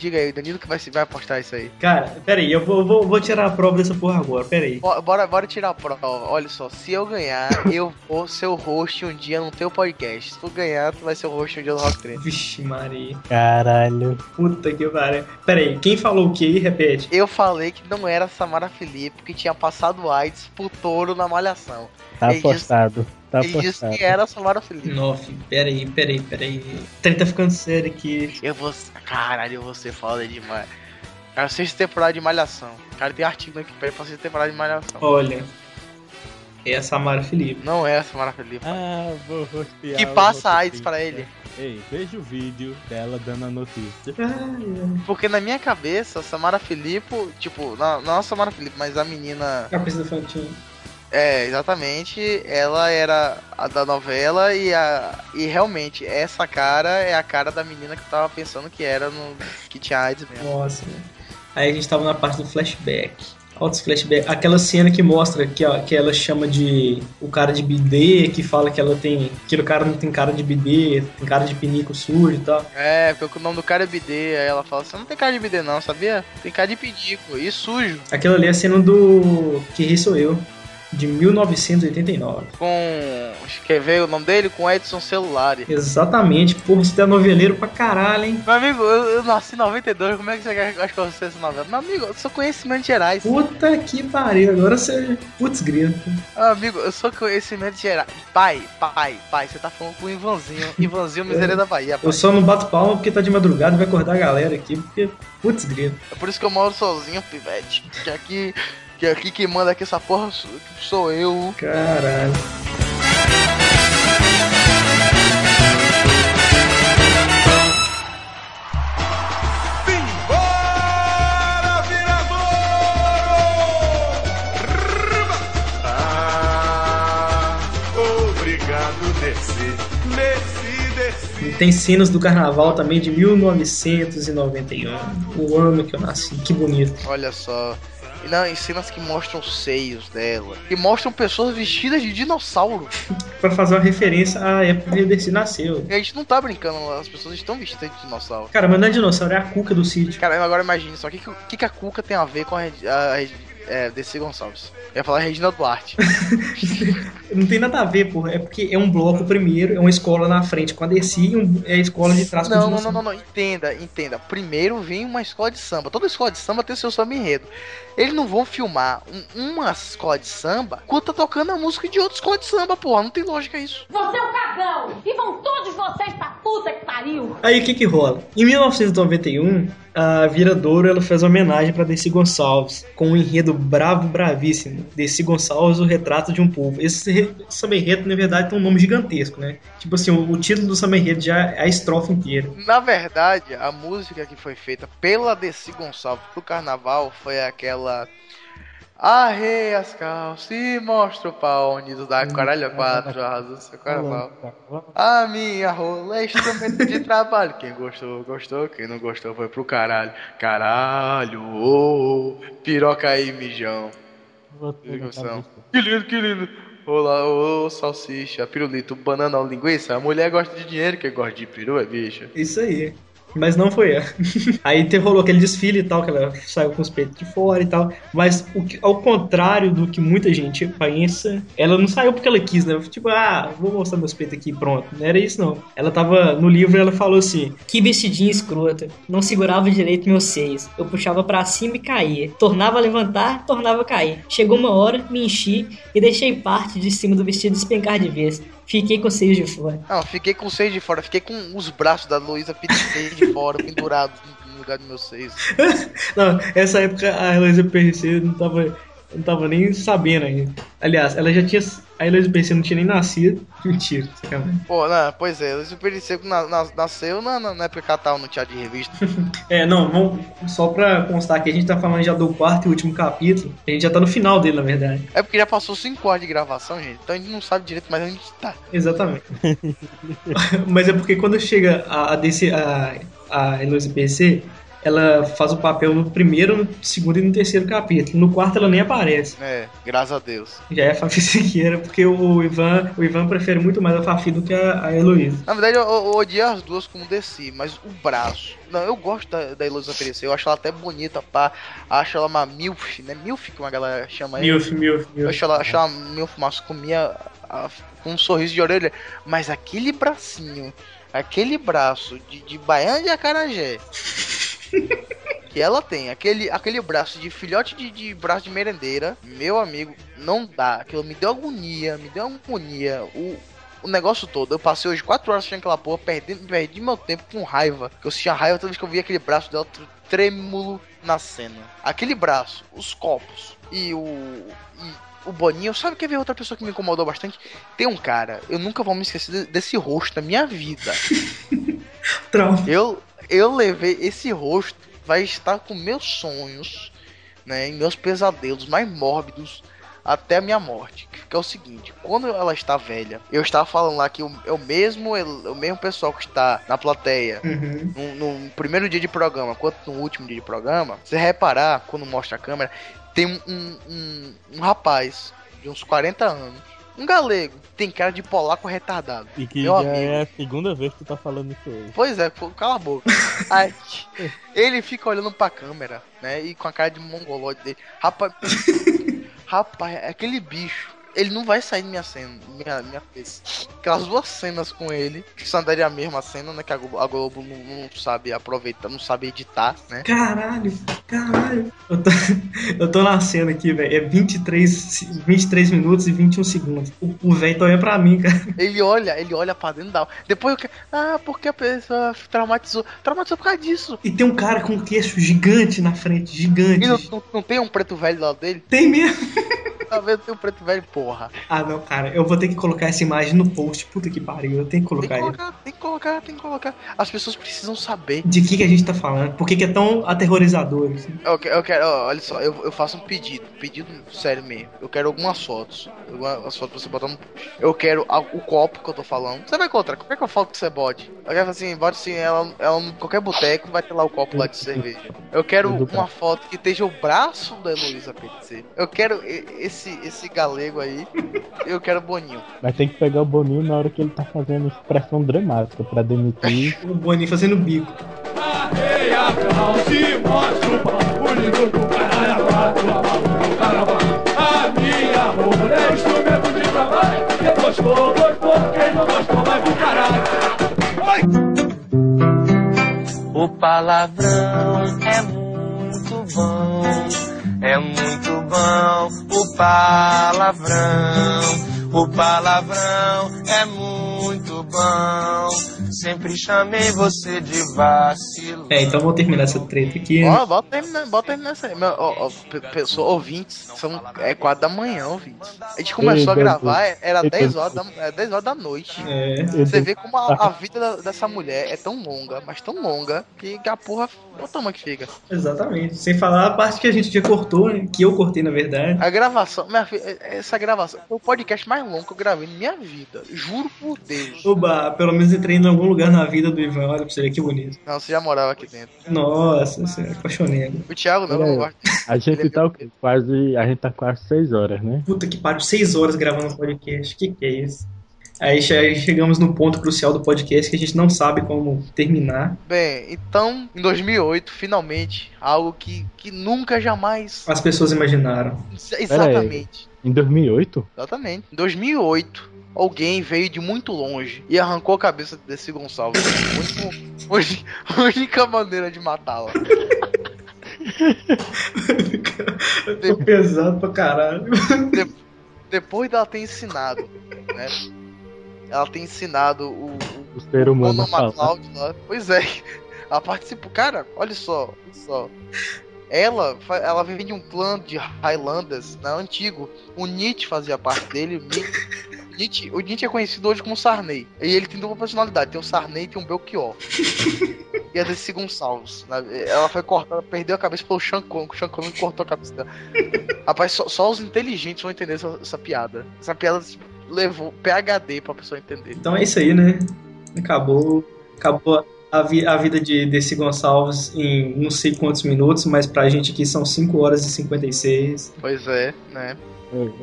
Diga aí, Danilo que vai, se- vai apostar isso aí. Cara, peraí, eu vou, vou, vou tirar a prova dessa porra agora, peraí. Bo- Bora, bora tirar a prova. Olha só, se eu ganhar, eu vou ser o host um dia no teu podcast. Se tu ganhar, tu vai ser o host um dia no Rock 3. Vixe, Maria. Caralho. Puta que pariu. Peraí, quem falou o que? Repete. Eu falei que não era Samara Felipe, que tinha passado AIDS pro touro na malhação. Tá apostado. Tá Ele disse apostado. que era Samara Felipe. Nossa, peraí, peraí, peraí. O trem tá ficando sério aqui. Eu vou. Caralho, você foda demais. Cara, sexta temporada de Malhação. Cara, tem artigo aqui pra sexta temporada de Malhação. Olha. É a Samara Felipe. Não é a Samara Felipe. Ah, vou rostear. Que passa rostear. AIDS pra ele. Ei, veja o vídeo dela dando a notícia. Porque na minha cabeça, a Samara Felipe, tipo, não, não a Samara Felipe, mas a menina. Cabeça do Fantinho. É, exatamente. Ela era a da novela e a. E realmente, essa cara é a cara da menina que eu tava pensando que era no. que tinha AIDS mesmo. Nossa. Aí a gente tava na parte do flashback. Altos flashback. Aquela cena que mostra que, ó, que ela chama de o cara de bidê, que fala que ela tem. que o cara não tem cara de bidê, tem cara de pinico sujo e tal. É, porque o nome do cara é bidê, aí ela fala, você não tem cara de bidê não, sabia? Tem cara de pedico e sujo. Aquilo ali é a cena do Que Rei Sou Eu, de 1989. Com. Quer ver o nome dele? Com Edson Celulari. Exatamente, porra, você é noveleiro pra caralho, hein? Meu amigo, eu, eu nasci em 92, como é que você quer que eu essa novela? Meu amigo, eu sou conhecimento gerais. Puta que pariu, agora você. Putz, grito. Ah, amigo, eu sou conhecimento gerais. Pai, pai, pai, você tá falando com o Ivanzinho. Ivanzinho, miséria da Bahia, pai. Eu só não bato palma porque tá de madrugada e vai acordar a galera aqui, porque. Putz, grito. É por isso que eu moro sozinho, pivete. Que aqui. Que aqui quem manda aqui essa porra sou- sou eu. Caralho. Ah, obrigado, desci, desci, desci. E tem cenas do carnaval também de 1991. O ano que eu nasci. Que bonito. Olha só. E não, em cenas que mostram os seios dela. Que mostram pessoas vestidas de dinossauro. Pra fazer uma referência à época que Dercy nasceu. E a gente não tá brincando, as pessoas estão vestidas de dinossauro. Cara, mas não é dinossauro, é a cuca do sítio. Cara, agora imagine só, o que, que, que a Cuca tem a ver com a, a, Regi- é, DC Gonçalves? Eu ia falar Regina Duarte. Não tem nada a ver, porra. É porque é um bloco primeiro, é uma escola na frente com a Dercy e um- é a escola de trás com Não, não, não, não, não, entenda, entenda. Primeiro vem uma escola de samba. Toda escola de samba tem seu samba enredo. Eles não vão filmar um- uma escola de samba quando tá tocando a música de outra escola de samba, porra. Não tem lógica isso. Você é um cagão! E vão todos vocês pra puta que pariu! Aí o que que rola? Em 1991, a Viradouro ela fez uma homenagem pra Dercy Gonçalves com um enredo bravo, bravíssimo. Dercy Gonçalves, o retrato de um povo. Esse samba enredo, na verdade, tem um nome gigantesco, né? Tipo assim, o, o título do samba enredo já é a estrofe inteira. Na verdade, a música que foi feita pela Desi Gonçalves pro carnaval foi aquela. Arrei as calças e mostra o pau unido da caralho a quatro asas do seu carnaval. A minha rola é instrumento de trabalho. Quem gostou, gostou. Quem não gostou foi pro caralho. Caralho, ô, ô, piroca aí, mijão. Que lindo, que lindo. Olá, ô, salsicha, pirulito, banana ou linguiça. A mulher gosta de dinheiro, quem gosta de peru é bicha. Isso aí. Mas não foi ela. Aí te rolou aquele desfile e tal, que ela saiu com os peitos de fora e tal. Mas que- ao contrário do que muita gente pensa, ela não saiu porque ela quis, né? Tipo, ah, vou mostrar meus peitos aqui, pronto. Não era isso, não. Ela tava no livro ela falou assim: Que vestidinho escrota. Não segurava direito meus seios. Eu puxava pra cima e caía. Tornava a levantar, tornava a cair. Chegou uma hora, me enchi e deixei parte de cima do vestido despencar de vez. Fiquei com os seios de fora. Não, fiquei com os seios de fora, fiquei com os braços da Luísa de fora, pendurados no lugar dos meus seios. Não, essa época a Heloísa PC não tava, não tava nem sabendo ainda. Aliás, ela já tinha. A Heloísa PC não tinha nem nascido. Mentira, sacanagem. Pô, não, pois é, Luísa Pittipay na, na, nasceu na, na, na época tava no teatro de revista. É, não, vamos, só pra constar que a gente tá falando já do quarto e último capítulo. A gente já tá no final dele, na verdade. É porque já passou 5 horas de gravação, gente, então a gente não sabe direito, a gente tá. Exatamente. Mas é porque quando chega a, a, DC, a, a PC, ela faz o papel no primeiro, no segundo e no terceiro capítulo. No quarto ela nem aparece. É, graças a Deus. Já é a Fafi Siqueira, porque o Ivan, o Ivan prefere muito mais a Fafi do que a, a Heloísa. Na verdade, eu, eu odiei as duas como desci, mas o braço. Não, eu gosto da, da Heloísa Perecer, eu acho ela até bonita, pá. Acho ela uma MILF, né? MILF que uma galera chama aí. Milf, Milf, Eu Milf. acho ela, acho ela MILF, mas comia com um sorriso de orelha. Mas aquele bracinho, aquele braço de, de baiana de acarajé. Que ela tem, aquele, aquele braço de filhote de, de braço de merendeira, meu amigo, não dá. Aquilo me deu agonia, me deu agonia. O, o negócio todo. Eu passei hoje 4 horas assistindo aquela porra, perdi, perdi meu tempo com raiva. Que eu sentia raiva toda vez que eu via aquele braço dela tr- trêmulo na cena. Aquele braço, os copos e o. E o Boninho, sabe quer ver outra pessoa que me incomodou bastante? Tem um cara, eu nunca vou me esquecer de- desse rosto na minha vida. Eu, eu levei esse rosto, vai estar com meus sonhos, né, e meus pesadelos mais mórbidos até a minha morte. Que é o seguinte, quando ela está velha, eu estava falando lá que o, é o mesmo o mesmo pessoal que está na plateia Uhum. no, no primeiro dia de programa quanto no último dia de programa, você reparar, quando mostra a câmera, tem um, um, um- um rapaz de uns 40 anos, um galego, tem cara de polaco retardado. E que Meu já amigo. é a segunda vez que tu tá falando isso hoje. Pois é, pô, cala a boca. Aí, ele fica olhando pra câmera, né? E com a cara de mongoloide dele. Rapaz. rapaz, aquele bicho. Ele não vai sair minha cena, minha, minha vez. Aquelas duas cenas com ele, que são daria a mesma cena, né? Que a Globo, a Globo não, não sabe aproveitar, não sabe editar, né? Caralho, caralho. Eu tô, eu tô na cena aqui, velho. É 23, se- 23 minutos e 21 segundos. O, o velho tá olhando pra mim, cara. Ele olha, ele olha pra dentro da. Depois eu quero. Ah, porque a pessoa traumatizou. Traumatizou por causa disso. E tem um cara com um queixo gigante na frente, gigante. E não, não- não tem um preto velho lá dele? Tem mesmo. Tá vendo? Tem um preto velho, porra. Ah, não, cara. Eu vou ter que colocar essa imagem no post. Puta que pariu. Eu tenho que colocar Tem que ele. colocar, tem que colocar, tem que colocar. As pessoas precisam saber. De que, que a gente tá falando? Por que, que é tão aterrorizador? assim? Eu, eu quero, ó, olha só, eu, eu faço um pedido, pedido sério mesmo. Eu quero algumas fotos. Algumas fotos pra você botar no post. Eu quero a- o copo que eu tô falando. Você vai encontrar, qualquer que eu falo que você bote. Eu quero assim, bote assim, ela, ela em qualquer boteco vai ter lá o copo lá de cerveja. Eu quero uma foto que esteja o braço da Heloísa PC. Eu quero e- esse, esse galego aí. Eu quero Boninho. Mas tem que pegar o Boninho na hora que ele tá fazendo expressão dramática pra demitir. O Boninho fazendo bico. Meia final se mostra o bagulho do caralho a quatro, a bagulho do carnaval. A minha roupa é instrumento de trabalho. Quem gostou, gostou. Quem não gostou, vai pro caralho. O palavrão é muito bom, é muito bom. O palavrão, o palavrão é muito bom. Sempre chamei você de vacilo. É, então vou terminar essa treta aqui. Ó, bota terminar, bota terminar essa aí. Meu, ó, ó, pe- pessoa, ouvintes, são, é 4 da manhã, ouvintes. A gente começou a gravar, Deus. era Ei, 10 Deus. horas da, é 10 horas da noite. É. Você vê como a, a vida da- dessa mulher é tão longa, mas tão longa, que a porra. O tamanho que fica. Exatamente. Sem falar a parte que a gente já cortou, né? Que eu cortei, na verdade. A gravação, minha filha, essa gravação foi o podcast mais longo que eu gravei na minha vida. Juro por Deus. Oba, pelo menos entrei em algum lugar na vida do Ivan. Olha pra você ver que bonito. Não, você já morava aqui dentro. Nossa, você é apaixonado. O Thiago não, gosta. A gente tá o quê? Quase. A gente tá quase seis horas, né? Puta que pariu, seis horas gravando um podcast. Que que é isso? Aí che- chegamos no ponto crucial do podcast que a gente não sabe como terminar. Bem, então, em 2008, finalmente, algo que, que nunca jamais. As pessoas imaginaram. Exatamente. Em 2008? Exatamente. Em 2008, alguém veio de muito longe e arrancou a cabeça desse Gonçalves. Uni- única maneira de matá-la. Tô pesado pra caralho. De- depois dela ter ensinado, né? Ela tem ensinado o, O ser humano o. McLeod lá. Pois é. Ela participa. Cara, olha só, olha só. Ela, ela vem de um clã de Highlanders, né, antigo. O Nietzsche fazia parte dele. O Nietzsche, o Nietzsche é conhecido hoje como Sarney. E ele tem dupla personalidade. Tem o Sarney e tem o Belchior. e a desse Gonçalves. né? Ela foi cortada, perdeu a cabeça pelo Connery. O Connery cortou a cabeça dela. Rapaz, só, só os inteligentes vão entender essa, essa piada. Essa piada tipo, levou PHD pra pessoa entender. Então é isso aí, né? Acabou. Acabou a, vi- a vida de desse Gonçalves em não sei quantos minutos, mas pra gente aqui são 5 horas e 56. Pois é, né?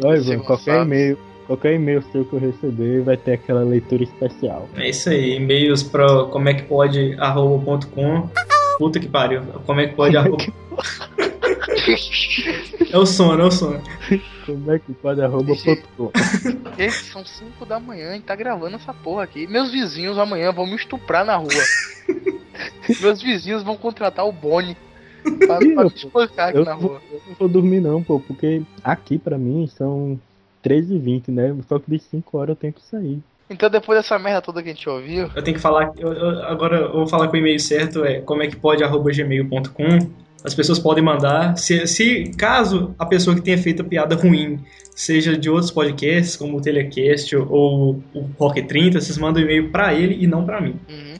Olha, Esse Ivan, qualquer e-mail, qualquer e-mail seu que eu receber vai ter aquela leitura especial. É isso aí. E-mails pra como é que pode arroba ponto com. Puta que pariu. Como é que pode arroba. É o sono, é o sono. Como é que pode arroba ponto? Gente, são 5 da manhã e tá gravando essa porra aqui. Meus vizinhos amanhã vão me estuprar na rua. Meus vizinhos vão contratar o Boni pra, pra me espancar aqui Eu na vou, rua. eu não vou dormir não, pô, porque aqui pra mim são 13h20, né? Só que de 5 horas eu tenho que sair. Então depois dessa merda toda que a gente ouviu, Eu tenho que falar. eu- eu- agora eu vou falar com o e-mail certo, é como é que pode arroba gmail.com. As pessoas podem mandar. Se, se caso a pessoa que tenha feito a piada ruim seja de outros podcasts, como o Telecast ou o Rock 30, vocês mandam e-mail pra ele e não pra mim.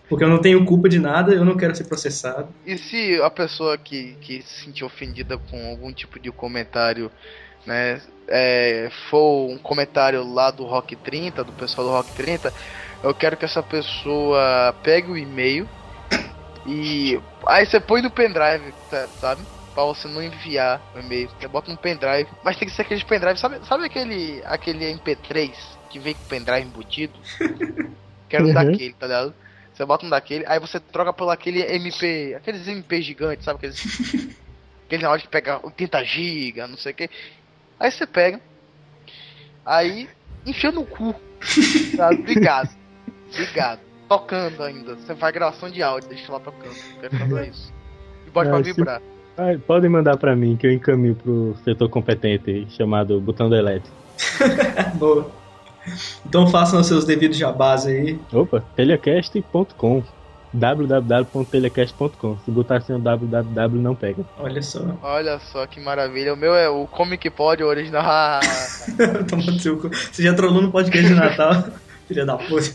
Porque eu não tenho culpa de nada, eu não quero ser processado. E se a pessoa que, que se sentir ofendida com algum tipo de comentário, né, é, for um comentário lá do Rock 30, do pessoal do Rock 30, eu quero que essa pessoa pegue o e-mail e aí você põe no pendrive, tá- sabe? Pra você não enviar o e-mail. Você bota no pendrive. Mas tem que ser aquele pendrive. Sabe, sabe aquele, aquele MP3 que vem com pendrive embutido? Quero um Uhum. daquele, tá ligado? Você bota um daquele, aí você troca por aquele MP. Aqueles MP gigantes, sabe? Aqueles. aquele negócio que pega 80 GB, não sei o que. Aí você pega. Aí enfia no cu. Tá? Obrigado. Obrigado. Tocando ainda. Você faz gravação de áudio, deixa lá tocando. Quero fazer isso. E bota pra se- vibrar. Ah, podem mandar pra mim que eu encaminho pro setor competente chamado Botão do Elétrico. Boa. Então façam os seus devidos jabás aí. Opa, telecast.com www.telecast.com Se botar assim o www não pega. Olha só. Olha só que maravilha. O meu é o Comic Pod original. Toma no seu cu. Você já trollou no podcast de Natal. Filha da puta.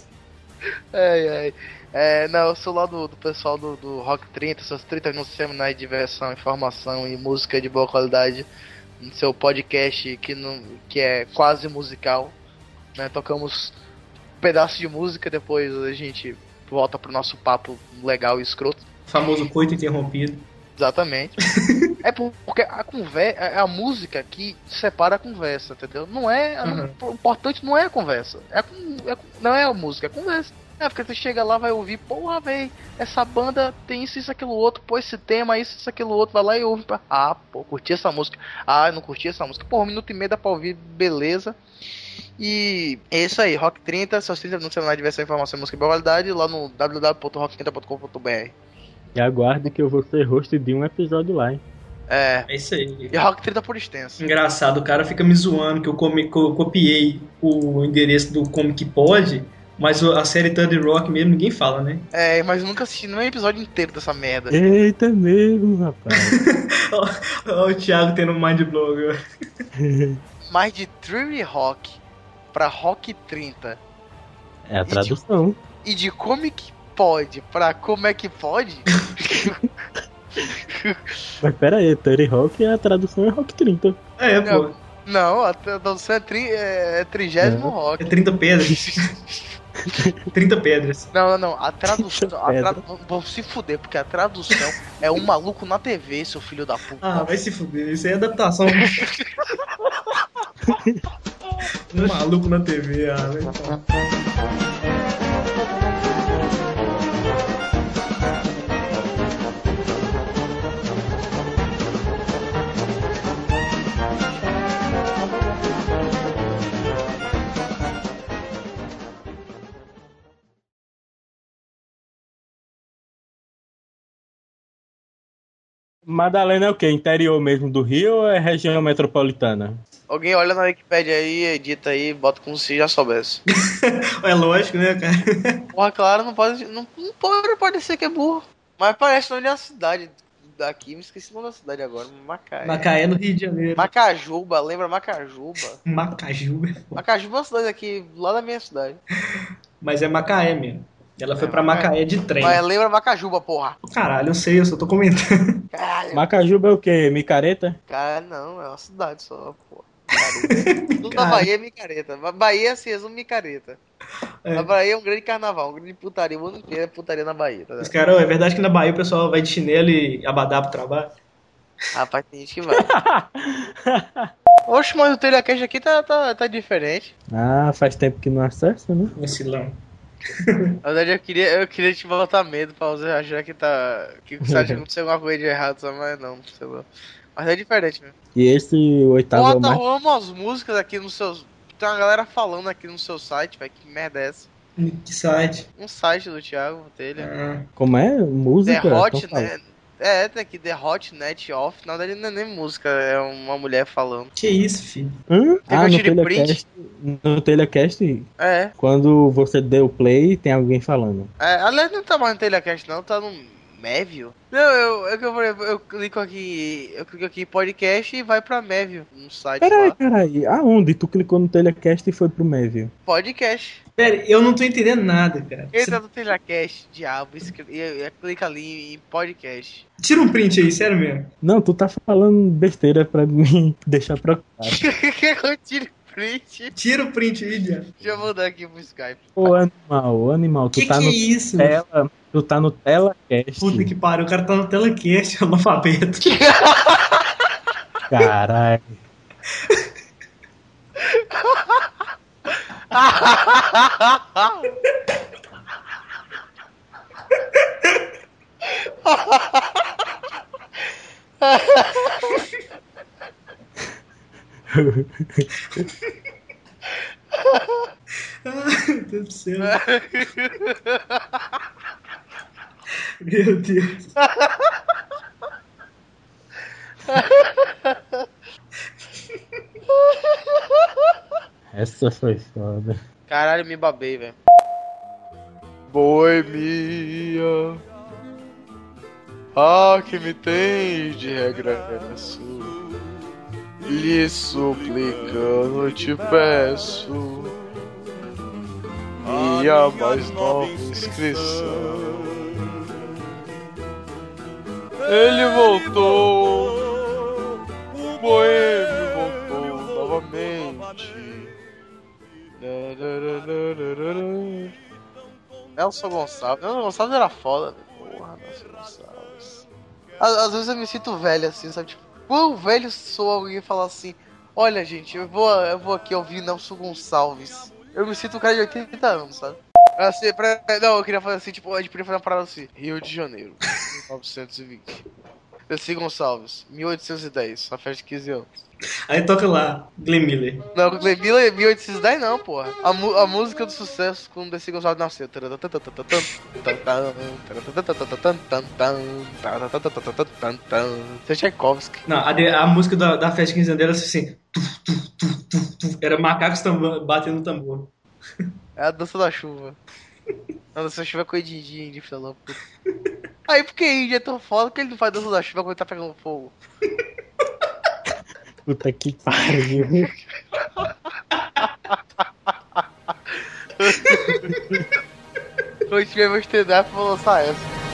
ai, ai. É, não, eu sou lá do, do pessoal do, do Rock 30, seus 30 minutos semanais de diversão, informação e música de boa qualidade. No seu podcast que, não, que é quase musical. Né? Tocamos um pedaço de música, depois a gente volta pro nosso papo legal e escroto. Famoso coito interrompido. Exatamente. é por- porque a conversa, é a música que separa a conversa, entendeu? Não é, Uhum. o importante não é a conversa. É, é não é a música, é a conversa. É porque você chega lá, vai ouvir, porra, véi, essa banda tem isso, isso, aquilo outro, pô, esse tema, isso, isso, aquilo outro, vai lá e ouve. Pra... Ah, pô, curti essa música. Ah, eu não curti essa música. Pô, um minuto e meio dá pra ouvir, beleza. E é isso aí, Rock 30, seus 30 minutos semanais de diversão, informação e música de boa qualidade, lá no www.rock30.com.br. E aguarde que eu vou ser host de um episódio lá, hein? É. É isso aí. E Rock 30 por extenso. Engraçado, o cara fica me zoando que eu, come- que eu copiei o endereço do Comic Pod, mas a série Thunder Rock mesmo ninguém fala, né? É, mas eu nunca assisti nenhum episódio inteiro dessa merda. Eita mesmo, rapaz. Olha o Thiago tendo um mind blow agora. Mais de Tree Rock pra Rock 30 É a tradução. e de Comic Pod pra Como é que pode? Mas pera aí, Terry Rock é a tradução é Rock 30. É, pô. Não, a tradução é, tri, é, é trigésimo É. rock. É 30 pedras. 30 pedras. Não, não, não. A tradução. A tradu... Vou se fuder, porque a tradução é um maluco na TV, seu filho da puta. Ah, vai se fuder. Isso aí é adaptação. um maluco na TV, ah, vai Madalena é o quê? Interior mesmo do Rio ou é região metropolitana? Alguém olha na Wikipedia aí, edita aí, bota como se já soubesse. É lógico, né, cara? Porra, claro, não pode. Não, não pode parecer que é burro. Mas parece o nome de uma cidade daqui, me esqueci o nome da cidade agora. Macaé. Macaé no Rio de Janeiro. Macajuba, lembra Macajuba? Macajuba. Macajuba é uma cidade aqui, lá da minha cidade. Mas é Macaé mesmo. Ela foi pra Macaé de trem. Mas lembra Macajuba, porra. Caralho, eu sei, eu só tô comentando. Caralho. Macajuba é o quê? Micareta? Cara, não, é uma cidade só. Careta. Tudo na Bahia é micareta. Ba- Bahia se resume micareta. É. A Bahia é um grande carnaval, um grande putaria. O ano inteiro é putaria na Bahia. Tá Os ligado? caras, é verdade que na Bahia o pessoal vai de chinelo e abadá pro trabalho? Rapaz, tem gente que vai. Oxe, mas o Telecast aqui tá, tá, tá diferente. Ah, faz tempo que não acessa, né? Vacilão. Na verdade, eu queria, eu queria te botar medo pra você achar que tá. que você acha que aconteceu alguma coisa de errado, só, mas não, sei lá. Mas é diferente mesmo. E esse oitavo é o tá mais... rolando umas músicas aqui nos seus. Tem uma galera falando aqui no seu site, velho. Que merda é essa? Que site? Um site do Thiago Telha. Como é? Música? The Hot, Então né? É, tem aqui The Hot Net Off. Na verdade, não é nem música, é uma mulher falando. Que isso, filho? Hã? Ah, no telecast, no telecast, É. quando você deu play, tem alguém falando. é aliás, não tá mais no Telecast, não. Tá no Mévio? Não, eu, eu, eu, eu clico aqui. Eu clico aqui em podcast e vai pra Mévio no site Peraí, lá. peraí. Aonde? Tu clicou no telecast e foi pro Mévio? Podcast. Pera, eu não tô entendendo nada, cara. Entra no Telecast, diabo, escre- e, e, clica ali em podcast. Tira um print aí, sério mesmo. Não, tu tá falando besteira pra me deixar preocupado. eu tiro print. Tira o print aí, diabo. Deixa eu mandar aqui pro Skype. Ô, animal, animal, tu Que tá que no é isso? tela, tu tá no telecast. Puta que pariu, o cara tá no telecast, analfabeto. Caralho. Ai, meu Deus do céu. Meu Deus. Essa foi foda. Caralho, me babei, velho. Boemia. Ah, que me tens de regresso. Lhe suplicando, te peço. Minha mais nova inscrição. Ele voltou. O boêmio voltou novamente. Nelson Gonçalves. Nelson Gonçalves era foda, velho. Porra, Nelson Gonçalves. Às, às vezes eu me sinto velho assim, sabe? Tipo, quão velho sou alguém falar assim: Olha, gente, eu vou, eu vou aqui ouvir Nelson Gonçalves. Eu me sinto um cara de 80 anos, sabe? Assim, pra, não, eu queria fazer assim, tipo, a gente podia fazer uma parada assim: Rio de Janeiro, 1920. Desi Gonçalves, 1810, a festa de 15 anos. Aí toca lá, Glenn Miller. Não, o Glenn Miller é 1810 não, porra. A, a música do sucesso o Desi Gonçalves nasceu. Você Tchaikovsky. Não, a, de- a música da, da festa de 15 anos era assim. tuf, tuf, tuf, tuf, tuf. Era macacos batendo no tambor. É a dança da chuva. A dança da chuva é com o Didi de filha da puta. Aí por que Índia é tão foda que ele não faz dança da chuva quando ele tá pegando fogo? Puta que pariu. Quando tiver meu stand-up, vou lançar essa.